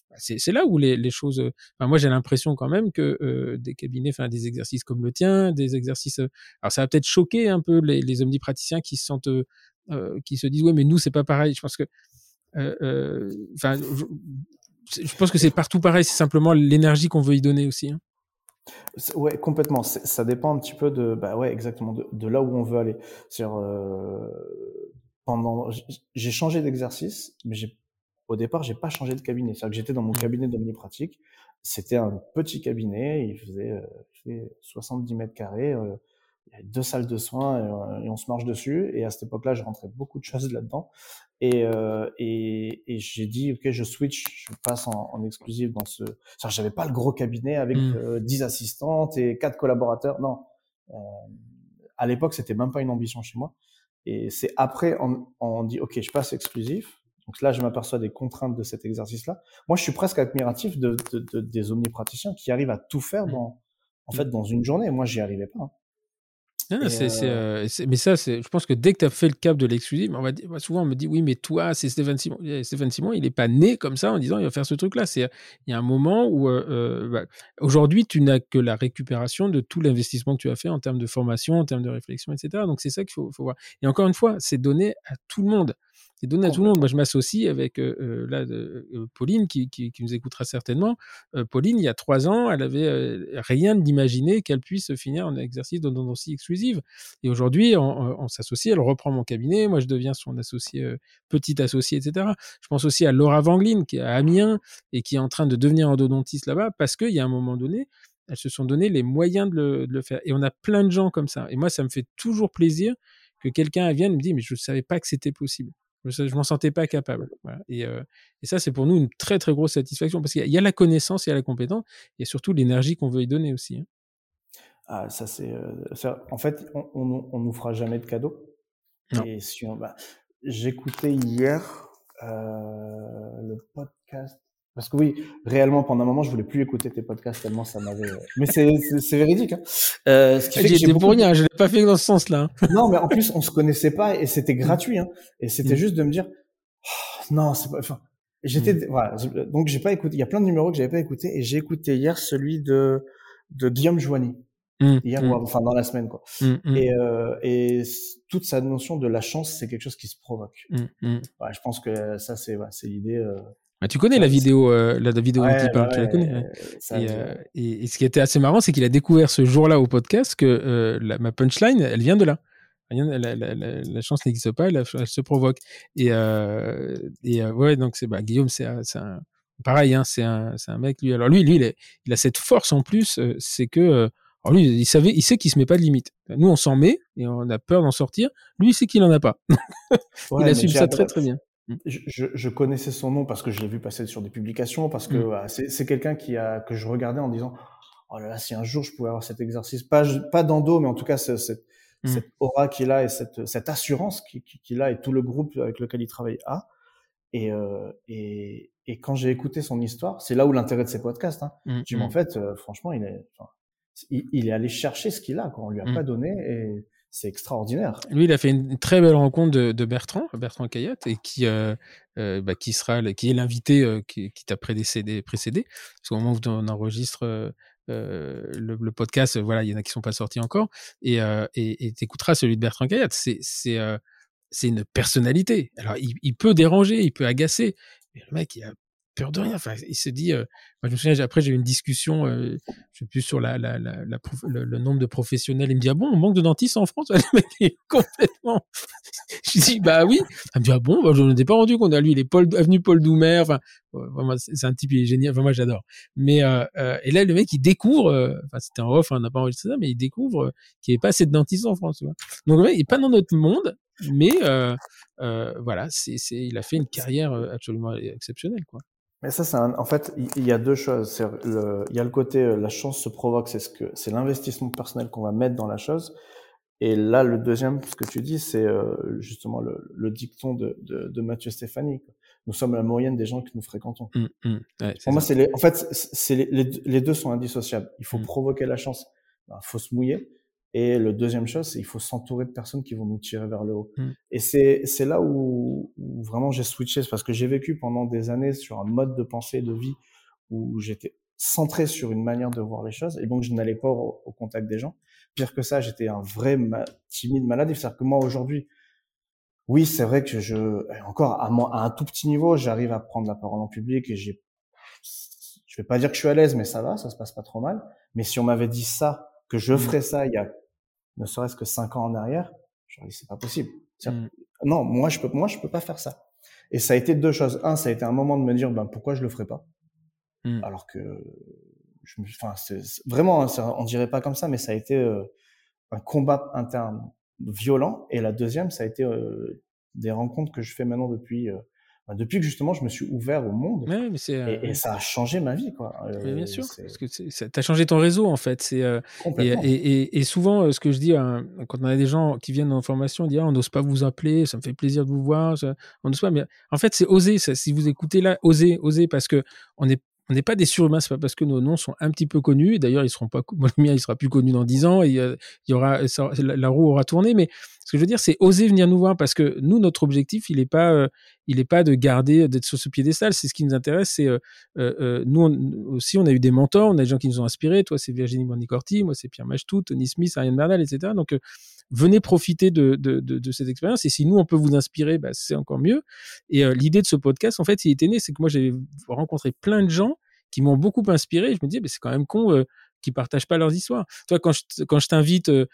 bah, c'est là où les, choses. Euh, moi, j'ai l'impression quand même que euh, des cabinets, enfin des exercices comme le tien, des exercices. alors, ça va peut-être choquer un peu les, les omnipraticiens qui se sentent, qui se disent ouais, mais nous, c'est pas pareil. Je pense que, enfin, je pense que c'est partout pareil, c'est simplement l'énergie qu'on veut y donner aussi. Hein. Ouais, complètement. Ça dépend un petit peu de, bah ouais, exactement, de, là où on veut aller. C'est-à-dire, euh, pendant, j'ai changé d'exercice, mais j'ai, au départ, j'ai pas changé de cabinet. C'est-à-dire que j'étais dans mon mmh. cabinet d'omnipratique. C'était un petit cabinet, il faisait, euh, il faisait 70 mètres carrés. Euh, il y a deux salles de soins et, et, on se marche dessus. Et à cette époque-là, je rentrais beaucoup de choses là-dedans. Et, euh, et, et j'ai dit, ok, je switch, je passe en, en exclusif dans ce. J'avais pas le gros cabinet avec mmh. euh, 10 assistantes et quatre collaborateurs. Non, euh, à l'époque, c'était même pas une ambition chez moi. Et c'est après, on, on dit, ok, je passe exclusif. Donc là, je m'aperçois des contraintes de cet exercice-là. Moi, je suis presque admiratif de, de, de, des omnipraticiens qui arrivent à tout faire mmh. dans, en fait, dans une journée. Moi, j'y arrivais pas. Hein. Mais ça, c'est, je pense que dès que tu as fait le cap de l'exclusif, on va dire, souvent on me dit oui, mais toi, c'est Stéphane Simon. Stéphane Simon, il n'est pas né comme ça en disant il va faire ce truc-là. C'est, il y a un moment où bah, aujourd'hui, tu n'as que la récupération de tout l'investissement que tu as fait en termes de formation, en termes de réflexion, etc. Donc c'est ça qu'il faut, faut voir. Et encore une fois, c'est donné à tout le monde. C'est donné à tout le monde. Moi, je m'associe avec euh, là, Pauline, qui, qui, nous écoutera certainement. Pauline, il y a trois ans, elle avait rien d'imaginer qu'elle puisse finir en exercice d'endodontie exclusive. Et aujourd'hui, on, s'associe, elle reprend mon cabinet, moi, je deviens son associé, petit associé, etc. Je pense aussi à Laura Vanglin, qui est à Amiens et qui est en train de devenir endodontiste là-bas, parce qu'il y a un moment donné, elles se sont donné les moyens de le, de le, faire. Et on a plein de gens comme ça. Et moi, ça me fait toujours plaisir que quelqu'un vienne et me dise, mais je ne savais pas que c'était possible. Je ne m'en sentais pas capable. Et, euh, et, ça, c'est pour nous une très, très grosse satisfaction parce qu'il y, a la connaissance, il y a la compétence et surtout l'énergie qu'on veut y donner aussi. Hein. Ah, ça, c'est. Euh, en fait, on, on, nous fera jamais de cadeaux. Et si on, bah, J'écoutais hier euh, le podcast parce que oui, réellement, pendant un moment, je voulais plus écouter tes podcasts tellement ça m'avait. Euh, mais c'est c'est véridique. Hein. Euh, ce qui fait que pour rien, je l'ai pas fait dans ce sens-là. Hein. non, mais en plus, on se connaissait pas et c'était mm. gratuit. Hein. Et c'était mm. juste de me dire, oh, non, c'est pas. Enfin, j'étais mm. voilà. Donc j'ai pas écouté. Il y a plein de numéros que j'avais pas écouté et j'ai écouté hier celui de de Guillaume Joigny. Hier, ou enfin dans la semaine quoi. Et, euh, et toute sa notion de la chance, c'est quelque chose qui se provoque. Ouais, je pense que ça c'est ouais, c'est l'idée. Euh, bah, tu connais la vidéo, euh, la, vidéo dont il parle, tu la connais. Hein. Euh, et, et, ce qui était assez marrant, c'est qu'il a découvert ce jour-là au podcast que euh, la, ma punchline, elle vient de là. La, chance n'existe pas, elle, elle, se provoque. Et, et ouais, donc c'est bah, Guillaume, c'est un, pareil, hein, c'est un, un mec lui. Alors lui, lui, il, a, il a cette force en plus, c'est que alors lui, il savait, il sait qu'il se met pas de limite. Nous, on s'en met et on a peur d'en sortir. Lui, il sait qu'il en a pas. il assume ça très très bien. Mmh. Je, je, connaissais son nom parce que je l'ai vu passer sur des publications, parce que mmh. c'est quelqu'un qui a que je regardais en disant oh là là si un jour je pouvais avoir cet exercice, pas pas d'endo, mais en tout cas cette, mmh. cette aura qu'il a et cette, cette assurance qu'il a et tout le groupe avec lequel il travaille a. Et, euh, et, et quand j'ai écouté son histoire, c'est là où l'intérêt de ces podcasts. Hein. Je en fait, euh, franchement, il est, il, il, est allé chercher ce qu'il a, qu'on lui a pas donné et c'est extraordinaire. Lui, il a fait une très belle rencontre de, Bertrand, Bertrand Caillat, et qui, euh, euh, bah, qui sera, qui est l'invité euh, qui, t'a précédé. Parce qu'au moment où on enregistre le, podcast, voilà, il y en a qui sont pas sortis encore, et et t'écouteras celui de Bertrand Caillat. C'est c'est c'est une personnalité. Alors, il, il, peut déranger, il peut agacer, mais le mec, il a peur de rien. Enfin, il se dit, euh, après j'ai eu une discussion, euh, je sais plus sur le, nombre de professionnels. Il me dit, ah bon, on manque de dentistes en France? Le mec est complètement. je dis, bah oui. Il me dit, ah bon, bah, je ne ai pas rendu compte. Lui, il est Paul, avenue Paul Doumer. Enfin, c'est un type, il est génial. Enfin, moi j'adore. Mais, euh, euh, et là, le mec, il découvre, enfin, c'était en off, hein, on n'a pas enregistré ça, mais il découvre qu'il n'y avait pas assez de dentistes en France. Donc, le mec, il n'est pas dans notre monde, mais voilà, il a fait une carrière absolument exceptionnelle, quoi. Mais ça, c'est en fait, il y a deux choses. Le, il y a le côté, euh, la chance se provoque, c'est ce que, c'est l'investissement personnel qu'on va mettre dans la chose. Et là, le deuxième, ce que tu dis, c'est euh, justement le, le dicton de, de, de, Mathieu Stéphanie. Nous sommes la moyenne des gens que nous fréquentons. Mmh, mmh. Ouais, Pour moi, c'est les, en fait, c'est les, les, deux sont indissociables. Il faut mmh. provoquer la chance. Il ben, faut se mouiller. Et le deuxième chose, c'est il faut s'entourer de personnes qui vont nous tirer vers le haut. Mm. Et c'est c'est là où, où vraiment j'ai switché, parce que j'ai vécu pendant des années sur un mode de pensée, de vie où j'étais centré sur une manière de voir les choses, et donc je n'allais pas au, contact des gens. Pire que ça, j'étais un vrai timide malade. C'est-à-dire que moi aujourd'hui, oui, c'est vrai que je encore à, à un tout petit niveau, j'arrive à prendre la parole en public et j'ai je vais pas dire que je suis à l'aise, mais ça va, ça se passe pas trop mal. Mais si on m'avait dit ça, que je mm. ferais ça il y a ne serait-ce que cinq ans en arrière, je dit c'est pas possible. Mm. Non, moi je peux, moi je peux pas faire ça. Et ça a été deux choses. Un, ça a été un moment de me dire, ben pourquoi je le ferais pas, mm. alors que, je enfin, c'est, vraiment, hein, on dirait pas comme ça, mais ça a été euh, un combat interne violent. Et la deuxième, ça a été euh, des rencontres que je fais maintenant depuis euh, depuis que justement je me suis ouvert au monde. Mais et, euh, ça a changé ma vie quoi. Bien sûr parce que ça as changé ton réseau en fait. C'est euh, et, et, souvent euh, ce que je dis quand on a des gens qui viennent en formation on dit ah, on n'ose pas vous appeler ça me fait plaisir de vous voir on n'ose pas. Mais en fait c'est oser si vous écoutez là oser oser parce que on est on n'est pas des surhumains, c'est pas parce que nos noms sont un petit peu connus. Et d'ailleurs, ils seront pas, moi, le mien, il sera plus connu dans dix ans et il y aura, la, roue aura tourné. Mais ce que je veux dire, c'est oser venir nous voir parce que nous, notre objectif, il n'est pas, euh, il est pas de garder, d'être sur ce piédestal. C'est ce qui nous intéresse. C'est, euh, euh, nous aussi, on a eu des mentors, on a des gens qui nous ont inspirés. Toi, c'est Virginie Monicorti, moi, c'est Pierre Machtout, Tony Smith, Ariane Bernal, etc. Donc, venez profiter de, de, de, de, cette expérience. Et si nous, on peut vous inspirer, bah, c'est encore mieux. Et l'idée de ce podcast, en fait, il était né, c'est que moi, j'ai rencontré plein de gens qui m'ont beaucoup inspiré. Je me dis, c'est quand même con euh, qu'ils partagent pas leurs histoires. Toi, quand je, quand je t'invite, euh,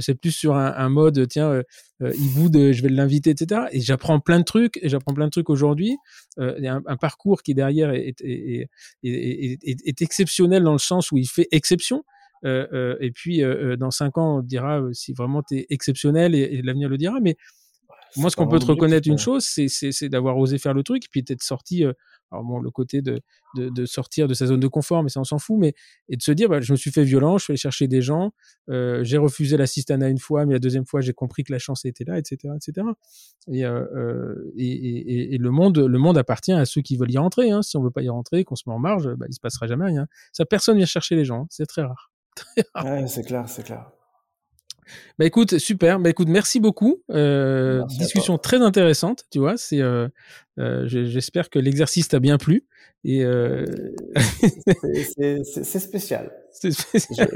c'est plus sur un, un mode, tiens, euh, euh de, je vais l'inviter, etc. Et j'apprends plein de trucs, et j'apprends plein de trucs aujourd'hui. il y a un, parcours qui derrière est, est, est, est, exceptionnel dans le sens où il fait exception. Et puis, dans cinq ans, on dira si vraiment tu es exceptionnel et, et l'avenir le dira. Mais moi, ce qu'on peut te reconnaître une chose, c'est d'avoir osé faire le truc, puis d'être sorti alors bon, le côté de, de, sortir de sa zone de confort, mais ça on s'en fout, mais et de se dire, bah, je me suis fait violent, je suis allé chercher des gens, euh, j'ai refusé l'assistana une fois, mais la deuxième fois j'ai compris que la chance était là, etc., etc. Euh, euh, et, et, et, le monde, le monde appartient à ceux qui veulent y rentrer. Hein. Si on veut pas y rentrer, qu'on se met en marge, bah, il se passera jamais rien. Ça, personne vient chercher les gens, hein. c'est très rare. Ouais, c'est clair, c'est clair. Bah écoute, super. Bah écoute, merci beaucoup. Euh, discussion très intéressante, tu vois. C'est, euh, euh, j'espère que l'exercice t'a bien plu. Et c'est spécial. spécial.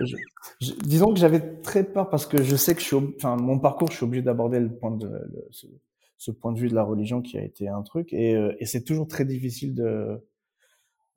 disons que j'avais très peur parce que je sais que je suis, enfin, mon parcours, je suis obligé d'aborder le point de ce, ce, point de vue de la religion qui a été un truc, et, et c'est toujours très difficile de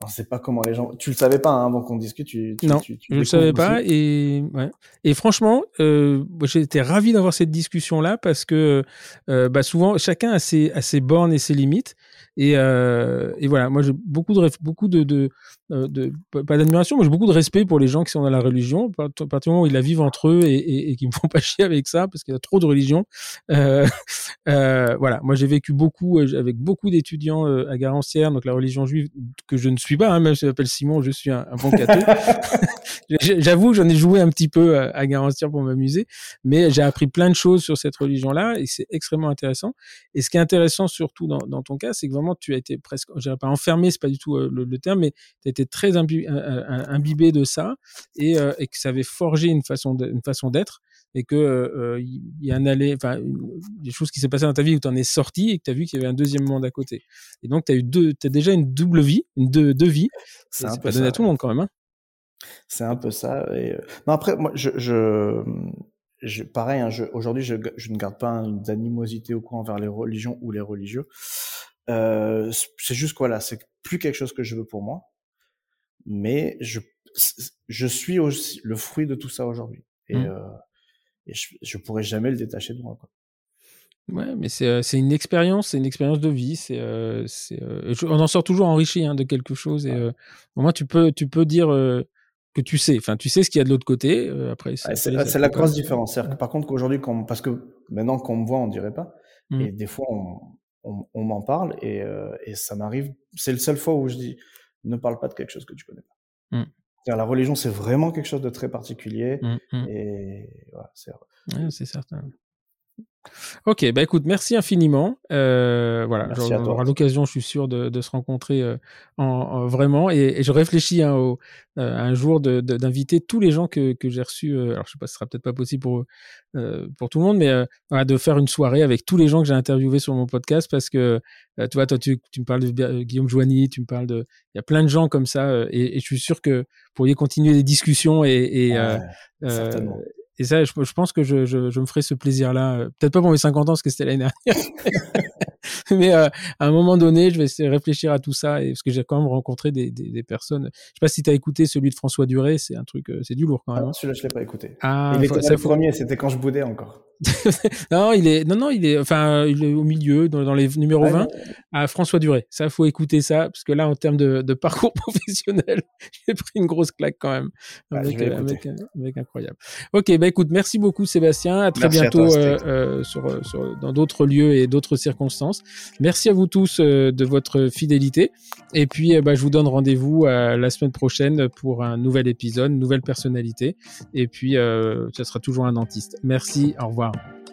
on sait pas comment les gens. Tu le savais pas hein, avant qu'on discute. Tu, non, tu, je le savais pas. Et ouais. Et franchement, euh, j'étais ravi d'avoir cette discussion là parce que euh, bah souvent chacun a ses, a ses bornes et ses limites. Et, euh, et voilà, moi j'ai beaucoup de beaucoup de, de, euh, de pas d'admiration, mais j'ai beaucoup de respect pour les gens qui sont dans la religion. À partir du moment où ils la vivent entre eux et, et, et qui me font pas chier avec ça parce qu'il y a trop de religions. Euh, euh, voilà, moi j'ai vécu beaucoup euh, avec beaucoup d'étudiants euh, à Garancière, donc la religion juive que je ne suis pas, hein, même si je m'appelle Simon, je suis un, un bon catholique. J'avoue, j'en ai joué un petit peu à Garancière pour m'amuser, mais j'ai appris plein de choses sur cette religion-là et c'est extrêmement intéressant. Et ce qui est intéressant surtout dans, dans ton cas, c'est que tu as été presque, je dirais pas enfermé, c'est pas du tout euh, le, terme, mais tu as été très imbibé de ça et, euh, et, que ça avait forgé une façon une d'être et que euh, il y a un aller, enfin des choses qui s'est passées dans ta vie où tu en es sorti et que tu as vu qu'il y avait un deuxième monde à côté. Et donc tu as eu deux, as déjà une double vie, une deux, deux vies. C'est pas donné à tout le monde quand même. Hein. C'est un peu ça. Et... Non après moi je, je je, pareil, hein, aujourd'hui, je, je, ne garde pas d'animosité au coin envers les religions ou les religieux. Euh, c'est juste quoi là, c'est plus quelque chose que je veux pour moi, mais je, je suis aussi le fruit de tout ça aujourd'hui. Et, mmh. euh, et je, je pourrais jamais le détacher de moi. Quoi. Ouais, mais c'est, euh, c'est une expérience, c'est une expérience de vie. C'est, euh, c'est, on en sort toujours enrichi hein, de quelque chose. Et au moins, tu peux, tu peux dire que tu sais. Enfin, tu sais ce qu'il y a de l'autre côté. après, c'est, la grosse différence. Que, par contre, qu'aujourd'hui, parce que maintenant qu'on me voit, on dirait pas. Mmh. Et des fois, on, on, on m'en parle et, euh, et ça m'arrive. C'est le seul fois où je dis ne parle pas de quelque chose que tu connais pas. Mmh. La religion, c'est vraiment quelque chose de très particulier mmh. et c'est ouais, certain. Ok, bah écoute, merci infiniment. Euh, voilà, on aura l'occasion, je suis sûr, de, de se rencontrer euh, en, vraiment. Et, et, je réfléchis hein, au, euh, un jour d'inviter tous les gens que, que j'ai reçus. Alors, je sais pas, ce sera peut-être pas possible pour pour tout le monde, mais voilà, de faire une soirée avec tous les gens que j'ai interviewés sur mon podcast, parce que tu vois, toi, tu, tu me parles de Guillaume Joigny, tu me parles de, il y a plein de gens comme ça, et, et, je suis sûr que vous pourriez continuer les discussions et, et et ça, je, je pense que je, je, je, me ferai ce plaisir-là. Peut-être pas pour mes 50 ans, parce que c'était l'année dernière. mais euh, à un moment donné, je vais essayer de réfléchir à tout ça, et, parce que j'ai quand même rencontré des, des, des personnes. Je sais pas si tu as écouté celui de François Duré, c'est un truc, euh, c'est du lourd quand même. Ah, celui-là, je l'ai pas écouté. Ah, il était le premier, c'était quand je boudais encore. non, il est, non, non, il est, enfin, il est au milieu, dans, dans les numéros 20, à François Duré. Ça, faut écouter ça, parce que là, en termes de, de parcours professionnel, j'ai pris une grosse claque quand même. avec, euh, avec, avec, incroyable. Ok, bah écoute, merci beaucoup Sébastien. À très bientôt euh, euh, sur, sur, dans d'autres lieux et d'autres circonstances. Merci à vous tous euh, de votre fidélité. Et puis, bah, je vous donne rendez-vous la semaine prochaine pour un nouvel épisode, une nouvelle personnalité. Et puis, ça sera toujours un dentiste. Merci, au revoir. well.